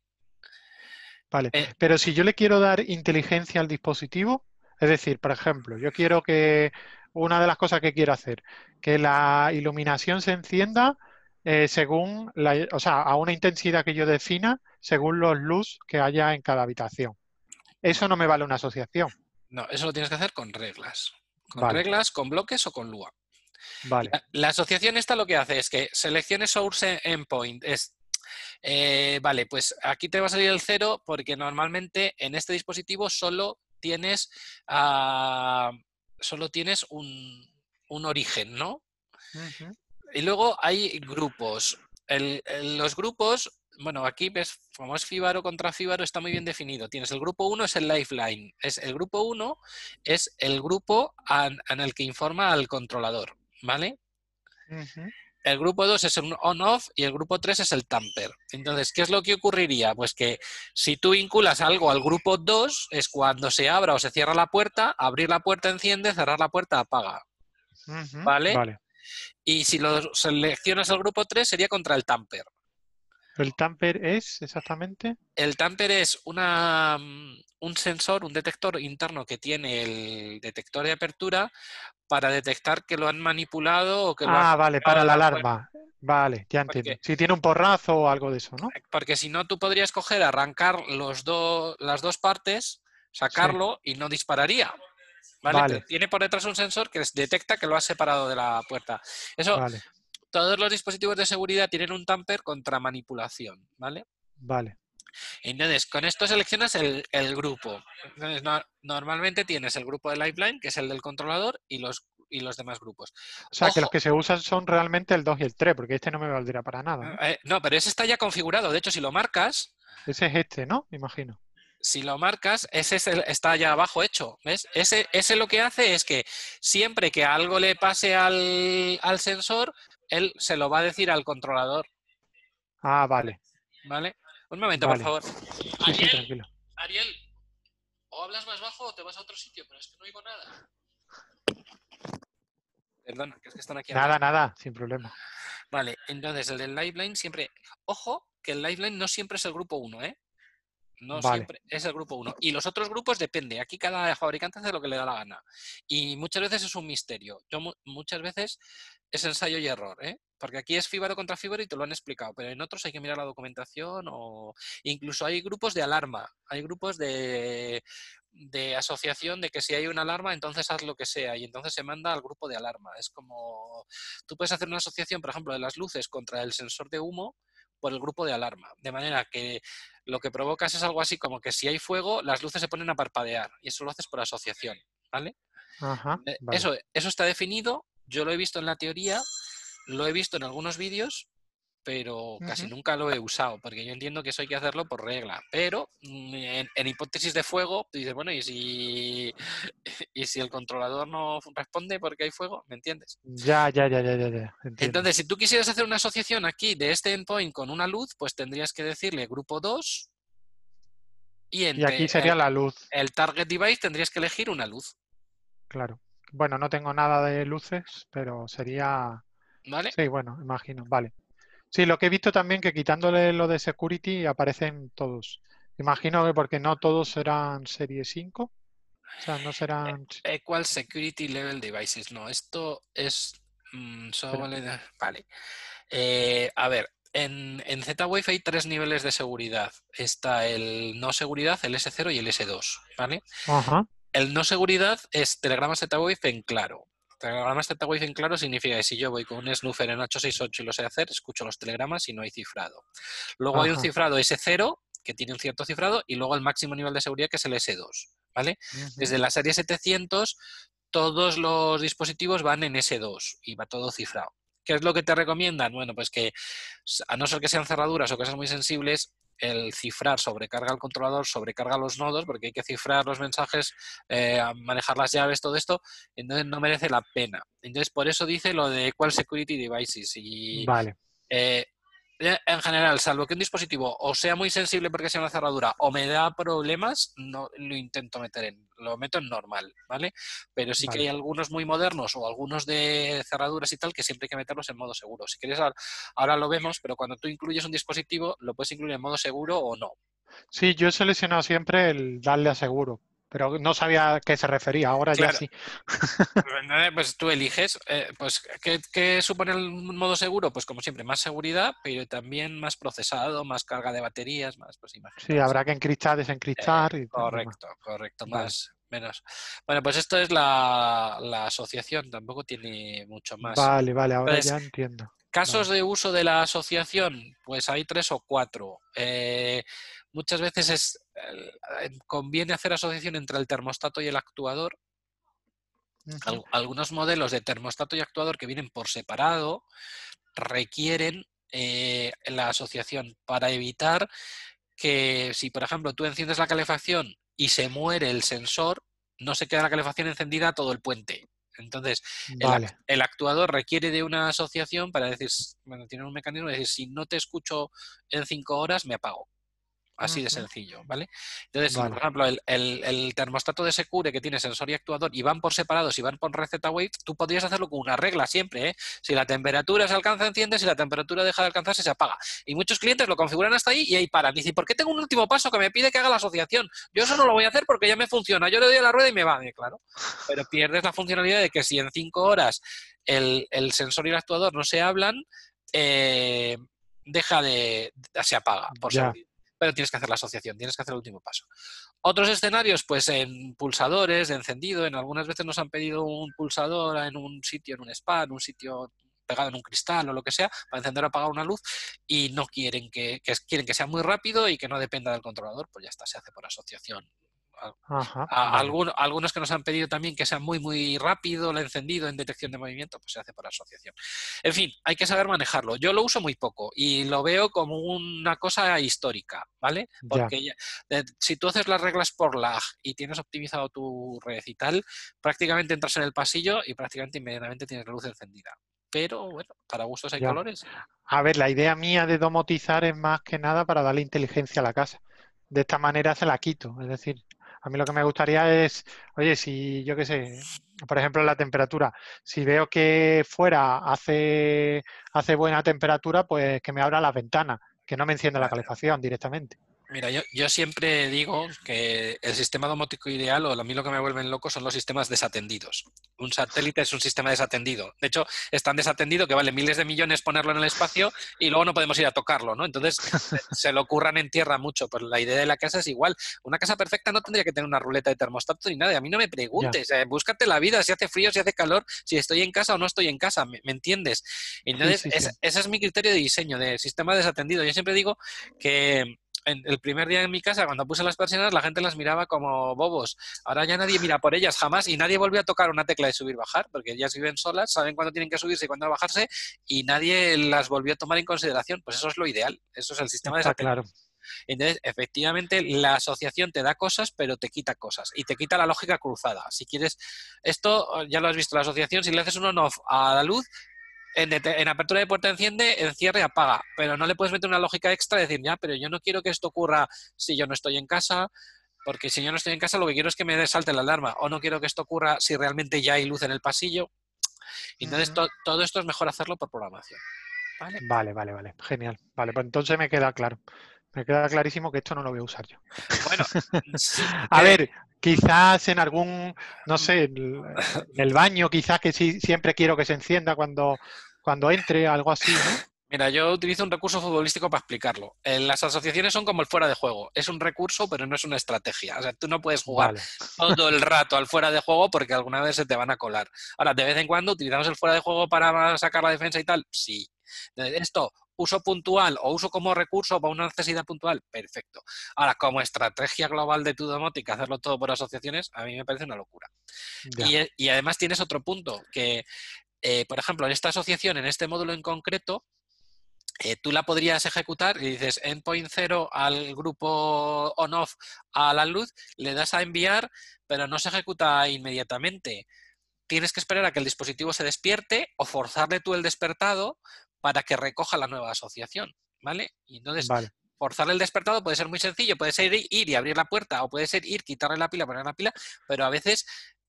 [SPEAKER 2] Vale,
[SPEAKER 1] Eh,
[SPEAKER 2] pero si yo le quiero dar inteligencia al dispositivo, es decir, por ejemplo, yo quiero que una de las cosas que quiero hacer, que la iluminación se encienda eh, según la, o sea, a una intensidad que yo defina según los luz que haya en cada habitación. Eso no me vale una asociación.
[SPEAKER 1] no, eso lo tienes que hacer con reglas. Con
[SPEAKER 2] Vale.
[SPEAKER 1] reglas, con bloques o con Lua.
[SPEAKER 2] Vale,
[SPEAKER 1] La, la asociación esta lo que hace es que seleccione source endpoint. Es, eh, vale, pues aquí te va a salir el cero porque normalmente en este dispositivo solo tienes, solo tienes un, un origen, ¿no? Y luego hay grupos. El- el- los grupos, bueno, aquí ves, como es Fíbaro contra Fíbaro, está muy bien definido. Tienes el grupo 1 es el lifeline. Es, el grupo 1 es el grupo an- en el que informa al controlador, ¿vale? El grupo 2 es un on-off y el grupo 3 es el tamper. Entonces, ¿qué es lo que ocurriría? Pues que si tú vinculas algo al grupo 2, es cuando se abra o se cierra la puerta, abrir la puerta enciende, cerrar la puerta apaga. Vale.
[SPEAKER 2] Vale.
[SPEAKER 1] Y si lo seleccionas al grupo 3, sería contra el tamper.
[SPEAKER 2] ¿El tamper es exactamente?
[SPEAKER 1] El tamper es una, mm, un sensor, un detector interno que tiene el detector de apertura para detectar que lo han manipulado o que lo
[SPEAKER 2] Ah, vale, para la alarma. Vale, ya
[SPEAKER 1] Porque-
[SPEAKER 2] entiendo. Si tiene un porrazo o algo de eso, ¿no?
[SPEAKER 1] Porque si no, tú podrías coger, arrancar los do- las dos partes, sacarlo y no dispararía. ¿Vale? Tiene por detrás un sensor que detecta que lo has separado de la puerta. Eso,
[SPEAKER 2] Vale,
[SPEAKER 1] todos los dispositivos de seguridad tienen un tamper contra manipulación, ¿vale?
[SPEAKER 2] vale.
[SPEAKER 1] Entonces, con esto seleccionas el, el grupo. Entonces, no- normalmente tienes el grupo de Lifeline, que es el del controlador, y los, y los demás grupos.
[SPEAKER 2] O sea, que los que se usan son realmente el 2 y el 3, porque este no me valdría para nada. ¿no?
[SPEAKER 1] Eh, no, pero ese está ya configurado. De hecho, si lo marcas,
[SPEAKER 2] Ese es este, ¿no? Me imagino.
[SPEAKER 1] si lo marcas, ese es el- está ya abajo hecho. ¿Ves? Ese, ese lo que hace es que siempre que algo le pase al, al sensor, él se lo va a decir al controlador.
[SPEAKER 2] Ah, vale.
[SPEAKER 1] ¿Vale? Un momento,
[SPEAKER 2] Vale.
[SPEAKER 1] por favor.
[SPEAKER 2] Sí, sí,
[SPEAKER 1] Ariel,
[SPEAKER 2] tranquilo.
[SPEAKER 1] Ariel, o hablas más bajo o te vas a otro sitio, pero es que no oigo nada. Perdona, que es que están aquí.
[SPEAKER 2] Nada, nada, sin problema.
[SPEAKER 1] Vale, entonces el del Liveline siempre. Ojo, que el Liveline no siempre es el grupo 1, ¿eh? No
[SPEAKER 2] Vale.
[SPEAKER 1] siempre es el grupo 1. Y los otros grupos depende. Aquí cada fabricante hace lo que le da la gana. Y muchas veces es un misterio. Yo mu- muchas veces es ensayo y error, ¿eh? Porque aquí es Fíbaro contra Fíbaro y te lo han explicado, pero en otros hay que mirar la documentación o incluso hay grupos de alarma, hay grupos de, de asociación de que si hay una alarma, entonces haz lo que sea y entonces se manda al grupo de alarma. Es como tú puedes hacer una asociación, por ejemplo, de las luces contra el sensor de humo por el grupo de alarma, de manera que lo que provocas es algo así como que si hay fuego, las luces se ponen a parpadear y eso lo haces por asociación, ¿vale?
[SPEAKER 2] Ajá.
[SPEAKER 1] Eh,
[SPEAKER 2] vale.
[SPEAKER 1] Eso, eso está definido, yo lo he visto en la teoría, lo he visto en algunos vídeos, pero casi nunca lo he usado, porque yo entiendo que eso hay que hacerlo por regla. Pero mm, en, en hipótesis de fuego, tú dices, bueno, ¿y si, *laughs* ¿y si el controlador no responde porque hay fuego? ¿Me entiendes?
[SPEAKER 2] Ya, ya, ya, ya, ya, ya.
[SPEAKER 1] Entonces, si tú quisieras hacer una asociación aquí de este endpoint con una luz, pues tendrías que decirle grupo 2 y,
[SPEAKER 2] aquí sería
[SPEAKER 1] el,
[SPEAKER 2] la luz,
[SPEAKER 1] el target device tendrías que elegir una luz,
[SPEAKER 2] claro. Bueno, no tengo nada de luces, pero sería...
[SPEAKER 1] ¿vale?
[SPEAKER 2] Sí, bueno, imagino, vale. Sí, lo que he visto también que quitándole lo de security aparecen todos. Imagino que porque no todos serán serie 5, o sea, no serán...
[SPEAKER 1] Equal Security Level Devices. No, esto es mm, Vale. Eh, a ver, en, en Z-Wave hay tres niveles de seguridad. Está el no seguridad, el S0 y el S2. ¿Vale?
[SPEAKER 2] Ajá,
[SPEAKER 1] El no seguridad es telegrama Z-Wave en claro. Telegramas Z-Wave en claro significa que si yo voy con un snuffer en 868 y lo sé hacer, escucho los telegramas y no hay cifrado. Luego hay un cifrado S0 que tiene un cierto cifrado y luego el máximo nivel de seguridad que es el S2. ¿Vale? Desde la serie 700 todos los dispositivos van en S2 y va todo cifrado. ¿Qué es lo que te recomiendan? Bueno, pues que a no ser que sean cerraduras o cosas muy sensibles, el cifrar sobrecarga al controlador, sobrecarga los nodos, porque hay que cifrar los mensajes, eh, manejar las llaves, todo esto, entonces no merece la pena. Entonces, por eso dice lo de Equal Security Devices. Y
[SPEAKER 2] Vale,
[SPEAKER 1] eh, en general, salvo que un dispositivo o sea muy sensible porque sea una cerradura o me da problemas, no lo intento meter en, lo meto en normal, ¿vale? Pero sí que hay algunos muy modernos o algunos de cerraduras y tal que siempre hay que meterlos en modo seguro. Si quieres, ahora, ahora lo vemos, pero cuando tú incluyes un dispositivo, lo puedes incluir en modo seguro o no.
[SPEAKER 2] Sí, yo he seleccionado siempre el darle a seguro, pero no sabía a qué se refería. Ahora ya sí.
[SPEAKER 1] Eh, Pues tú eliges, eh, pues ¿qué, qué supone el modo seguro? Pues como siempre, más seguridad, pero también más procesado, más carga de baterías, más, pues imagínate.
[SPEAKER 2] Sí, habrá que encriptar, desencriptar y lo demás.
[SPEAKER 1] Correcto, correcto,
[SPEAKER 2] Vale.
[SPEAKER 1] más, menos. Bueno, pues esto es la, la asociación, tampoco tiene mucho más.
[SPEAKER 2] Vale, vale, ahora
[SPEAKER 1] Entonces,
[SPEAKER 2] ya entiendo.
[SPEAKER 1] Casos de uso de la asociación, pues hay tres o cuatro. Eh, muchas veces es, eh, conviene hacer asociación entre el termostato y el actuador. Algunos modelos de termostato y actuador que vienen por separado requieren eh, la asociación para evitar que si, por ejemplo, tú enciendes la calefacción y se muere el sensor, no se queda la calefacción encendida todo el puente. Entonces, el actuador requiere de una asociación para decir, bueno, tiene un mecanismo de decir, si no te escucho en cinco horas, me apago. Así de sencillo, ¿vale? Entonces,
[SPEAKER 2] Vale.
[SPEAKER 1] por ejemplo, el, el- el termostato de Secure que tiene sensor y actuador y van por separados y van por red Z-Wave, tú podrías hacerlo con una regla siempre, ¿eh? Si la temperatura se alcanza, enciende, si la temperatura deja de alcanzarse, se apaga. Y muchos clientes lo configuran hasta ahí y ahí paran. Dicen, ¿por qué tengo un último paso que me pide que haga la asociación? Yo eso no lo voy a hacer porque ya me funciona. Yo le doy a la rueda y me va, Eh, claro. Pero *laughs* pierdes la funcionalidad de que si en cinco horas el, el sensor y el actuador no se hablan, eh, deja de, se apaga por
[SPEAKER 2] Ya.
[SPEAKER 1] Pero tienes que hacer la asociación, tienes que hacer el último paso. Otros escenarios, pues en pulsadores de encendido, en algunas veces nos han pedido un pulsador en un sitio, en un spa, en un sitio pegado en un cristal o lo que sea, para encender o apagar una luz y no quieren que, que quieren que sea muy rápido y que no dependa del controlador, pues ya está, se hace por asociación.
[SPEAKER 2] Ajá,
[SPEAKER 1] A-
[SPEAKER 2] vale.
[SPEAKER 1] alguno- algunos que nos han pedido también que sea muy, muy rápido el encendido en detección de movimiento, pues se hace por asociación. En fin, hay que saber manejarlo. Yo lo uso muy poco y lo veo como una cosa histórica, ¿vale? Porque ya- de- si tú haces las reglas por lag y tienes optimizado tu red y tal, prácticamente entras en el pasillo y prácticamente inmediatamente tienes la luz encendida. pero bueno, para gustos hay
[SPEAKER 2] Ya.
[SPEAKER 1] colores.
[SPEAKER 2] A ver, la idea mía de domotizar es más que nada para darle inteligencia a la casa. De esta manera se la quito. Es decir, a mí lo que me gustaría es, oye, si yo qué sé, por ejemplo, la temperatura, si veo que fuera hace, hace buena temperatura, pues que me abra las ventanas, que no me encienda la calefacción directamente.
[SPEAKER 1] Mira, yo, yo siempre digo que el sistema domótico ideal, o a mí lo que me vuelven loco, son los sistemas desatendidos. Un satélite es un sistema desatendido. De hecho, es tan desatendido que vale miles de millones ponerlo en el espacio y luego no podemos ir a tocarlo, ¿no? Entonces, se- *laughs* lo curran en tierra mucho. Pues la idea de la casa es igual. Una casa perfecta no tendría que tener una ruleta de termostato ni nada. Y a mí no me preguntes. eh, búscate la vida, si hace frío, si hace calor, si estoy en casa o no estoy en casa. ¿Me, me entiendes? Entonces,
[SPEAKER 2] sí,
[SPEAKER 1] es-
[SPEAKER 2] sí.
[SPEAKER 1] ese es mi criterio de diseño, de sistema desatendido. Yo siempre digo que en el primer día en mi casa, cuando puse las persianas, la gente las miraba como bobos. Ahora ya nadie mira por ellas jamás y nadie volvió a tocar una tecla de subir-bajar, porque ellas viven solas, saben cuándo tienen que subirse y cuándo bajarse, y nadie las volvió a tomar en consideración. Pues eso es lo ideal, eso es el sistema
[SPEAKER 2] Está
[SPEAKER 1] desatendido.
[SPEAKER 2] claro.
[SPEAKER 1] Entonces, efectivamente, la asociación te da cosas, pero te quita cosas. Y te quita la lógica cruzada. Si quieres, esto ya lo has visto, la asociación, si le haces un on-off a la luz, en, apertura de puerta enciende, en cierre apaga. Pero no le puedes meter una lógica extra de decir, ya, pero yo no quiero que esto ocurra si yo no estoy en casa, porque si yo no estoy en casa, lo que quiero es que me salte la alarma. O no quiero que esto ocurra si realmente ya hay luz en el pasillo. Entonces, to- todo esto es mejor hacerlo por programación. ¿Vale?
[SPEAKER 2] Vale, vale, vale. Genial. Vale, pues entonces me queda claro. Me queda clarísimo que esto no lo voy a usar yo.
[SPEAKER 1] Bueno, *laughs* sí,
[SPEAKER 2] A ver, quizás en algún, no sé, en el baño, quizás que sí, siempre quiero que se encienda cuando, cuando entre, algo así, ¿no?
[SPEAKER 1] Mira, yo utilizo un recurso futbolístico para explicarlo. Eh, Las asociaciones son como el fuera de juego. Es un recurso, pero no es una estrategia. O sea, tú no puedes jugar
[SPEAKER 2] Vale.
[SPEAKER 1] todo el rato al fuera de juego porque alguna vez se te van a colar. Ahora, de vez en cuando utilizamos el fuera de juego para sacar la defensa y tal. Sí. Entonces, Esto, uso puntual o uso como recurso para una necesidad puntual, perfecto. Ahora, como estrategia global de tu domótica, hacerlo todo por asociaciones, a mí me parece una locura.
[SPEAKER 2] Ya.
[SPEAKER 1] Y, e- y además tienes otro punto, que, eh, por ejemplo, en esta asociación, en este módulo en concreto, eh, tú la podrías ejecutar y dices endpoint 0 al grupo on-off a la luz, le das a enviar, pero no se ejecuta inmediatamente. Tienes que esperar a que el dispositivo se despierte o forzarle tú el despertado para que recoja la nueva asociación, ¿vale? Y entonces
[SPEAKER 2] Vale.
[SPEAKER 1] forzarle el despertado puede ser muy sencillo, puede ser ir y abrir la puerta o puede ser ir, quitarle la pila, poner la pila, pero a veces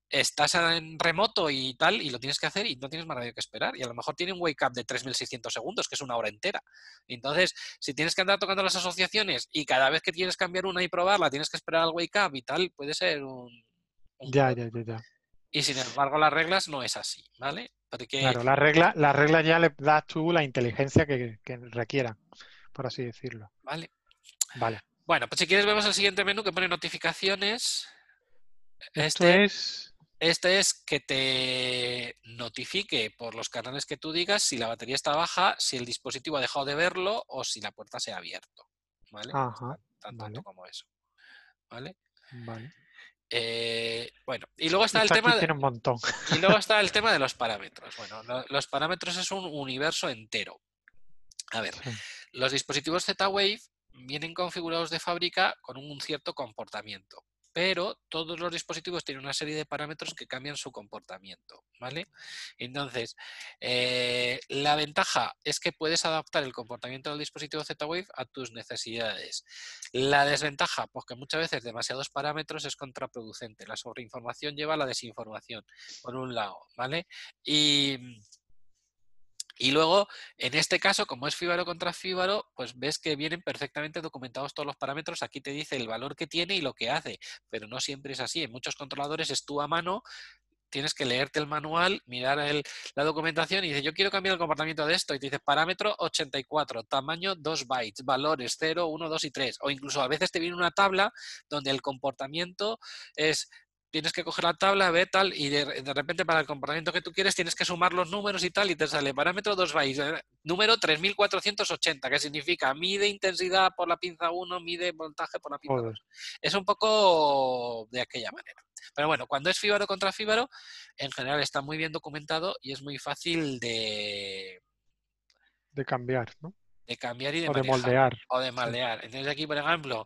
[SPEAKER 1] estás en remoto y tal y lo tienes que hacer y no tienes más remedio que esperar y a lo mejor tiene un wake up de 3600 segundos, que es una hora entera. Entonces, si tienes que andar tocando las asociaciones y cada vez que quieres cambiar una y probarla tienes que esperar al wake up y tal, puede ser un... un
[SPEAKER 2] Ya, ya, ya, ya.
[SPEAKER 1] Y sin embargo, las reglas no es así, ¿vale? Porque
[SPEAKER 2] Claro, la regla, la regla ya le das tú la inteligencia que, que requieran, por así decirlo.
[SPEAKER 1] ¿vale?
[SPEAKER 2] Vale.
[SPEAKER 1] Bueno, pues si quieres vemos el siguiente menú que pone notificaciones.
[SPEAKER 2] Esto
[SPEAKER 1] Este,
[SPEAKER 2] es.
[SPEAKER 1] este es que te notifique por los canales que tú digas si la batería está baja, si el dispositivo ha dejado de verlo o si la puerta se ha abierto. ¿Vale?
[SPEAKER 2] Ajá,
[SPEAKER 1] Tan
[SPEAKER 2] vale.
[SPEAKER 1] tonto como eso. ¿Vale?
[SPEAKER 2] Vale.
[SPEAKER 1] Eh, bueno, y luego está *laughs* el tema de,
[SPEAKER 2] un montón.
[SPEAKER 1] y luego está el *laughs* tema de los parámetros. Bueno, lo- los parámetros es un universo entero. A ver,
[SPEAKER 2] Sí.
[SPEAKER 1] los dispositivos Z-Wave vienen configurados de fábrica con un cierto comportamiento, pero todos los dispositivos tienen una serie de parámetros que cambian su comportamiento, ¿vale? Entonces, eh, la ventaja es que puedes adaptar el comportamiento del dispositivo Z-Wave a tus necesidades. La desventaja, pues que muchas veces demasiados parámetros es contraproducente. La sobreinformación lleva a la desinformación, por un lado, ¿vale? Y, y luego, en este caso, como es fíbaro contra fíbaro, pues ves que vienen perfectamente documentados todos los parámetros. Aquí te dice el valor que tiene y lo que hace, pero no siempre es así. En muchos controladores es tú a mano, tienes que leerte el manual, mirar el- la documentación y dice, yo quiero cambiar el comportamiento de esto. Y te dice parámetro 84, tamaño 2 bytes, valores 0, 1, 2 y 3. O incluso a veces te viene una tabla donde el comportamiento es tienes que coger la tabla, ver tal, y de, de repente para el comportamiento que tú quieres tienes que sumar los números y tal, y te sale parámetro 2 bytes, eh, número 3480, que significa mide intensidad por la pinza 1, mide voltaje por la pinza 2.
[SPEAKER 2] Joder.
[SPEAKER 1] Es un poco de aquella manera. Pero bueno, cuando es fíbaro contra fíbaro, en general está muy bien documentado y es muy fácil de,
[SPEAKER 2] De cambiar, ¿no?
[SPEAKER 1] de cambiar y de
[SPEAKER 2] O de
[SPEAKER 1] manejar
[SPEAKER 2] moldear.
[SPEAKER 1] o de maldear. Entonces aquí, por ejemplo,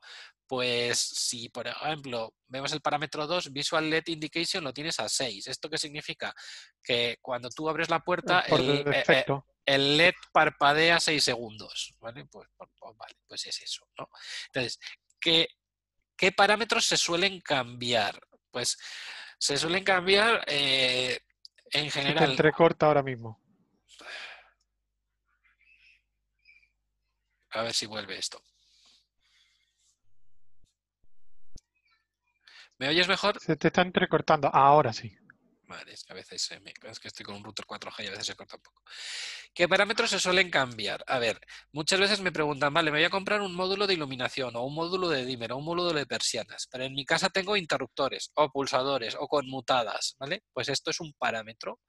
[SPEAKER 1] pues si, por ejemplo, vemos el parámetro 2, Visual LED Indication lo tienes a 6. ¿Esto qué significa? Que cuando tú abres la puerta, el, eh, eh, LED parpadea 6 segundos. ¿vale? Pues, pues, pues, vale, pues es eso. ¿no? Entonces, ¿qué, ¿qué parámetros se suelen cambiar? Pues se suelen cambiar eh, en general. Se
[SPEAKER 2] entrecorta ahora mismo.
[SPEAKER 1] A ver si vuelve esto. ¿Me oyes mejor?
[SPEAKER 2] Se te está entrecortando. Ahora sí.
[SPEAKER 1] Vale, es que a veces es que estoy con un router 4G y a veces se corta un poco. ¿Qué parámetros se suelen cambiar? A ver, muchas veces me preguntan, vale, me voy a comprar un módulo de iluminación o un módulo de dimmer o un módulo de persianas, pero en mi casa tengo interruptores o pulsadores o conmutadas, ¿vale? Pues esto es un parámetro.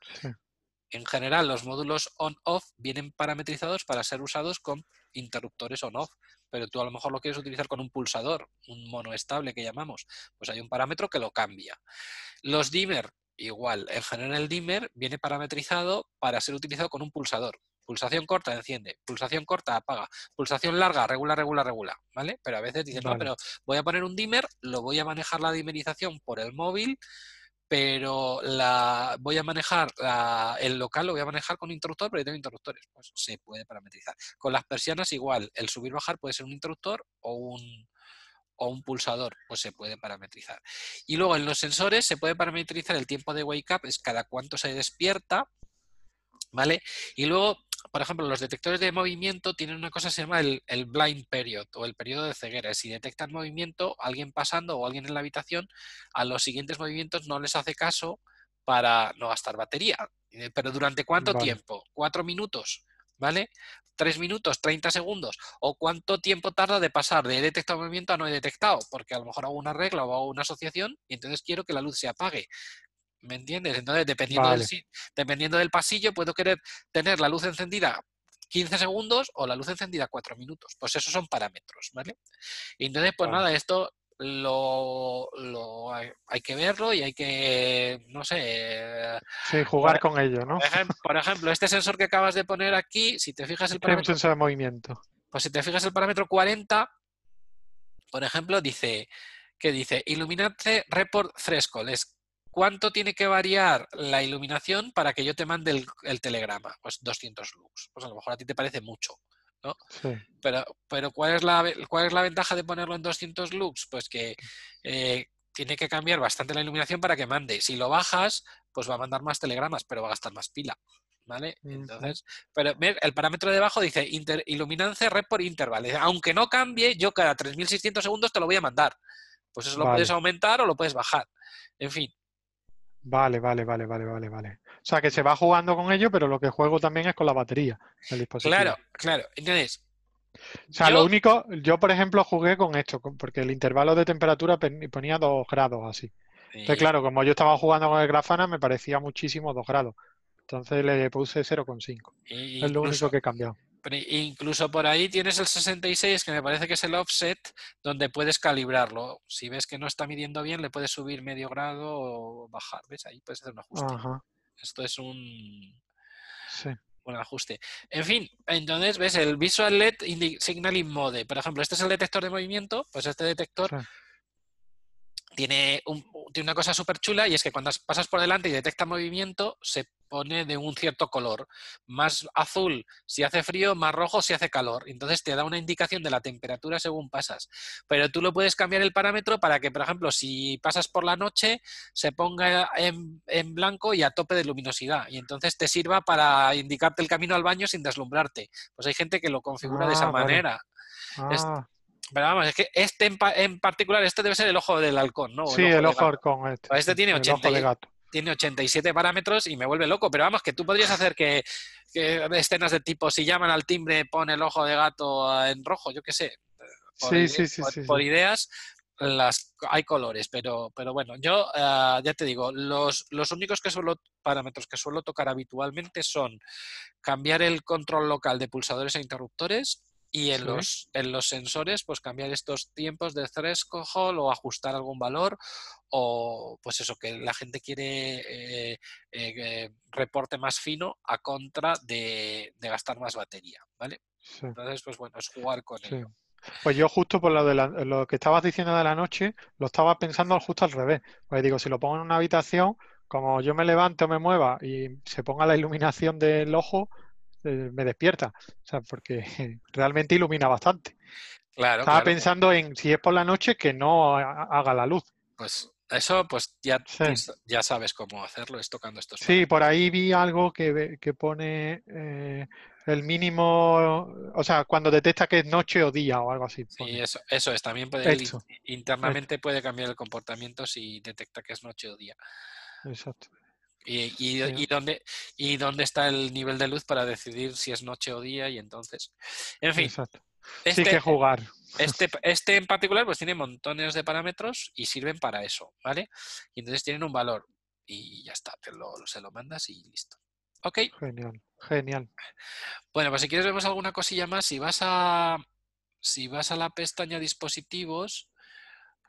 [SPEAKER 1] En general, los módulos on-off vienen parametrizados para ser usados con interruptores on-off, pero tú a lo mejor lo quieres utilizar con un pulsador, un mono estable que llamamos, pues hay un parámetro que lo cambia. Los dimmer, igual, en general el dimmer viene parametrizado para ser utilizado con un pulsador. Pulsación corta, enciende. Pulsación corta, apaga. Pulsación larga, regula, regula, regula. ¿Vale? Pero a veces dicen, no, pero voy a poner un dimmer, lo voy a manejar la dimerización por el móvil pero la, voy a manejar el local, lo voy a manejar con interruptor, pero yo tengo interruptores. Pues se puede parametrizar. Con las persianas igual, el subir-bajar puede ser un interruptor o un, o un pulsador, pues se puede parametrizar. Y luego en los sensores se puede parametrizar el tiempo de wake up, es cada cuánto se despierta, ¿vale? Y luego por ejemplo, los detectores de movimiento tienen una cosa que se llama el, blind period o el periodo de ceguera. Si detectan movimiento, alguien pasando o alguien en la habitación, a los siguientes movimientos no les hace caso para no gastar batería. Pero ¿durante cuánto tiempo? ¿Cuatro minutos? ¿Vale? ¿Tres minutos? ¿30 segundos? ¿O cuánto tiempo tarda de pasar de detectado movimiento a no he detectado? Porque a lo mejor hago una regla o hago una asociación y entonces quiero que la luz se apague. ¿Me entiendes? Entonces, dependiendo, del, dependiendo del pasillo, puedo querer tener la luz encendida 15 segundos o la luz encendida 4 minutos. Pues esos son parámetros, ¿vale? Y entonces, pues nada, esto lo, lo hay, que verlo y hay que, no sé...
[SPEAKER 2] Sí, jugar con ello, ¿no? *laughs*
[SPEAKER 1] Por ejemplo, este sensor que acabas de poner aquí, si te fijas el parámetro...
[SPEAKER 2] sensor de movimiento.
[SPEAKER 1] Pues si te fijas el parámetro 40, por ejemplo, dice que dice Illuminate Report Threshold, es ¿Cuánto tiene que variar la iluminación para que yo te mande el, telegrama? Pues 200 lux. Pues a lo mejor a ti te parece mucho, ¿no? Pero, pero ¿cuál, es la, ¿cuál es la ventaja de ponerlo en 200 lux? Pues que eh, tiene que cambiar bastante la iluminación para que mande. Si lo bajas, pues va a mandar más telegramas, pero va a gastar más pila. ¿Vale? Entonces, pero el parámetro de abajo dice inter, iluminance red por interval. Aunque no cambie, yo cada 3600 segundos te lo voy a mandar. Pues eso lo puedes aumentar o lo puedes bajar. En fin,
[SPEAKER 2] Vale, vale, vale, vale, vale, vale. O sea, que se va jugando con ello, pero lo que juego también es con la batería del dispositivo.
[SPEAKER 1] Claro, claro. Entonces.
[SPEAKER 2] O sea, lo único, yo por ejemplo jugué con esto, porque el intervalo de temperatura ponía 2 grados así. Entonces, claro, como yo estaba jugando con el Grafana, me parecía muchísimo 2 grados. Entonces le puse 0,5. Es lo único que he cambiado
[SPEAKER 1] incluso por ahí tienes el 66, que me parece que es el offset, donde puedes calibrarlo. Si ves que no está midiendo bien, le puedes subir medio grado o bajar. ¿Ves? Ahí puedes hacer un ajuste. Esto es un, un ajuste. En fin, entonces, ¿ves? El Visual LED Signaling Mode. Por ejemplo, este es el detector de movimiento. Pues este detector tiene, tiene una cosa súper chula y es que cuando pasas por delante y detecta movimiento, se pone de un cierto color. Más azul si hace frío, más rojo si hace calor. Entonces te da una indicación de la temperatura según pasas. Pero tú lo puedes cambiar el parámetro para que, por ejemplo, si pasas por la noche, se ponga en, blanco y a tope de luminosidad. Y entonces te sirva para indicarte el camino al baño sin deslumbrarte. Pues hay gente que lo configura de esa ah, manera. Ah. Pero vamos, es que este en, particular, este debe ser el ojo del halcón, ¿no?
[SPEAKER 2] sí, el ojo, halcón. Este,
[SPEAKER 1] este tiene 80, tiene 87 parámetros y me vuelve loco. Pero vamos, que tú podrías hacer que, escenas de tipo, si llaman al timbre, pone el ojo de gato en rojo, yo qué sé.
[SPEAKER 2] Por, sí, sí, sí,
[SPEAKER 1] por, ideas, las, hay colores, pero, pero bueno, yo eh, ya te digo, los, los únicos que suelo, parámetros que suelo tocar habitualmente son cambiar el control local de pulsadores e interruptores, y en, los, en los sensores, pues cambiar estos tiempos de threshold o ajustar algún valor o pues eso, que la gente quiere eh, eh, reporte más fino a contra de, gastar más batería, ¿vale? Entonces, pues bueno, es jugar con ello.
[SPEAKER 2] Pues yo justo por lo, de la- lo que estabas diciendo de la noche, lo estaba pensando justo al revés. Pues digo, si lo pongo en una habitación, como yo me levante o me mueva y se ponga la iluminación del ojo, eh, me despierta. O sea, porque *laughs* realmente ilumina bastante.
[SPEAKER 1] Claro,
[SPEAKER 2] Estaba
[SPEAKER 1] claro.
[SPEAKER 2] pensando en si es por la noche que no ha- haga la luz.
[SPEAKER 1] Pues eso, pues ya,
[SPEAKER 2] Sí.
[SPEAKER 1] ya sabes cómo hacerlo, es tocando estos
[SPEAKER 2] Sí, por ahí vi algo que, que pone eh, el mínimo, o sea, cuando detecta que es noche o día o algo así.
[SPEAKER 1] Sí,
[SPEAKER 2] pone.
[SPEAKER 1] eso, eso es. También puede, internamente puede cambiar el comportamiento si detecta que es noche o día.
[SPEAKER 2] exacto.
[SPEAKER 1] Y, y,
[SPEAKER 2] Sí.
[SPEAKER 1] y dónde, y dónde está el nivel de luz para decidir si es noche o día y entonces. En fin,
[SPEAKER 2] Exacto. Sí
[SPEAKER 1] este,
[SPEAKER 2] que jugar.
[SPEAKER 1] este, este en particular pues tiene montones de parámetros y sirven para eso, ¿vale? Y entonces tienen un valor y ya está, te lo, se lo mandas y listo. Ok,
[SPEAKER 2] Genial, genial.
[SPEAKER 1] bueno, pues si quieres vemos alguna cosilla más, si vas a, si vas a la pestaña dispositivos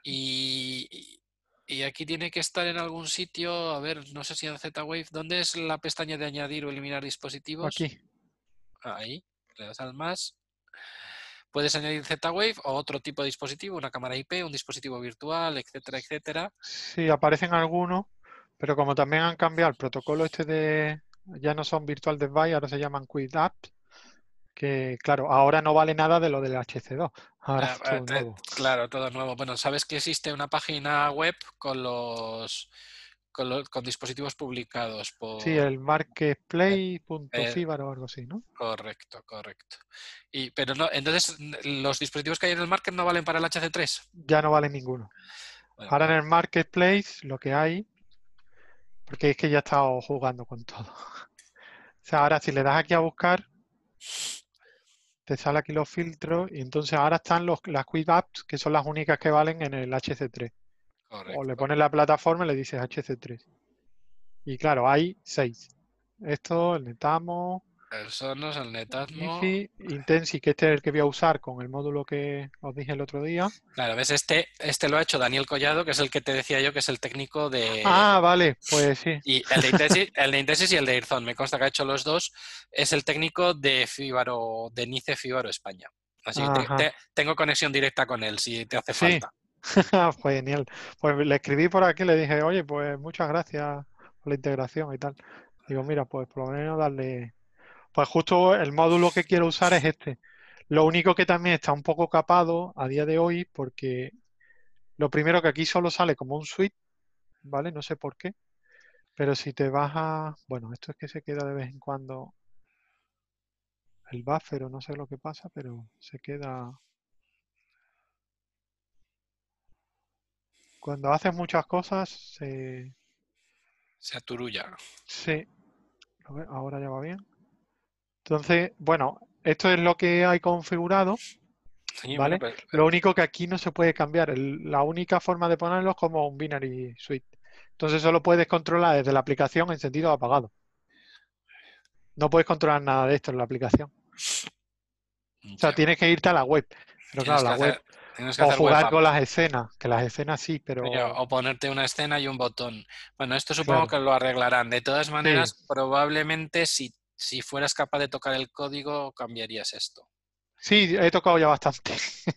[SPEAKER 1] y, y- aquí tiene que estar en algún sitio, a ver, no sé si en Z-Wave, ¿dónde es la pestaña de añadir o eliminar dispositivos?
[SPEAKER 2] Aquí.
[SPEAKER 1] Ahí, le das al más. Puedes añadir Z-Wave o otro tipo de dispositivo, una cámara IP, un dispositivo virtual, etcétera, etcétera.
[SPEAKER 2] Sí, aparecen algunos, pero como también han cambiado el protocolo este de, ya no son Virtual Device, ahora se llaman Quick Apps, que claro, ahora no vale nada de lo del HC2, ahora
[SPEAKER 1] Ah,
[SPEAKER 2] es
[SPEAKER 1] ah,
[SPEAKER 2] todo
[SPEAKER 1] te-
[SPEAKER 2] nuevo.
[SPEAKER 1] Claro, todo nuevo. Bueno, sabes que existe una página web con los con, los- con dispositivos publicados por...
[SPEAKER 2] Sí, el
[SPEAKER 1] Eh,
[SPEAKER 2] marketplace.fibar o algo así, ¿no?
[SPEAKER 1] Correcto, correcto. Y, pero no, entonces los dispositivos que hay en el market no valen para el HC3.
[SPEAKER 2] Ya no vale ninguno.
[SPEAKER 1] Bueno,
[SPEAKER 2] Ahora en el marketplace lo que hay, porque es que ya he estado jugando con todo. *laughs* O sea, ahora si le das aquí a buscar, te sale aquí los filtros y entonces ahora están los, las Quick Apps, que son las únicas que valen en el HC3. O le pones la plataforma y le dices HC3. Y claro, hay seis. Esto, el Netamo,
[SPEAKER 1] El Sonos, el Netatmo.
[SPEAKER 2] Easy, Intensi, que este es el que voy a usar con el módulo que os dije el otro día.
[SPEAKER 1] Claro, ves, este, este lo ha hecho Daniel Collado, que es el que te decía yo que es el técnico de...
[SPEAKER 2] Ah, vale, pues sí.
[SPEAKER 1] Y el de, Intesis, el de Intesis y el de Irzon, me consta que ha hecho los dos, es el técnico de Fíbaro, de Nice Fíbaro España. Así que te-
[SPEAKER 2] Ajá.
[SPEAKER 1] te- tengo conexión directa con él si te hace
[SPEAKER 2] Sí.
[SPEAKER 1] falta.
[SPEAKER 2] Pues *laughs* Genial. Pues le escribí por aquí, le dije, oye, pues muchas gracias por la integración y tal. Digo, mira, pues por lo menos darle. Pues justo el módulo que quiero usar es este. Lo único que también está un poco capado a día de hoy, porque lo primero que aquí solo sale como un suite, ¿vale? No sé por qué. Pero si te vas a. Bueno, esto es que se queda de vez en cuando el buffer o no sé lo que pasa, pero se queda. Cuando haces muchas cosas, se.
[SPEAKER 1] Se aturulla.
[SPEAKER 2] Sí, ahora ya va bien. Entonces, bueno, esto es lo que hay configurado.
[SPEAKER 1] Sí,
[SPEAKER 2] Vale.
[SPEAKER 1] pero-
[SPEAKER 2] Lo único que aquí no se puede cambiar. el- la única forma de ponerlo es como un binary suite. Entonces solo puedes controlar desde la aplicación encendido o apagado. No puedes controlar nada de esto en la aplicación. O sea, tienes que irte a la web. Pero claro, la web. O
[SPEAKER 1] web
[SPEAKER 2] jugar con las escenas, que las escenas sí, pero.
[SPEAKER 1] O ponerte una escena y un botón. Bueno, esto supongo
[SPEAKER 2] Claro.
[SPEAKER 1] que lo arreglarán. De todas maneras, probablemente si, si fueras capaz de tocar el código, cambiarías esto.
[SPEAKER 2] Sí, he tocado ya bastante. *laughs*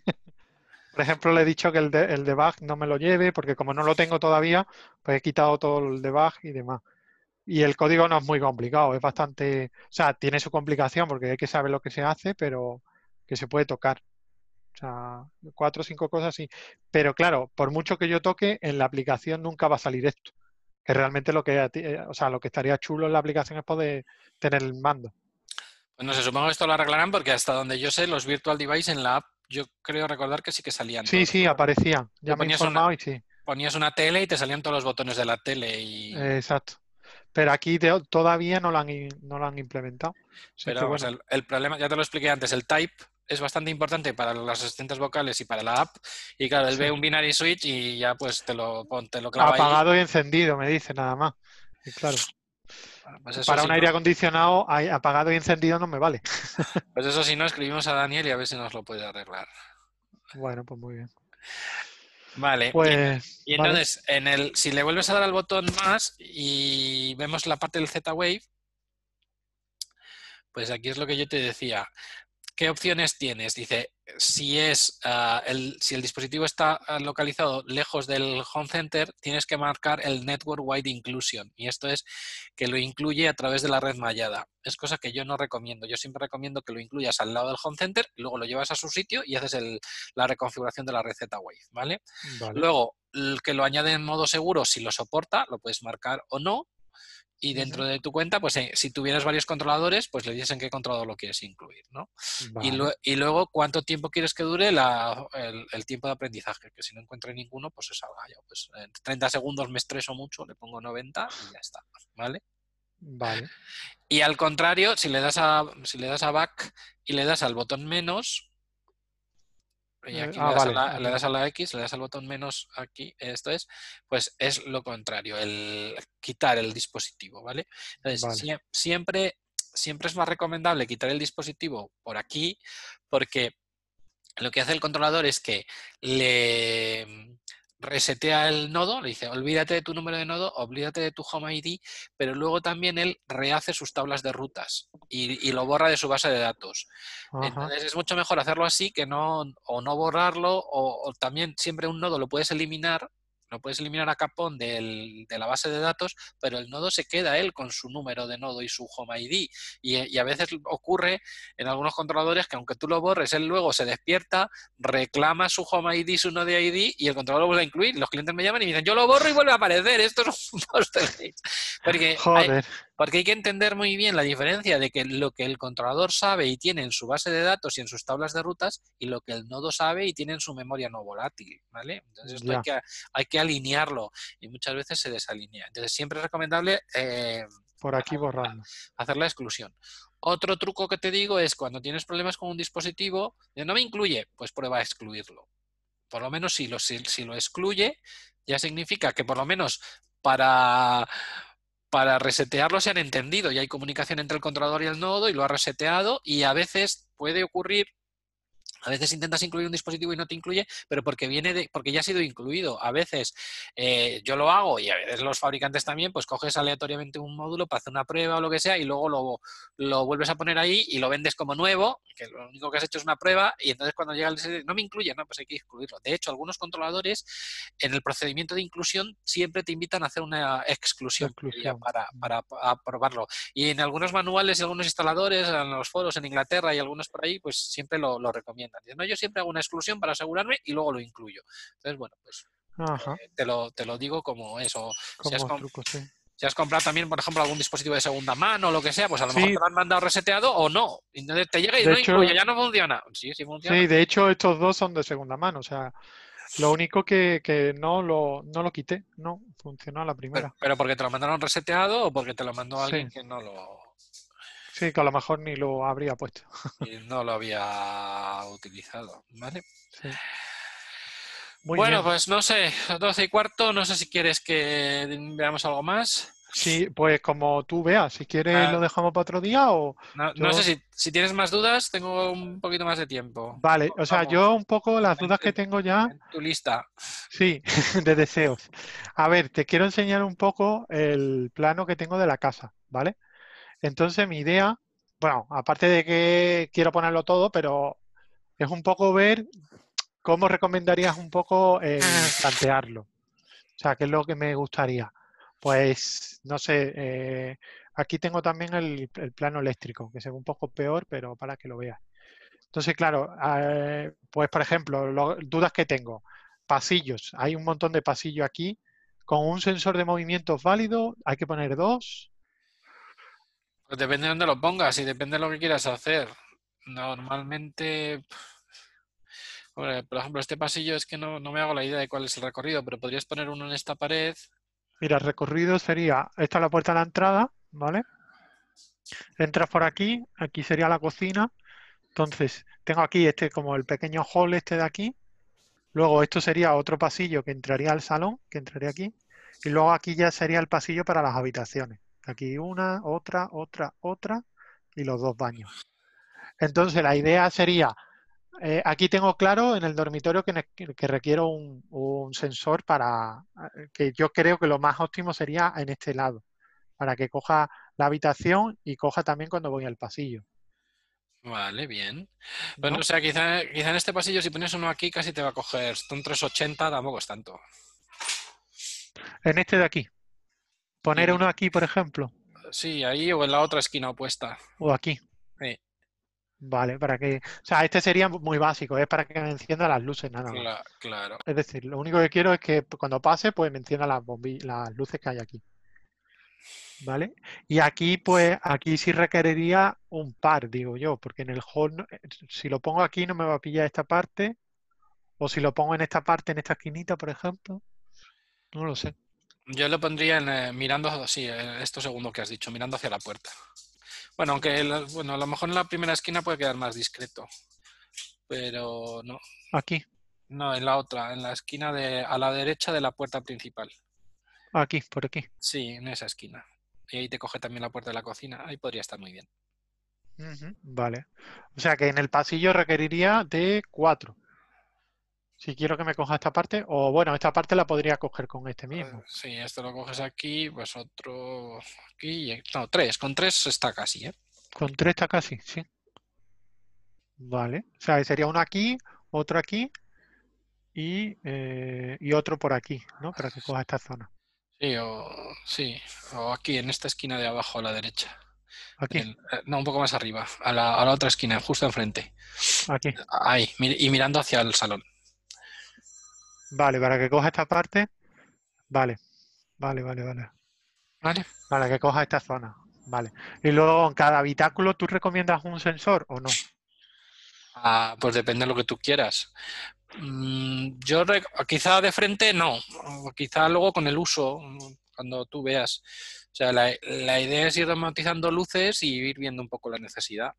[SPEAKER 2] Por ejemplo, le he dicho que el, de- el debug no me lo lleve, porque como no lo tengo todavía, pues he quitado todo el debug y demás. Y el código no es muy complicado, es bastante, o sea, tiene su complicación porque hay que saber lo que se hace, pero que se puede tocar. O sea, cuatro o cinco cosas sí. Pero claro, por mucho que yo toque, en la aplicación nunca va a salir esto. Que realmente lo que, a ti- eh, o sea, lo que estaría chulo en la aplicación es poder tener el mando.
[SPEAKER 1] Pues no sé, supongo que esto lo arreglarán porque hasta donde yo sé, los virtual device en la app, yo creo recordar que sí que salían.
[SPEAKER 2] Sí,
[SPEAKER 1] todos.
[SPEAKER 2] sí, aparecía. Ya me he
[SPEAKER 1] ponías una-
[SPEAKER 2] y sí.
[SPEAKER 1] Ponías una tele y te salían todos los botones de la tele y...
[SPEAKER 2] Exacto. Pero aquí te- todavía no lo han, i- no lo han implementado.
[SPEAKER 1] Pero
[SPEAKER 2] bueno,
[SPEAKER 1] el, el problema, ya te lo expliqué antes, el type es bastante importante para los asistentes vocales y para la app. Y claro, él
[SPEAKER 2] Sí.
[SPEAKER 1] ve un binary switch y ya pues te lo, pon- te lo clava ahí.
[SPEAKER 2] apagado y encendido, me dice nada más. Y claro,
[SPEAKER 1] Pues
[SPEAKER 2] para un aire acondicionado, hay- apagado y encendido no me vale. *laughs*
[SPEAKER 1] pues eso si no, escribimos a Daniel y a ver si nos lo puede arreglar.
[SPEAKER 2] Bueno, pues muy bien.
[SPEAKER 1] Vale. y-
[SPEAKER 2] Pues,
[SPEAKER 1] Y entonces, en el, si le vuelves a dar al botón más y vemos la parte del Z-Wave, pues aquí es lo que yo te decía. ¿Qué opciones tienes? Dice, si, es, ah, el, si el dispositivo está ah, localizado lejos del home center, tienes que marcar el Network Wide Inclusion. Y esto es que lo incluye a través de la red mallada. Es cosa que yo no recomiendo. Yo siempre recomiendo que lo incluyas al lado del home center, luego lo llevas a su sitio y haces la reconfiguración de la red Z-Wave. ¿vale? Luego, que lo añade en modo seguro, si lo soporta, lo puedes marcar o no. Y dentro de tu cuenta, pues eh, si tuvieras varios controladores, pues le dices en qué controlador lo quieres incluir, ¿no? Y, luego, ¿cuánto tiempo quieres que dure el, tiempo de aprendizaje? Que si no encuentre ninguno, pues se salga yo. Pues en 30 segundos me estreso mucho, le pongo 90 y ya está, ¿vale?
[SPEAKER 2] Vale.
[SPEAKER 1] Y al contrario, si le das a, si le das a back y le das al botón menos, y aquí ah, le, das a la, X, le das al botón menos aquí, esto es, pues es lo contrario, el quitar el dispositivo, ¿vale? Entonces, siempre, siempre es más recomendable quitar el dispositivo por aquí, porque lo que hace el controlador es que le resetea el nodo, le dice, olvídate de tu número de nodo, olvídate de tu Home ID, pero luego también él rehace sus tablas de rutas y, lo borra de su base de datos. Entonces es mucho mejor hacerlo así que no, o no borrarlo, o, también siempre un nodo lo puedes eliminar lo puedes eliminar a capón de la base de datos, pero el nodo se queda él con su número de nodo y su home ID. Y, a veces ocurre en algunos controladores que aunque tú lo borres, él luego se despierta, reclama su home ID, su nodo ID y el controlador lo vuelve a incluir. Los clientes me llaman y me dicen, yo lo borro y vuelve a aparecer. Esto es un *laughs* Joder. Porque hay que entender muy bien la diferencia de que lo que el controlador sabe y tiene en su base de datos y en sus tablas de rutas y lo que el nodo sabe y tiene en su memoria no volátil, ¿vale? Entonces esto hay que, hay que, alinearlo y muchas veces se desalinea. Entonces siempre es recomendable... Eh,
[SPEAKER 2] Por aquí borrando.
[SPEAKER 1] Hacer la exclusión. Otro truco que te digo es cuando tienes problemas con un dispositivo, no me incluye, pues prueba a excluirlo. Por lo menos si lo, si lo excluye, ya significa que por lo menos para para resetearlo se han entendido y hay comunicación entre el controlador y el nodo y lo ha reseteado y a veces puede ocurrir a veces intentas incluir un dispositivo y no te incluye, pero porque viene de, porque ya ha sido incluido. A veces eh, yo lo hago y a veces los fabricantes también, pues coges aleatoriamente un módulo para hacer una prueba o lo que sea y luego lo, lo vuelves a poner ahí y lo vendes como nuevo, que lo único que has hecho es una prueba y entonces cuando llega el no me incluye, no, pues hay que incluirlo. De hecho, algunos controladores en el procedimiento de inclusión siempre te invitan a hacer una exclusión, Para, para, probarlo. Y en algunos manuales y algunos instaladores, en los foros en Inglaterra y algunos por ahí, pues siempre lo, lo recomiendan no, yo siempre hago una exclusión para asegurarme y luego lo incluyo. Entonces, bueno, pues eh, te, lo, te lo digo como eso. si, has comprado también, por ejemplo, algún dispositivo de segunda mano o lo que sea, pues a lo mejor te lo han mandado reseteado o no. Te llega y no incluye, ya no funciona. Sí, sí funciona.
[SPEAKER 2] Sí, de hecho estos dos son de segunda mano, o sea... Lo único que, que no, lo, no lo quité, no, funcionó a la primera.
[SPEAKER 1] Pero, porque te lo mandaron reseteado o porque te lo mandó alguien que no lo...
[SPEAKER 2] Que a lo mejor ni lo habría puesto. *laughs*
[SPEAKER 1] Y no lo había utilizado, ¿vale? Sí. bueno, pues no sé, 12 y cuarto, no sé si quieres que veamos algo más.
[SPEAKER 2] Sí, pues como tú veas, si quieres ah. lo dejamos para otro día o...
[SPEAKER 1] No, sé si, si, tienes más dudas, tengo un poquito más de tiempo.
[SPEAKER 2] Vale, o sea, yo un poco las dudas que tengo ya...
[SPEAKER 1] tu lista.
[SPEAKER 2] Sí, *laughs* de deseos. A ver, te quiero enseñar un poco el plano que tengo de la casa, ¿vale? Entonces mi idea, bueno, aparte de que quiero ponerlo todo, pero es un poco ver cómo recomendarías un poco eh, plantearlo. O sea, ¿qué es lo que me gustaría? Pues, no sé, eh, aquí tengo también el, plano eléctrico, que ve un poco peor, pero para que lo veas. Entonces, claro, eh, pues por ejemplo, dudas que tengo. Pasillos. Hay un montón de pasillos aquí. Con un sensor de movimientos válido, hay que poner dos.
[SPEAKER 1] Pues depende de dónde lo pongas y depende de lo que quieras hacer. Normalmente, por ejemplo, este pasillo es que no, me hago la idea de cuál es el recorrido, pero podrías poner uno en esta pared.
[SPEAKER 2] Mira, el recorrido sería, esta es la puerta de la entrada, ¿vale? Entras por aquí, aquí sería la cocina. Entonces, tengo aquí este como el pequeño hall este de aquí. Luego esto sería otro pasillo que entraría al salón, que entraría aquí. Y luego aquí ya sería el pasillo para las habitaciones. Aquí una, otra, otra, otra y los dos baños. Entonces la idea sería, eh, aquí tengo claro en el dormitorio que, que requiero un, sensor para, eh, que yo creo que lo más óptimo sería en este lado, para que coja la habitación y coja también cuando voy al pasillo.
[SPEAKER 1] Vale, bien. Bueno,
[SPEAKER 2] ¿no?
[SPEAKER 1] o sea, quizá, quizá en este pasillo si pones uno aquí casi te va a coger. Un 380 tampoco es tanto.
[SPEAKER 2] En este de aquí. Poner uno aquí, por ejemplo,
[SPEAKER 1] Sí, ahí o en la otra esquina opuesta.
[SPEAKER 2] o aquí.
[SPEAKER 1] Sí.
[SPEAKER 2] Vale, para que. O sea, este sería muy básico, es para que me encienda las luces, nada más.
[SPEAKER 1] Cla- claro.
[SPEAKER 2] Es decir, lo único que quiero es que cuando pase, pues me encienda las las luces que hay aquí. ¿Vale? Y aquí, pues, aquí sí requeriría un par, digo yo, porque en el hall, eh, si lo pongo aquí no me va a pillar esta parte, o si lo pongo en esta parte, en esta esquinita, por ejemplo, no lo sé.
[SPEAKER 1] Yo lo pondría en, eh, mirando, sí, eh, esto segundo que has dicho, mirando hacia la puerta. Bueno, aunque el- bueno, a lo mejor en la primera esquina puede quedar más discreto. Pero no,
[SPEAKER 2] Aquí,
[SPEAKER 1] no, en la otra, en la esquina de, a la derecha de la puerta principal.
[SPEAKER 2] aquí, por aquí.
[SPEAKER 1] Sí, en esa esquina. Y ahí te coge también la puerta de la cocina. Ahí podría estar muy bien.
[SPEAKER 2] Vale. O sea que en el pasillo requeriría de cuatro. Si quiero que me coja esta parte, o bueno, esta parte la podría coger con este mismo.
[SPEAKER 1] Eh, Sí, esto lo coges aquí, pues otro aquí. y- No, tres. Con tres está casi, ¿eh?
[SPEAKER 2] Con tres está casi, sí. Vale. O sea, sería uno aquí, otro aquí y, eh, y otro por aquí, ¿no? Para que coja esta zona.
[SPEAKER 1] Sí, o, sí, o aquí, en esta esquina de abajo a la derecha.
[SPEAKER 2] Aquí,
[SPEAKER 1] El- eh, no, un poco más arriba, a la, a la otra esquina, justo enfrente.
[SPEAKER 2] aquí.
[SPEAKER 1] Ahí, y mirando hacia el salón.
[SPEAKER 2] Vale, para que coja esta parte. Vale. Vale, vale, vale.
[SPEAKER 1] ¿Vale?
[SPEAKER 2] Para que coja esta zona. Vale. Y luego en cada habitáculo, ¿tú recomiendas un sensor o no?
[SPEAKER 1] Ah, pues depende de lo que tú quieras. Mm, yo quizá de frente no, o quizá luego con el uso, cuando tú veas. O sea, la, la idea es ir automatizando luces y ir viendo un poco la necesidad.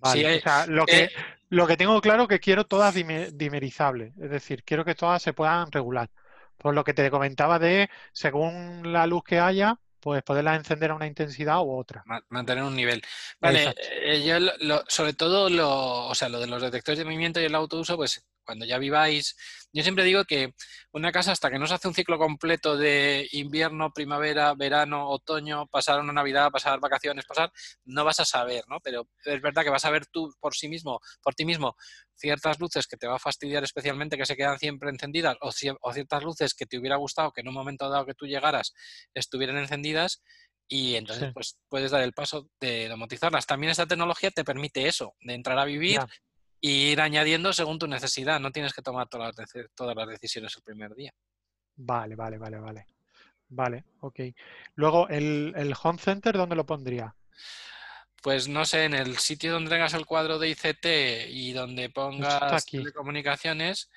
[SPEAKER 2] Vale.
[SPEAKER 1] Sí,
[SPEAKER 2] O
[SPEAKER 1] eh,
[SPEAKER 2] sea, lo que, lo que tengo claro que quiero todas dime- dimerizables. Es decir, quiero que todas se puedan regular. Por lo que te comentaba de, según la luz que haya, pues poderlas encender a una intensidad u otra.
[SPEAKER 1] ma- mantener un nivel. Vale, eh, yo lo- sobre todo lo, o sea, lo de los detectores de movimiento y el autouso, pues cuando ya viváis, yo siempre digo que una casa hasta que no se hace un ciclo completo de invierno, primavera, verano, otoño, pasar una Navidad, pasar vacaciones, pasar, no vas a saber, ¿no? Pero es verdad que vas a ver tú por sí mismo, por ti mismo, ciertas luces que te va a fastidiar especialmente que se quedan siempre encendidas o, cie- o ciertas luces que te hubiera gustado que en un momento dado que tú llegaras estuvieran encendidas y entonces
[SPEAKER 2] Sí.
[SPEAKER 1] pues puedes dar el paso de domotizarlas. También esta tecnología te permite eso, de entrar a vivir
[SPEAKER 2] Ya.
[SPEAKER 1] Y ir añadiendo según tu necesidad. No tienes que tomar todas las, todas las decisiones el primer día.
[SPEAKER 2] Vale, vale, vale, vale. Vale, ok. Luego, el, el home center, ¿dónde lo pondría?
[SPEAKER 1] Pues no sé, en el sitio donde tengas el cuadro de ICT y donde pongas
[SPEAKER 2] aquí.
[SPEAKER 1] telecomunicaciones,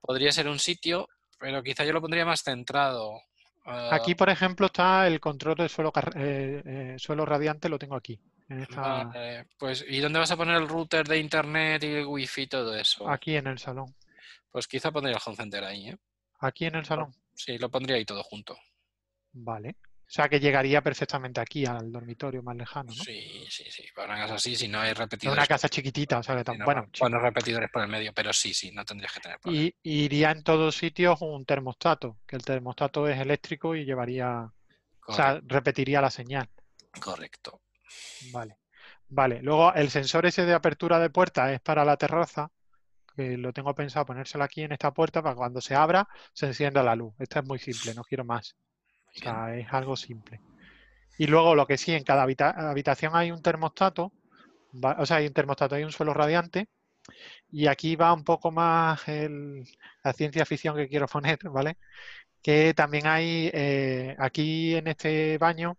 [SPEAKER 1] podría ser un sitio, pero quizá yo lo pondría más centrado. Ah,
[SPEAKER 2] Aquí, por ejemplo, está el control del suelo, eh, eh, suelo radiante, lo tengo aquí. En esta,
[SPEAKER 1] vale, pues, ¿y dónde vas a poner el router de internet y el wifi y todo eso?
[SPEAKER 2] aquí en el salón.
[SPEAKER 1] Pues quizá pondría el home center ahí, ¿eh?
[SPEAKER 2] Aquí en el salón.
[SPEAKER 1] Sí, lo pondría ahí todo junto.
[SPEAKER 2] Vale. O sea que llegaría perfectamente aquí al dormitorio más lejano, ¿no?
[SPEAKER 1] Sí, sí, sí. Para una casa así, si no hay
[SPEAKER 2] Es
[SPEAKER 1] repetidores.
[SPEAKER 2] una casa chiquitita, o sea que
[SPEAKER 1] no,
[SPEAKER 2] bueno,
[SPEAKER 1] repetidores por el medio, pero sí, sí, no tendrías que tener problema.
[SPEAKER 2] Y y iría en todos sitios un termostato, que el termostato es eléctrico y llevaría, o sea, repetiría la señal.
[SPEAKER 1] Correcto.
[SPEAKER 2] Vale. Vale. Luego el sensor ese de apertura de puerta es para la terraza, que lo tengo pensado ponérselo aquí en esta puerta para cuando se abra se encienda la luz. Esta es muy simple, no quiero más. O sea, es algo simple. Y luego lo que sí, en cada habita- habitación hay un termostato, va- o sea, hay un termostato, hay un suelo radiante, y aquí va un poco más el- la ciencia ficción que quiero poner, ¿vale? Que también hay, eh, aquí en este baño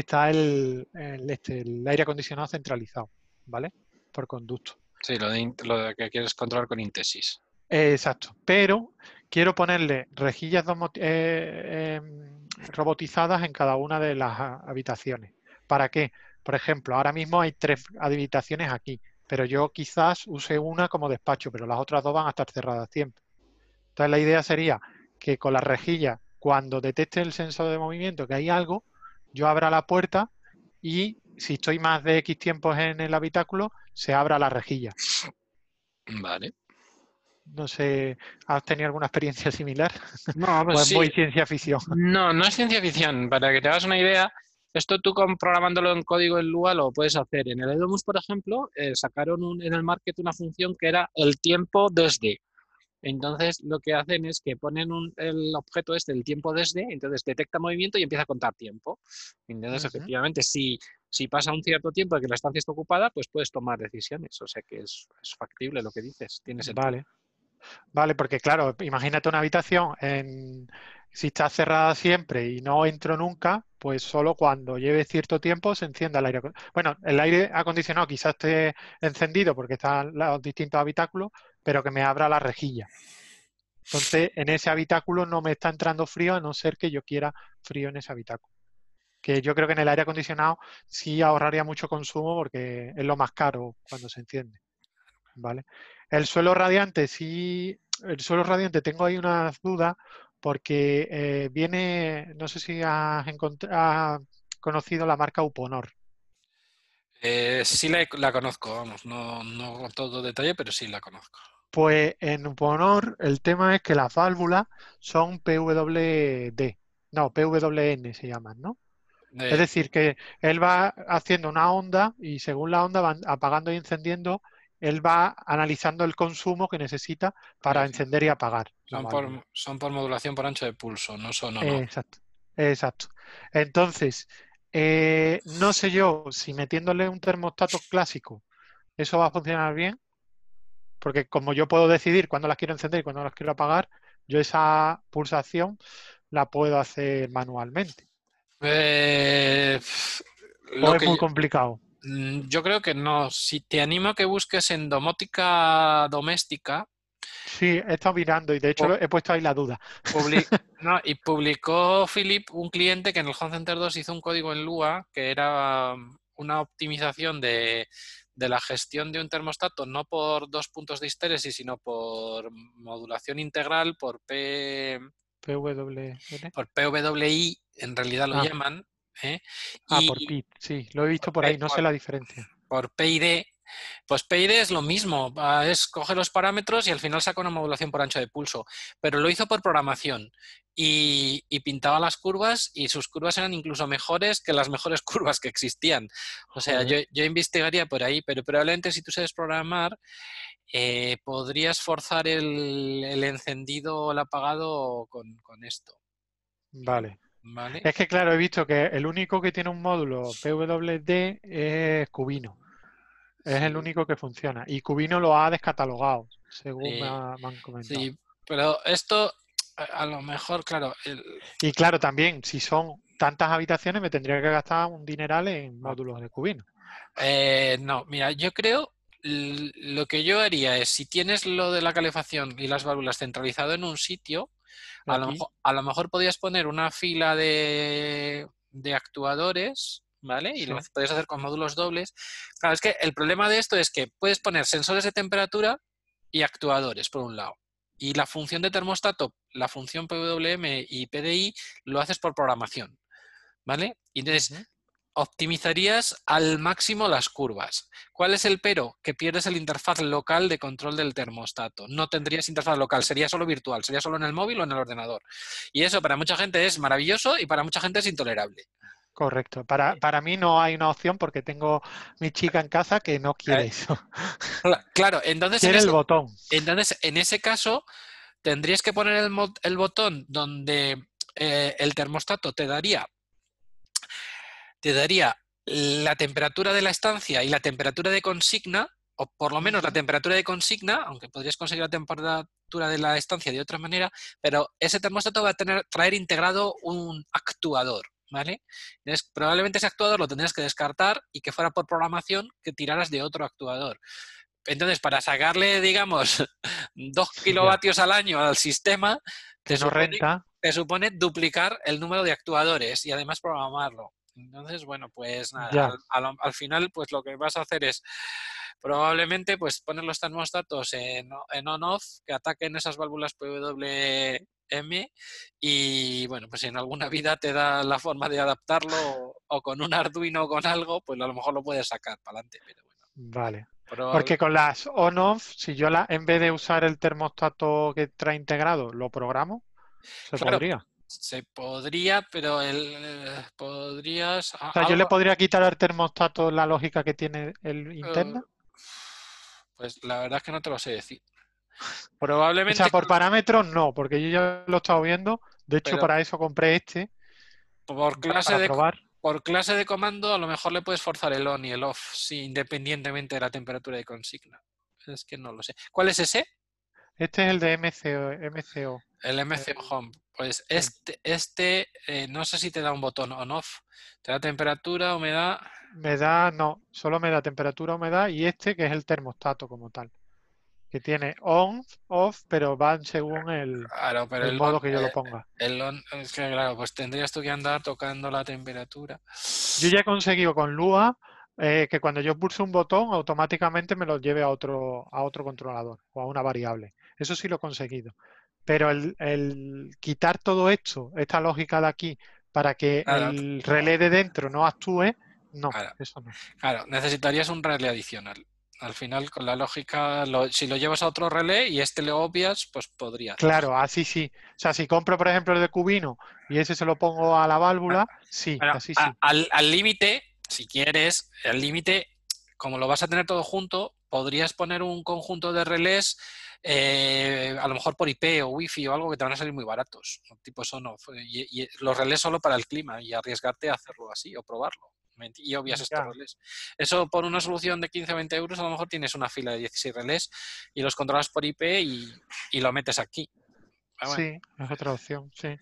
[SPEAKER 2] está el, el, este, el aire acondicionado centralizado, ¿vale? Por conducto.
[SPEAKER 1] Sí, lo de, lo de que quieres controlar con Intesis.
[SPEAKER 2] Eh, exacto, pero quiero ponerle rejillas eh, em, robotizadas en cada una de las ha- habitaciones. ¿Para qué? Por ejemplo, ahora mismo hay tres habitaciones aquí, pero yo quizás use una como despacho, pero las otras dos van a estar cerradas siempre. Entonces la idea sería que con la rejilla, cuando detecte el sensor de movimiento que hay algo, yo abra la puerta y si estoy más de X tiempos en el habitáculo, se abra la rejilla.
[SPEAKER 1] Vale.
[SPEAKER 2] No sé, ¿has tenido alguna experiencia similar? *laughs*
[SPEAKER 1] No,
[SPEAKER 2] ¿O
[SPEAKER 1] pues
[SPEAKER 2] es
[SPEAKER 1] sí.
[SPEAKER 2] muy ciencia ficción?
[SPEAKER 1] No, no es ciencia ficción. Para que te hagas una idea, Esto tú programándolo en código en Lua lo puedes hacer. En el Edomus, por ejemplo, eh, sacaron en el market una función que era el tiempo desde. Entonces, lo que hacen es que ponen el objeto este, el tiempo desde, entonces detecta movimiento y empieza a contar tiempo. Entonces, efectivamente, si, si pasa un cierto tiempo de que la estancia está ocupada, pues puedes tomar decisiones. O sea que es, factible lo que dices. Tiene
[SPEAKER 2] Vale. Vale, porque claro, imagínate una habitación en, si está cerrada siempre y no entro nunca, pues solo cuando lleve cierto tiempo se encienda el aire acondicionado. Bueno, el aire acondicionado quizás esté encendido porque están los distintos habitáculos, pero que me abra la rejilla. Entonces, en ese habitáculo no me está entrando frío a no ser que yo quiera frío en ese habitáculo. Que yo creo que en el aire acondicionado sí ahorraría mucho consumo porque es lo más caro cuando se enciende. ¿Vale? El suelo radiante, sí, el suelo radiante tengo ahí unas dudas porque eh, viene, no sé si has, conocido la marca Uponor.
[SPEAKER 1] Eh, sí la, conozco, vamos, no, no con todo detalle, pero sí la conozco.
[SPEAKER 2] Pues en Uponor el tema es que las válvulas son PWD, no, PWN se llaman, ¿no? Es decir, que él va haciendo una onda y según la onda van apagando y encendiendo él va analizando el consumo que necesita para encender y apagar.
[SPEAKER 1] Son por, modulación por ancho de pulso, no son
[SPEAKER 2] Exacto, exacto. Entonces, eh, no sé yo si metiéndole un termostato clásico, eso va a funcionar bien, porque como yo puedo decidir cuándo las quiero encender y cuándo las quiero apagar, yo esa pulsación la puedo hacer manualmente.
[SPEAKER 1] Eh,
[SPEAKER 2] o es muy complicado.
[SPEAKER 1] Mm, yo creo que no. Si te animo a que busques en domótica doméstica.
[SPEAKER 2] Sí, he estado mirando y de hecho he puesto ahí la duda. *laughs*
[SPEAKER 1] y publicó Philip, un cliente que en el Home Center 2 hizo un código en Lua que era um, una optimización de, la gestión de un termostato, no por dos puntos de histéresis, sino por modulación integral, por P. Por PWI, en realidad lo ah. llaman, ¿eh?
[SPEAKER 2] Ah, por PID, sí, lo he visto por ahí, no sé la diferencia.
[SPEAKER 1] Por PID, pues PID es lo mismo, es coge los parámetros y al final saca una modulación por ancho de pulso, pero lo hizo por programación y, pintaba las curvas y sus curvas eran incluso mejores que las mejores *laughs* curvas que existían. O sea, yo, investigaría por ahí, pero probablemente si tú sabes programar, eh, podrías forzar el, encendido o el apagado con esto.
[SPEAKER 2] Vale. Es que, claro, he visto que el único que tiene un módulo PWD es Cubino. Es el único que funciona. Y Cubino lo ha descatalogado, según me, han comentado. Sí,
[SPEAKER 1] pero esto, a lo mejor, claro.
[SPEAKER 2] Y claro, también, si son tantas habitaciones, me tendría que gastar un dineral en módulos de Cubino.
[SPEAKER 1] Eh, no, mira, yo creo lo que yo haría es, si tienes lo de la calefacción y las válvulas centralizado en un sitio, a lo, mejor, podías poner una fila de, actuadores, ¿vale? Y lo podías hacer con módulos dobles. Claro, es que el problema de esto es que puedes poner sensores de temperatura y actuadores, por un lado. Y la función de termostato, la función PWM y PDI, lo haces por programación, ¿vale? Y entonces, optimizarías al máximo las curvas. ¿Cuál es el pero? Que pierdes el interfaz local de control del termostato. No tendrías interfaz local, sería solo virtual, sería solo en el móvil o en el ordenador. Y eso para mucha gente es maravilloso y para mucha gente es intolerable.
[SPEAKER 2] Correcto. Para, para mí no hay una opción porque tengo mi chica en casa que no quiere eso.
[SPEAKER 1] Claro, entonces...
[SPEAKER 2] Quiere el botón.
[SPEAKER 1] Entonces, en ese caso, tendrías que poner el, el botón donde eh, el termostato te daría te daría la temperatura de la estancia y la temperatura de consigna, o por lo menos la temperatura de consigna, aunque podrías conseguir la temperatura de la estancia de otra manera, pero ese termostato va a tener, traer integrado un actuador, ¿vale? Entonces, probablemente ese actuador lo tendrías que descartar y que fuera por programación que tiraras de otro actuador. Entonces, para sacarle, digamos, *laughs* dos kilovatios al año al sistema,
[SPEAKER 2] te, renta.
[SPEAKER 1] te supone duplicar el número de actuadores y además programarlo. Entonces, bueno, pues nada, al, final, pues lo que vas a hacer es probablemente pues poner los termostatos en, en on-off que ataquen esas válvulas PWM y bueno, pues si en alguna vida te da la forma de adaptarlo o con un Arduino o con algo, pues a lo mejor lo puedes sacar para adelante. Pero bueno.
[SPEAKER 2] Vale. Porque con las on-off, si yo la, en vez de usar el termostato que trae integrado, lo programo, se podría.
[SPEAKER 1] Se podría, pero el, eh, podrías...
[SPEAKER 2] O sea, yo le podría quitar al termostato la lógica que tiene el interna.
[SPEAKER 1] Pues la verdad es que no te lo sé decir.
[SPEAKER 2] Probablemente. O sea, por parámetros no, porque yo ya lo he estado viendo. De hecho, para eso compré este.
[SPEAKER 1] Por clase, de, por clase de comando, a lo mejor le puedes forzar el on y el off, sí, independientemente de la temperatura de consigna. Es que no lo sé. ¿Cuál es ese?
[SPEAKER 2] Este es el de MCO.
[SPEAKER 1] El MCO eh, Home. Pues este, este eh, no sé si te da un botón on-off. ¿Te da temperatura, humedad?
[SPEAKER 2] Me da, no, solo me da temperatura, humedad y este que es el termostato como tal. Que tiene on, off, pero van según el, modo que yo lo ponga.
[SPEAKER 1] El on, es que claro, pues tendrías tú que andar tocando la temperatura.
[SPEAKER 2] Yo ya he conseguido con Lua eh, que cuando yo pulso un botón automáticamente me lo lleve a otro, a otro controlador o a una variable. Eso sí lo he conseguido. Pero el, quitar todo esto, esta lógica de aquí, para que el relé de dentro no actúe, no, eso no.
[SPEAKER 1] Claro, necesitarías un relé adicional. Al final, con la lógica, si lo llevas a otro relé y este le obvias, pues podría.
[SPEAKER 2] Claro, así sí. O sea, si compro, por ejemplo, el de cubino y ese se lo pongo a la válvula, sí, así sí.
[SPEAKER 1] Al límite, si quieres, al límite, como lo vas a tener todo junto, podrías poner un conjunto de relés eh, a lo mejor por IP o Wi-Fi o algo que te van a salir muy baratos, tipo son y, los relés solo para el clima y arriesgarte a hacerlo así o probarlo y obvias estos relés. Eso por una solución de 15 o 20 euros a lo mejor tienes una fila de 16 relés y los controlas por IP y, lo metes aquí.
[SPEAKER 2] Sí, es otra opción, sí.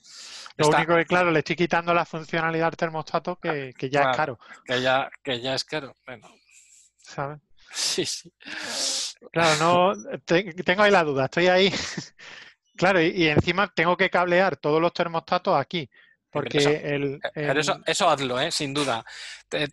[SPEAKER 2] Lo único que, claro, le estoy quitando la funcionalidad al termostato que, ya es caro.
[SPEAKER 1] Que ya, que ya es caro, bueno.
[SPEAKER 2] ¿Sabes? *laughs*
[SPEAKER 1] Sí, sí.
[SPEAKER 2] Claro, no, tengo ahí la duda, estoy ahí. *laughs* claro, y, encima tengo que cablear todos los termostatos aquí. Porque
[SPEAKER 1] eh, el, Eso, hazlo, ¿eh? sin duda.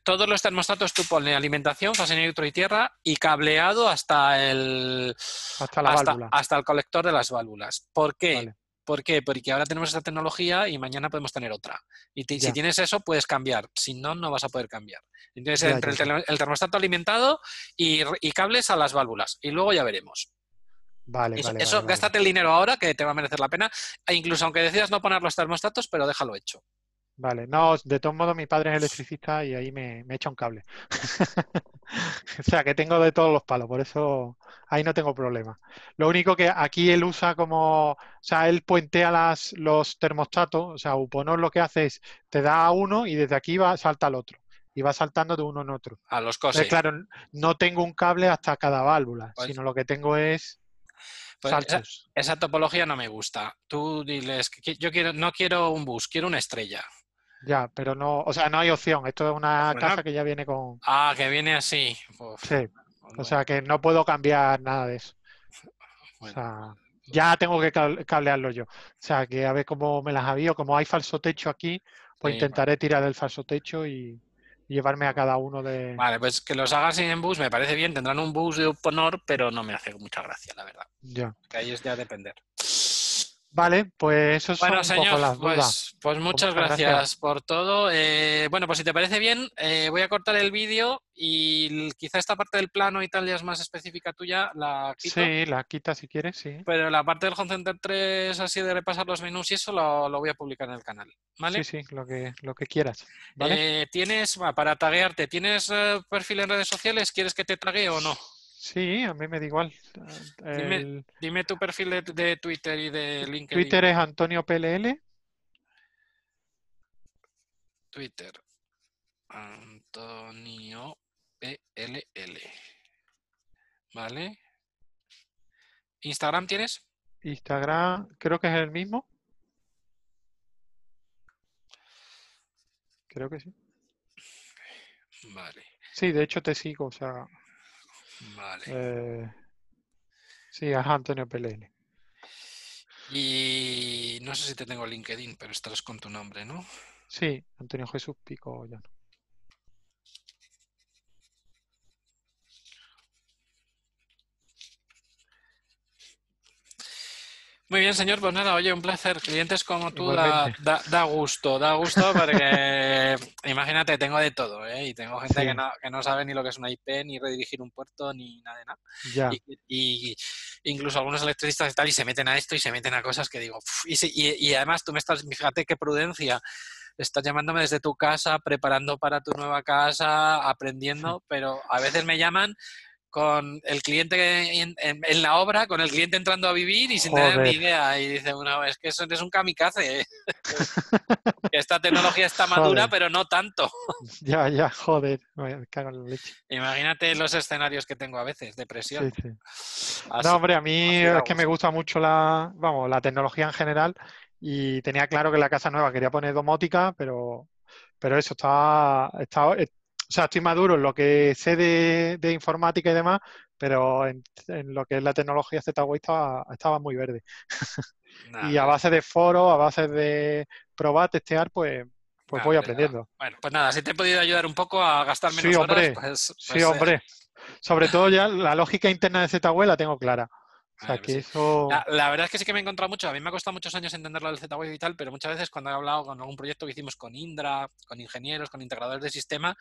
[SPEAKER 1] Todos los termostatos tú pones alimentación, fase neutro y tierra y cableado hasta el
[SPEAKER 2] hasta, la válvula.
[SPEAKER 1] hasta el colector de las válvulas. ¿Por qué? ¿Por qué? Porque ahora tenemos esta tecnología y mañana podemos tener otra. Y si tienes eso, puedes cambiar. Si no, no vas a poder cambiar. Entonces, entre el, termostato alimentado y, cables a las válvulas. Y luego ya veremos.
[SPEAKER 2] Vale,
[SPEAKER 1] eso,
[SPEAKER 2] vale,
[SPEAKER 1] eso gástate el dinero ahora, que te va a merecer la pena. E incluso aunque decidas no poner los termostatos, pero déjalo hecho.
[SPEAKER 2] Vale, no, de todos modos mi padre es electricista y ahí me, echa un cable. *laughs* o sea, que tengo de todos los palos, por eso ahí no tengo problema. Lo único que aquí él usa como, o sea, él puentea las, los termostatos, o sea, Uponor lo que hace es, te da uno y desde aquí va, salta al otro. Y va saltando de uno en otro.
[SPEAKER 1] A los cosas.
[SPEAKER 2] Claro, no tengo un cable hasta cada válvula, pues sino lo que tengo es pues
[SPEAKER 1] esa, topología no me gusta. Tú diles que yo quiero, no quiero un bus, quiero una estrella.
[SPEAKER 2] Ya, pero no, o sea, no hay opción. Esto es una casa que ya viene con.
[SPEAKER 1] Ah, que viene así.
[SPEAKER 2] sí. O sea, que no puedo cambiar nada de eso. O sea, ya tengo que cablearlo yo. O sea, que a ver cómo me las avío. Como hay falso techo aquí, pues intentaré tirar el falso techo y, llevarme a cada uno de.
[SPEAKER 1] Vale, pues que los hagas en bus me parece bien. Tendrán un bus de honor, pero no me hace mucha gracia, la verdad.
[SPEAKER 2] Ya.
[SPEAKER 1] Que ahí es ya depender.
[SPEAKER 2] Vale, pues eso
[SPEAKER 1] bueno,
[SPEAKER 2] son un
[SPEAKER 1] señor,
[SPEAKER 2] las
[SPEAKER 1] pues,
[SPEAKER 2] dudas.
[SPEAKER 1] Pues, pues muchas, gracias, por todo. Eh, bueno, pues si te parece bien, eh, voy a cortar el vídeo y quizá esta parte del plano y tal ya es más específica tuya, la quito.
[SPEAKER 2] Sí, la quita si quieres, sí.
[SPEAKER 1] Pero la parte del Home Center 3, así de repasar los menús y eso, lo, voy a publicar en el canal. ¿Vale?
[SPEAKER 2] Sí, sí, lo que, lo que quieras. ¿vale?
[SPEAKER 1] Eh, tienes, para taguearte, ¿tienes perfil en redes sociales? ¿Quieres que te tague o no?
[SPEAKER 2] Sí, a mí me da igual.
[SPEAKER 1] Dime, tu perfil de, Twitter y de LinkedIn.
[SPEAKER 2] Twitter es Antonio PLL.
[SPEAKER 1] Twitter. Antonio PLL. ¿Vale? ¿Instagram tienes?
[SPEAKER 2] Instagram, creo que es el mismo. Creo que sí.
[SPEAKER 1] Vale.
[SPEAKER 2] Sí, de hecho te sigo, o sea.
[SPEAKER 1] Vale.
[SPEAKER 2] Eh, sí, es Antonio PLN.
[SPEAKER 1] Y no sé si te tengo LinkedIn, pero estarás con tu nombre, ¿no?
[SPEAKER 2] Sí, Antonio Jesús Pico.
[SPEAKER 1] Muy bien, señor. Pues nada, oye, un placer. Clientes como tú da, da, gusto, da gusto porque *laughs* imagínate, tengo de todo, ¿eh? Y tengo gente que, no, que no sabe ni lo que es una IP, ni redirigir un puerto, ni nada de nada.
[SPEAKER 2] Ya.
[SPEAKER 1] Y, incluso algunos electricistas y tal, y se meten a esto y se meten a cosas que digo, y, si- y- y además tú me estás, fíjate qué prudencia, estás llamándome desde tu casa, preparando para tu nueva casa, aprendiendo, *laughs* pero a veces me llaman con el cliente en, en- en la obra, con el cliente entrando a vivir y sin tener ni idea. Y dice uno, es que eso es un kamikaze. *laughs* esta tecnología está madura,
[SPEAKER 2] Joder.
[SPEAKER 1] pero no tanto. *laughs*
[SPEAKER 2] Ya, ya, joder, me cago en la leche.
[SPEAKER 1] Imagínate los escenarios que tengo a veces, de
[SPEAKER 2] Sí,
[SPEAKER 1] presión.
[SPEAKER 2] sí.
[SPEAKER 1] Así-
[SPEAKER 2] No, hombre, a mí es que me gusta mucho la, vamos, la tecnología en general y tenía claro que la casa nueva quería poner domótica, pero, pero eso, estaba, estaba, eh, o sea, estoy maduro en lo que sé de, de informática y demás, pero en, en lo que es la tecnología Z-Wave estaba, estaba muy verde. *laughs* Y a base de foros, a base de probar, testear, pues, pues voy aprendiendo.
[SPEAKER 1] Bueno, pues nada, si te he podido ayudar un poco a gastar menos
[SPEAKER 2] Sí,
[SPEAKER 1] horas,
[SPEAKER 2] hombre,
[SPEAKER 1] pues,
[SPEAKER 2] Sí,
[SPEAKER 1] pues, eh,
[SPEAKER 2] hombre. Sobre todo ya la lógica interna de Z-Wave la tengo clara. O sea,
[SPEAKER 1] Vale,
[SPEAKER 2] que
[SPEAKER 1] sí.
[SPEAKER 2] eso...
[SPEAKER 1] La, la verdad es que sí que me he encontrado mucho. A mí me ha costado muchos años entender lo del Z-Wave y tal, pero muchas veces cuando he hablado con algún proyecto que hicimos con Indra, con ingenieros, con integradores de sistema,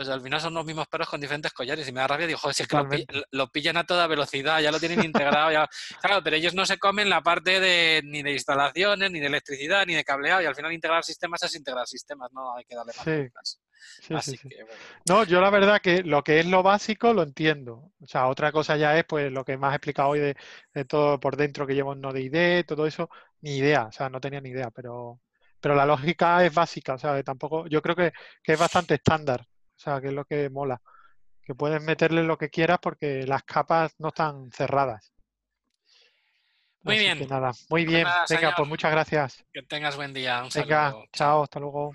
[SPEAKER 1] pues al final son los mismos perros con diferentes collares y me da rabia. Digo, joder, si es que lo, pillan a toda velocidad, ya lo tienen integrado. Ya... *laughs* Claro, pero ellos no se comen la parte de ni de instalaciones, ni de electricidad, ni de cableado y al final integrar sistemas es integrar sistemas, no hay que darle más
[SPEAKER 2] Sí, sí,
[SPEAKER 1] Así
[SPEAKER 2] sí, sí.
[SPEAKER 1] que, bueno.
[SPEAKER 2] No, yo la verdad que lo que es lo básico lo entiendo. O sea, otra cosa ya es pues lo que me has explicado hoy de, de todo por dentro que llevo en Node.id, todo eso, ni idea, o sea, no tenía ni idea, pero, pero la lógica es básica, o sea, tampoco, yo creo que, que es bastante estándar, o sea, que es lo que mola, que puedes meterle lo que quieras porque las capas no están cerradas.
[SPEAKER 1] Muy
[SPEAKER 2] Así
[SPEAKER 1] bien.
[SPEAKER 2] nada, muy
[SPEAKER 1] Pues
[SPEAKER 2] bien,
[SPEAKER 1] nada,
[SPEAKER 2] venga,
[SPEAKER 1] señor.
[SPEAKER 2] pues muchas gracias.
[SPEAKER 1] Que tengas buen día. Un
[SPEAKER 2] Venga,
[SPEAKER 1] saludo.
[SPEAKER 2] chao, hasta luego.